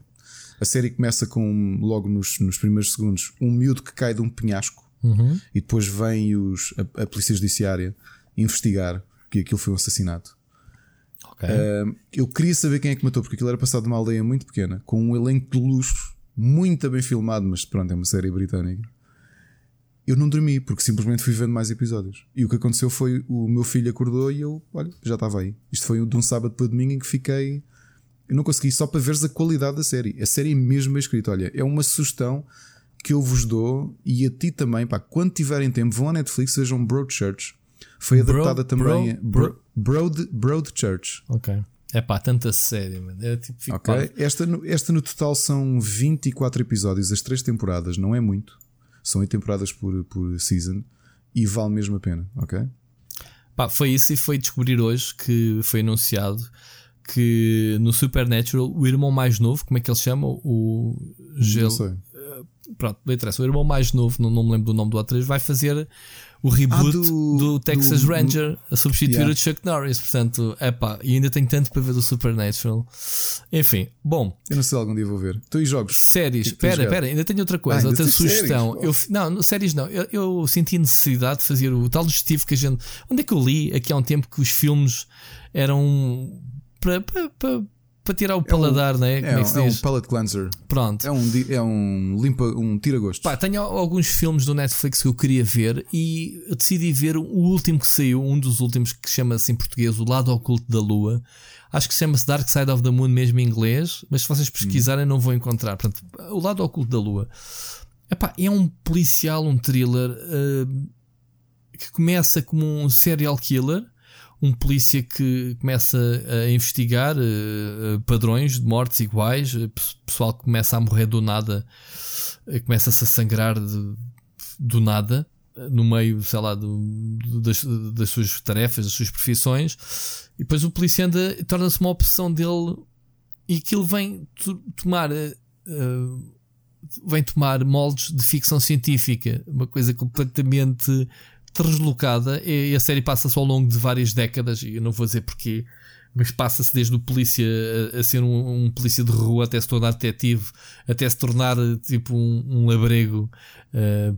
A série começa com, logo nos, nos primeiros segundos, um miúdo que cai de um penhasco uhum. e depois vem os, a, a, Polícia Judiciária investigar que aquilo foi um assassinato. Okay. Uh, eu queria saber quem é que matou, porque aquilo era passado numa aldeia muito pequena, com um elenco de luxo, muito bem filmado, mas pronto, é uma série britânica eu não dormi porque simplesmente fui vendo mais episódios. E o que aconteceu foi o meu filho acordou e eu, olha, já estava aí. Isto foi de um sábado para domingo em que fiquei. Eu não consegui só para veres a qualidade da série. A série é mesmo bem escrita. Olha, é uma sugestão que eu vos dou e a ti também. Pá, quando tiverem tempo, vão à Netflix, sejam Broadchurch. Foi adaptada bro, também. Bro, Broad, Broadchurch. Ok. É pá, tanta série, mano. É tipo, ok. Esta, esta no total são 24 episódios, as três temporadas, não é muito. São 8 temporadas por, por season e vale mesmo a pena, ok? Pá, foi isso e foi descobrir hoje que foi anunciado que no Supernatural o irmão mais novo, como é que ele chama? O Gelo. Não sei. Pronto, não interessa. O irmão mais novo, não, não me lembro do nome do atriz, vai fazer o reboot ah, do, do, Texas do, Ranger a substituir yeah. o Chuck Norris. Portanto, é pá, e ainda tenho tanto para ver do Supernatural. Enfim, bom. Eu não sei se algum dia vou ver. Tu e jogos? Séries, espera, espera, ainda tenho outra coisa, ah, outra sugestão. Eu, não, séries não. Eu, eu, senti necessidade de fazer o tal digestivo que a gente. Onde é que eu li aqui há um tempo que os filmes eram para, para, para para tirar o paladar, é um, né? É, é, é um palate cleanser. Pronto. É um, é um limpa, um tira-gosto. Pá, tenho alguns filmes do Netflix que eu queria ver e decidi ver o último que saiu, um dos últimos que chama-se em português O Lado Oculto da Lua. Acho que chama-se Dark Side of the Moon mesmo em inglês, mas se vocês pesquisarem hum. não vão encontrar. Portanto, O Lado Oculto da Lua. Epá, é um policial, um thriller uh, que começa como um serial killer um polícia que começa a investigar uh, padrões de mortes iguais, uh, pessoal que começa a morrer do nada, uh, começa-se a sangrar de, do nada, no meio, sei lá, do, das, das, suas tarefas, das suas profissões, e depois o polícia anda, torna-se uma opção dele e aquilo vem tomar. vem tomar moldes de ficção científica, uma coisa completamente deslocada e a série passa-se ao longo de várias décadas, e eu não vou dizer porquê, mas passa-se desde o polícia a, a ser um, um, polícia de rua até se tornar detetive, até se tornar tipo um, um labrego, uh,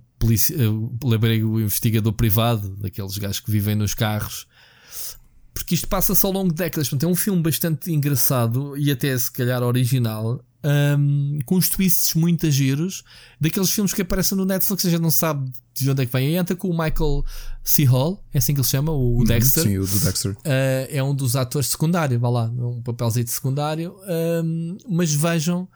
investigador privado, daqueles gajos que vivem nos carros. Porque isto passa-se ao longo de décadas. Portanto, é um filme bastante engraçado e até se calhar original um, com uns twists muito giros, daqueles filmes que aparecem no Netflix, a gente não sabe de onde é que vem. Entra com o Michael C. Hall, é assim que ele chama, o uhum, Dexter. Sim, o do Dexter. Uh, é um dos atores secundários, vá lá, um papelzinho secundário. Um, mas vejam,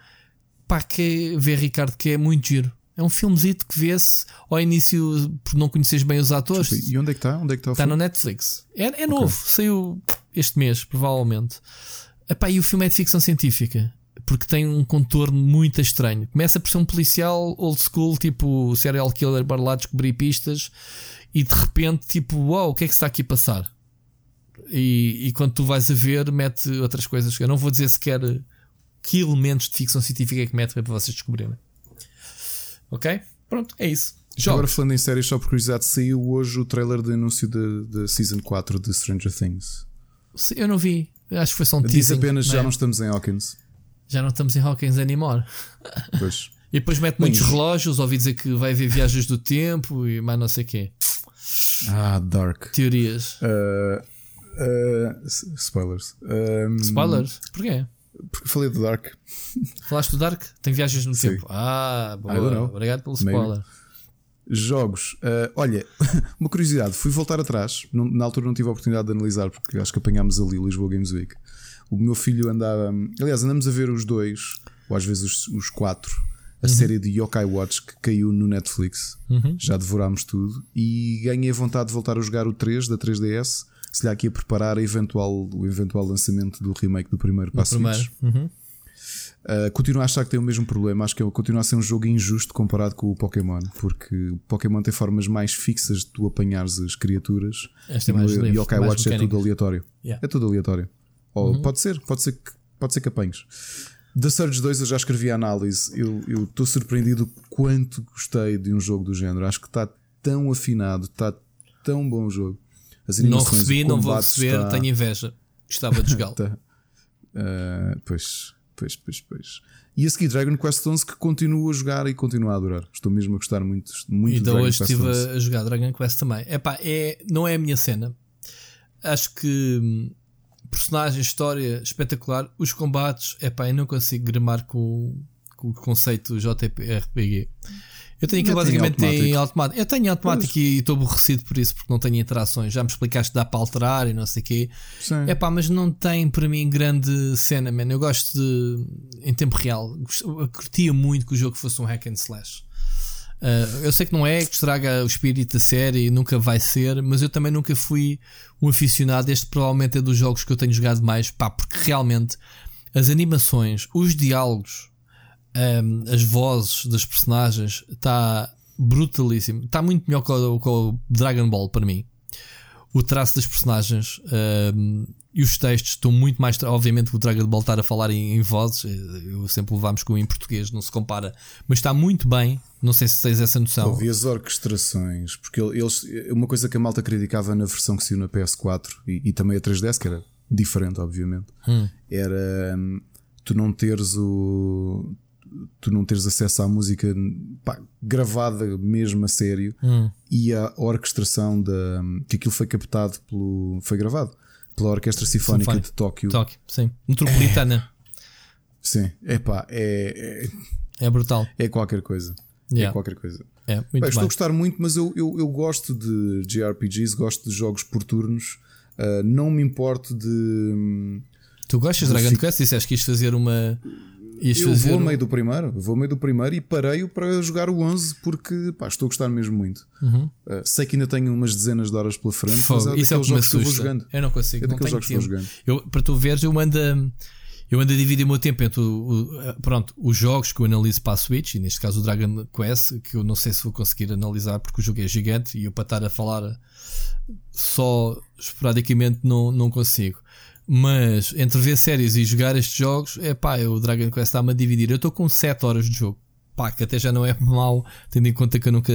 pá, que vê Ricardo, que é muito giro. É um filmezito que vê-se ao início por não conheceres bem os atores. E onde é que está? Onde é que está Está no Netflix. É, é novo, okay. saiu este mês, provavelmente. Epá, e o filme é de ficção científica porque tem um contorno muito estranho. Começa por ser um policial old school, tipo serial killer, para lá descobrir pistas, e de repente, tipo, uau, wow, o que é que está aqui a passar? E, e quando tu vais a ver, mete outras coisas. Eu não vou dizer sequer que elementos de ficção científica é que mete para vocês descobrirem. Ok? Pronto, é isso. Jogos. Agora falando em séries, só por curiosidade, saiu hoje o trailer de anúncio da Season 4 de Stranger Things. Eu não vi. Acho que foi só um teaser. apenas não é? já não estamos em Hawkins. Já não estamos em Hawkins anymore. Pois. <laughs> e depois mete muitos relógios, ouvi dizer que vai haver viagens do tempo e mais não sei o quê. Ah, Dark. Teorias. Uh, uh, spoilers. Um, spoilers? Porquê? Porque falei do Dark. <laughs> Falaste do Dark? Tem viagens no Sim. tempo. Ah, boa. Obrigado pelo spoiler. Maybe. Jogos. Uh, olha, <laughs> uma curiosidade. Fui voltar atrás. na altura não tive a oportunidade de analisar, porque acho que apanhámos ali Lisboa Games Week. O meu filho andava. Aliás, andamos a ver os dois, ou às vezes os, os quatro, a uhum. série de Yokai Watch que caiu no Netflix. Uhum. Já devorámos tudo. E ganhei vontade de voltar a jogar o 3 da 3DS. Se lhe aqui a preparar a eventual, o eventual lançamento do remake do primeiro para Switch. Uhum. Uh, continuo a achar que tem o mesmo problema. Acho que ele continua a ser um jogo injusto comparado com o Pokémon, porque o Pokémon tem formas mais fixas de tu apanhares as criaturas. Este é mais e o Yokai Watch é tudo aleatório. Yeah. É tudo aleatório. Ou uhum. pode ser, pode ser que, pode ser que apanhes. Da Surge 2 eu já escrevi a análise. Eu estou surpreendido quanto gostei de um jogo do género. Acho que está tão afinado, está tão bom o jogo. não recebi, não vou receber, está... tenho inveja. Gostava de jogá-lo. <laughs> tá. uh, pois, pois, pois, pois. E a seguir Dragon Quest 11 que continuo a jogar e continuo a adorar. Estou mesmo a gostar muito, muito e de Dragon hoje Quest estive 11. a jogar Dragon Quest também. Epá, é, não é a minha cena. Acho que hum, personagem, história espetacular. Os combates, é pá, eu não consigo gramar com, com o conceito JRPG. Eu tenho que basicamente tem automático. Eu tenho automático pois. e estou aborrecido por isso, porque não tenho interações. Já me explicaste que dá para alterar e não sei o quê. É pá, mas não tem para mim grande cena, man. Eu gosto de. em tempo real. Eu curtia muito que o jogo fosse um hack and slash. Uh, eu sei que não é que estraga o espírito da série, nunca vai ser, mas eu também nunca fui um aficionado. Este provavelmente é dos jogos que eu tenho jogado mais, pá, porque realmente as animações, os diálogos, um, as vozes das personagens, está brutalíssimo. Está muito melhor que o, que o Dragon Ball para mim o traço das personagens um, e os textos estão muito mais. Obviamente, o Dragon Ball estar a falar em, em, vozes, eh, eu sempre levámos com em português, não se compara, mas está muito bem. Não sei se tens essa noção. Ouvi as orquestrações, porque eles. Uma coisa que a malta criticava na versão que saiu na PS4 e, e também a 3DS, que era diferente, obviamente, hum. era hum, tu não teres o tu não teres acesso à música pá, gravada mesmo a sério hum. e a orquestração da que aquilo foi captado pelo foi gravado pela Orquestra Sinfónica Sinfónica. de Tóquio. Tóquio, sim, metropolitana. É. Sim, Epá, é, é é brutal. É qualquer coisa. É yeah. É qualquer coisa. É, muito estou a gostar muito, mas eu, eu, eu gosto de JRPGs, gosto de jogos por turnos. Uh, não me importo de. Tu gostas de Dragon Quest? Disseste que ias fazer uma Ias eu vou ao meio do primeiro, vou meio do primeiro e parei-o para jogar o 11 porque pá, estou a gostar mesmo muito. Uhum. Uh, sei que ainda tenho umas dezenas de horas pela frente, Fogo. mas é Isso é o que me assusta. Que eu, vou jogando. eu não consigo, é não tenho jogos tempo. Que vou jogando. Eu, para tu veres, eu ando eu ando a dividir o meu tempo entre o, o, pronto, os jogos que eu analiso para a Switch, e neste caso o Dragon Quest, que eu não sei se vou conseguir analisar porque o jogo é gigante e eu para estar a falar só esporadicamente não, não consigo. Mas entre ver séries e jogar estes jogos, é pá, o Dragon Quest está-me a dividir. Eu estou com 7 horas de jogo. Pá, que até já não é <laughs> mau, tendo em conta que eu nunca,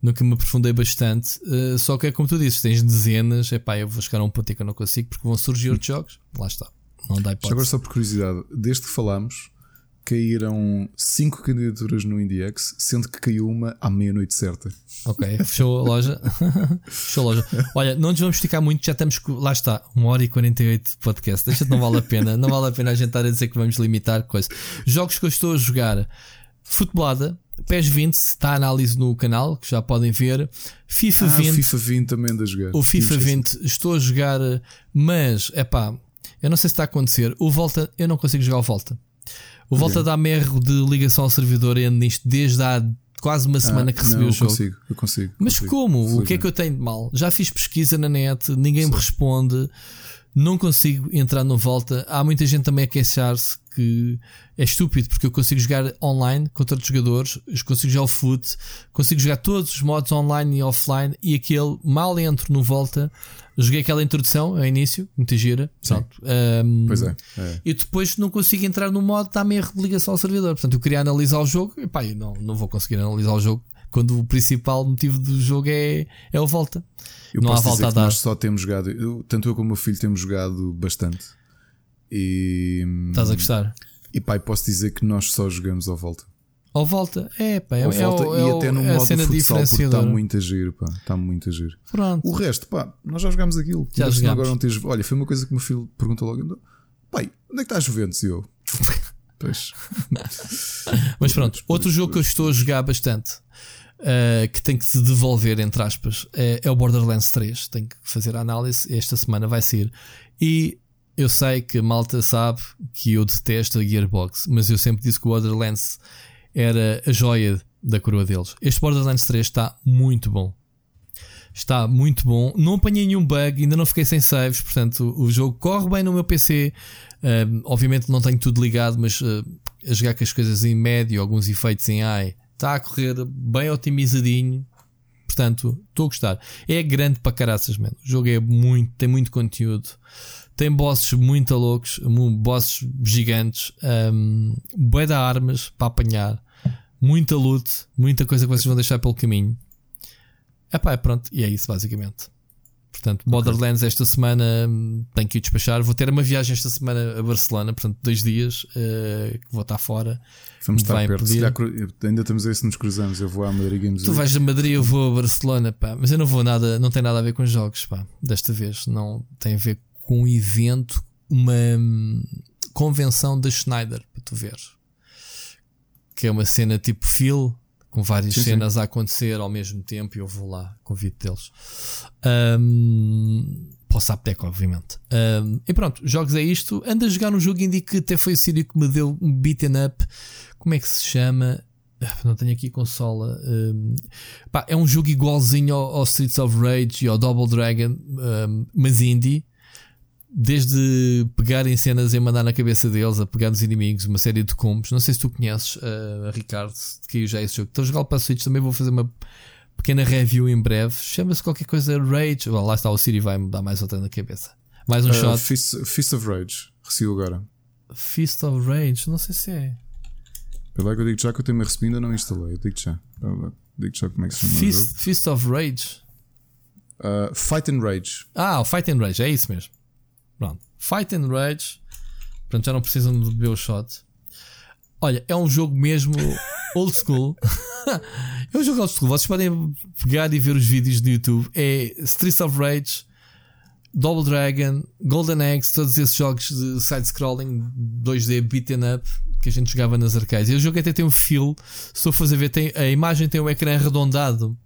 nunca me aprofundei bastante. Uh, só que é como tu dizes, tens dezenas, é pá, eu vou chegar a um ponto que eu não consigo porque vão surgir outros jogos. Lá está. Não dá hipótese. Agora, só por curiosidade, desde que falámos, caíram 5 candidaturas no IndieX, sendo que caiu uma à meia-noite certa. Ok, fechou a loja. <laughs> fechou a loja. Olha, não nos vamos esticar muito, já estamos. Lá está, 1 hora e 48 de podcast. Deixa-te, não vale a pena. Não vale a pena a gente estar a dizer que vamos limitar coisa. Jogos que eu estou a jogar: Futebolada, PES 20, está a análise no canal, que já podem ver. FIFA ah, 20. FIFA 20 também a jogar. O FIFA 20 estou a jogar, mas é pá, eu não sei se está a acontecer. O Volta, eu não consigo jogar o Volta. O Volta dá merro de ligação ao servidor e nisto desde há quase uma semana ah, que recebi não, o jogo. Eu consigo, eu consigo. Mas consigo, como? O que é que eu tenho de mal? Já fiz pesquisa na net, ninguém Sim. me responde. Não consigo entrar no Volta. Há muita gente também a queixar-se que é estúpido porque eu consigo jogar online contra outros jogadores, consigo jogar o foot, consigo jogar todos os modos online e offline e aquele mal entro no Volta. Joguei aquela introdução ao início, muita gira. Um, pois é, é, E depois não consigo entrar no modo, está-me a religação ao servidor. Portanto, eu queria analisar o jogo e pá, não, não vou conseguir analisar o jogo quando o principal motivo do jogo é, é o volta. Eu não há volta a dar. Nós só temos jogado, eu, tanto eu como o meu filho temos jogado bastante. E. Estás a gostar? E pai, posso dizer que nós só jogamos ao volta. Ao volta, é pá, é, ao volta, é, e até no é modo cena futsal, porque está muito a giro, pá, está muito a giro. Pronto. O resto, pá, nós já jogámos aquilo. Já jogamos. Agora não tens, olha, foi uma coisa que o meu filho perguntou logo: pai, onde é que está a Juventus? E eu, pois. <laughs> Mas pronto, outro jogo que eu estou a jogar bastante uh, que tem que se devolver, entre aspas, é, é o Borderlands 3. Tenho que fazer a análise. Esta semana vai ser. E eu sei que a malta sabe que eu detesto a Gearbox, mas eu sempre disse que o Borderlands era a joia da coroa deles. Este Borderlands 3 está muito bom. Está muito bom. Não apanhei nenhum bug, ainda não fiquei sem saves, portanto o jogo corre bem no meu PC. Uh, obviamente não tenho tudo ligado, mas uh, a jogar com as coisas em médio, alguns efeitos em AI, Está a correr bem otimizadinho. Portanto, estou a gostar. É grande para caraças, mano. O jogo é muito, tem muito conteúdo. Tem bosses muito loucos, bosses gigantes, um, bué de armas para apanhar, muita loot, muita coisa que vocês vão deixar pelo caminho. Epá, é pronto, e é isso basicamente. Portanto, Borderlands esta semana tenho que ir despachar. Vou ter uma viagem esta semana a Barcelona, portanto, dois dias uh, que vou estar fora. Vamos estar perto. Calhar, ainda estamos a ver se nos cruzamos. Eu vou a Madrid Games Tu vais a Madrid, eu vou a Barcelona, pá. Mas eu não vou nada, não tem nada a ver com jogos, pá. Desta vez. Não tem a ver com um evento, uma hum, convenção da Schneider, para tu veres. Que é uma cena tipo Phil, com várias sim, cenas sim. a acontecer ao mesmo tempo e eu vou lá, convido deles. Um, para o Saptec, obviamente. Um, e pronto, jogos é isto. Anda a jogar um jogo indie que até foi o Sírio que me deu um beaten up. Como é que se chama? Ah, não tenho aqui consola. Um, pá, é um jogo igualzinho ao, ao, Streets of Rage e ao Double Dragon, um, mas indie desde pegarem cenas e mandar na cabeça deles, a pegar nos inimigos, uma série de combos. Não sei se tu conheces, uh, Ricardo, que já esse jogo. Estou a jogar para a Switch, também vou fazer uma pequena review em breve. Chama-se qualquer coisa Rage. Lá está, o Siri vai-me dar mais outra na cabeça. Mais um uh, shot. Fist, Fist of Rage, recebo agora. Fist of Rage, não sei se é. Pela que eu digo já que eu tenho-me recebido ainda não instalei. Eu digo já. digo já como é que se chama. Fist, Fist of Rage. Uh, Fight and Rage. Ah, o Fight and Rage, é isso mesmo. Pronto. Fight and Rage. Portanto, já não precisam de beber o shot. Olha, é um jogo mesmo <laughs> old school. é um jogo old school. Vocês podem pegar e ver os vídeos do YouTube. É Streets of Rage, Double Dragon, Golden Axe, todos esses jogos de side-scrolling 2D beaten up que a gente jogava nas arcades. E o jogo até tem um feel. Se for fazer ver, tem, a imagem tem um ecrã arredondado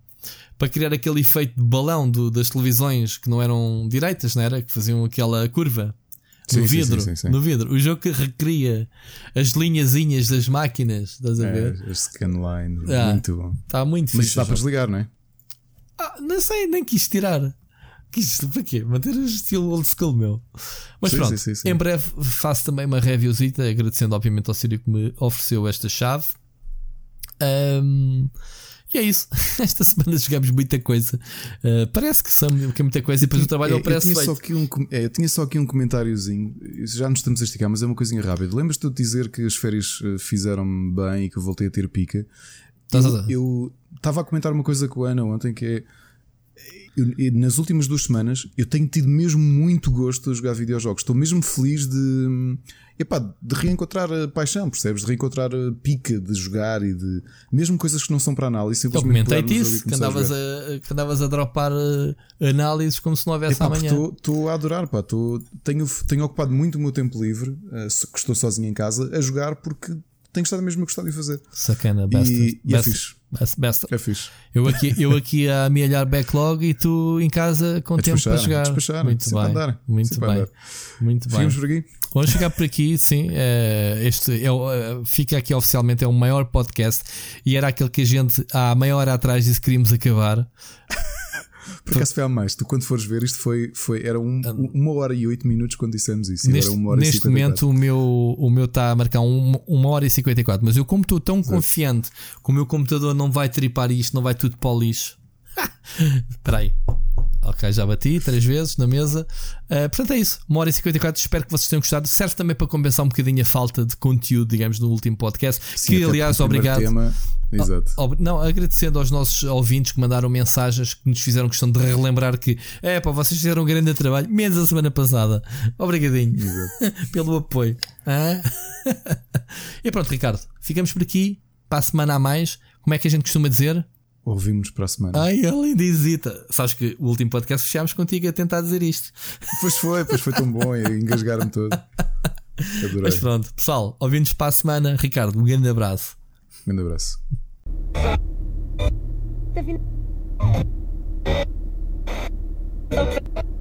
para criar aquele efeito de balão do, das televisões que não eram direitas, não era? Que faziam aquela curva no vidro, sim, sim, no vidro. O jogo que recria as linhazinhas das máquinas, estás a é, ver? É, a scanline, ah, muito bom. Está muito Mas dá para desligar, não é? Ah, não sei, nem quis tirar. Quis, para quê? Manter o estilo old school meu. Mas sim, pronto, em breve faço também uma reviewzita, agradecendo obviamente ao Sírio que me ofereceu esta chave. Um, e é isso. <laughs> Esta semana jogamos muita coisa. Uh, parece que, são, que é muita coisa e depois o trabalho é, preço eu tinha, só aqui um, é, eu tinha só aqui um comentáriozinho. Já nos estamos a esticar, mas é uma coisinha rápida. Lembras-te de dizer que as férias eh, fizeram-me bem e que eu voltei a ter pica? Eu estava a comentar uma coisa com a Ana ontem que é eu, nas últimas duas semanas eu tenho tido mesmo muito gosto a jogar videojogos. Estou mesmo feliz de, epá, de reencontrar a paixão, percebes? De reencontrar a pica de jogar e de. Mesmo coisas que não são para análise. Eu comentei-te isso, que andavas a, a, que andavas a dropar uh, análises como se não houvesse epá, amanhã. Estou a adorar, pá. Tô, tenho, tenho ocupado muito o meu tempo livre, uh, que estou sozinho em casa, a jogar porque tenho estado mesmo a gostar de fazer. Sacana, basta. E, e é. Best. É fixe. Eu aqui, eu aqui a amealhar backlog e tu em casa com tempo para jogar. Despachar, muito bem. Andar. Muito bem. Andar. Muito bem. por aqui. Vamos chegar por aqui, sim. Uh, este é uh, fica aqui oficialmente, é o maior podcast e era aquele que a gente há meia hora atrás disse que queríamos acabar. Por acaso foi a mais. Tu, quando fores ver, isto foi, foi era um, ah. uma hora e oito minutos quando dissemos isso. Neste, neste momento, o meu o meu está a marcar uma, uma hora e 54. Mas eu, como estou tão Exato. confiante que o meu computador não vai tripar isto, não vai tudo para o lixo. <laughs> Espera aí. Ok, já bati três vezes na mesa. Uh, portanto, é isso. Uma hora e 54. Espero que vocês tenham gostado. Serve também para compensar um bocadinho a falta de conteúdo, digamos, no último podcast. Sim, que, aliás, obrigado. Tema... Exato. Não, agradecendo aos nossos ouvintes que mandaram mensagens que nos fizeram questão de relembrar que é pá, vocês fizeram um grande trabalho, menos a semana passada. Obrigadinho <laughs> pelo apoio. Ah? <laughs> e pronto, Ricardo, ficamos por aqui. Para a semana a mais. Como é que a gente costuma dizer? Ouvimos para a semana. Ai, é a lindizita. Sabes que o último podcast fechámos contigo a tentar dizer isto. Pois foi, pois foi tão bom. e Engasgaram-me todo. Adorei. Mas pronto, pessoal, ouvindo-nos para a semana. Ricardo, um grande abraço. Um grande abraço. Tá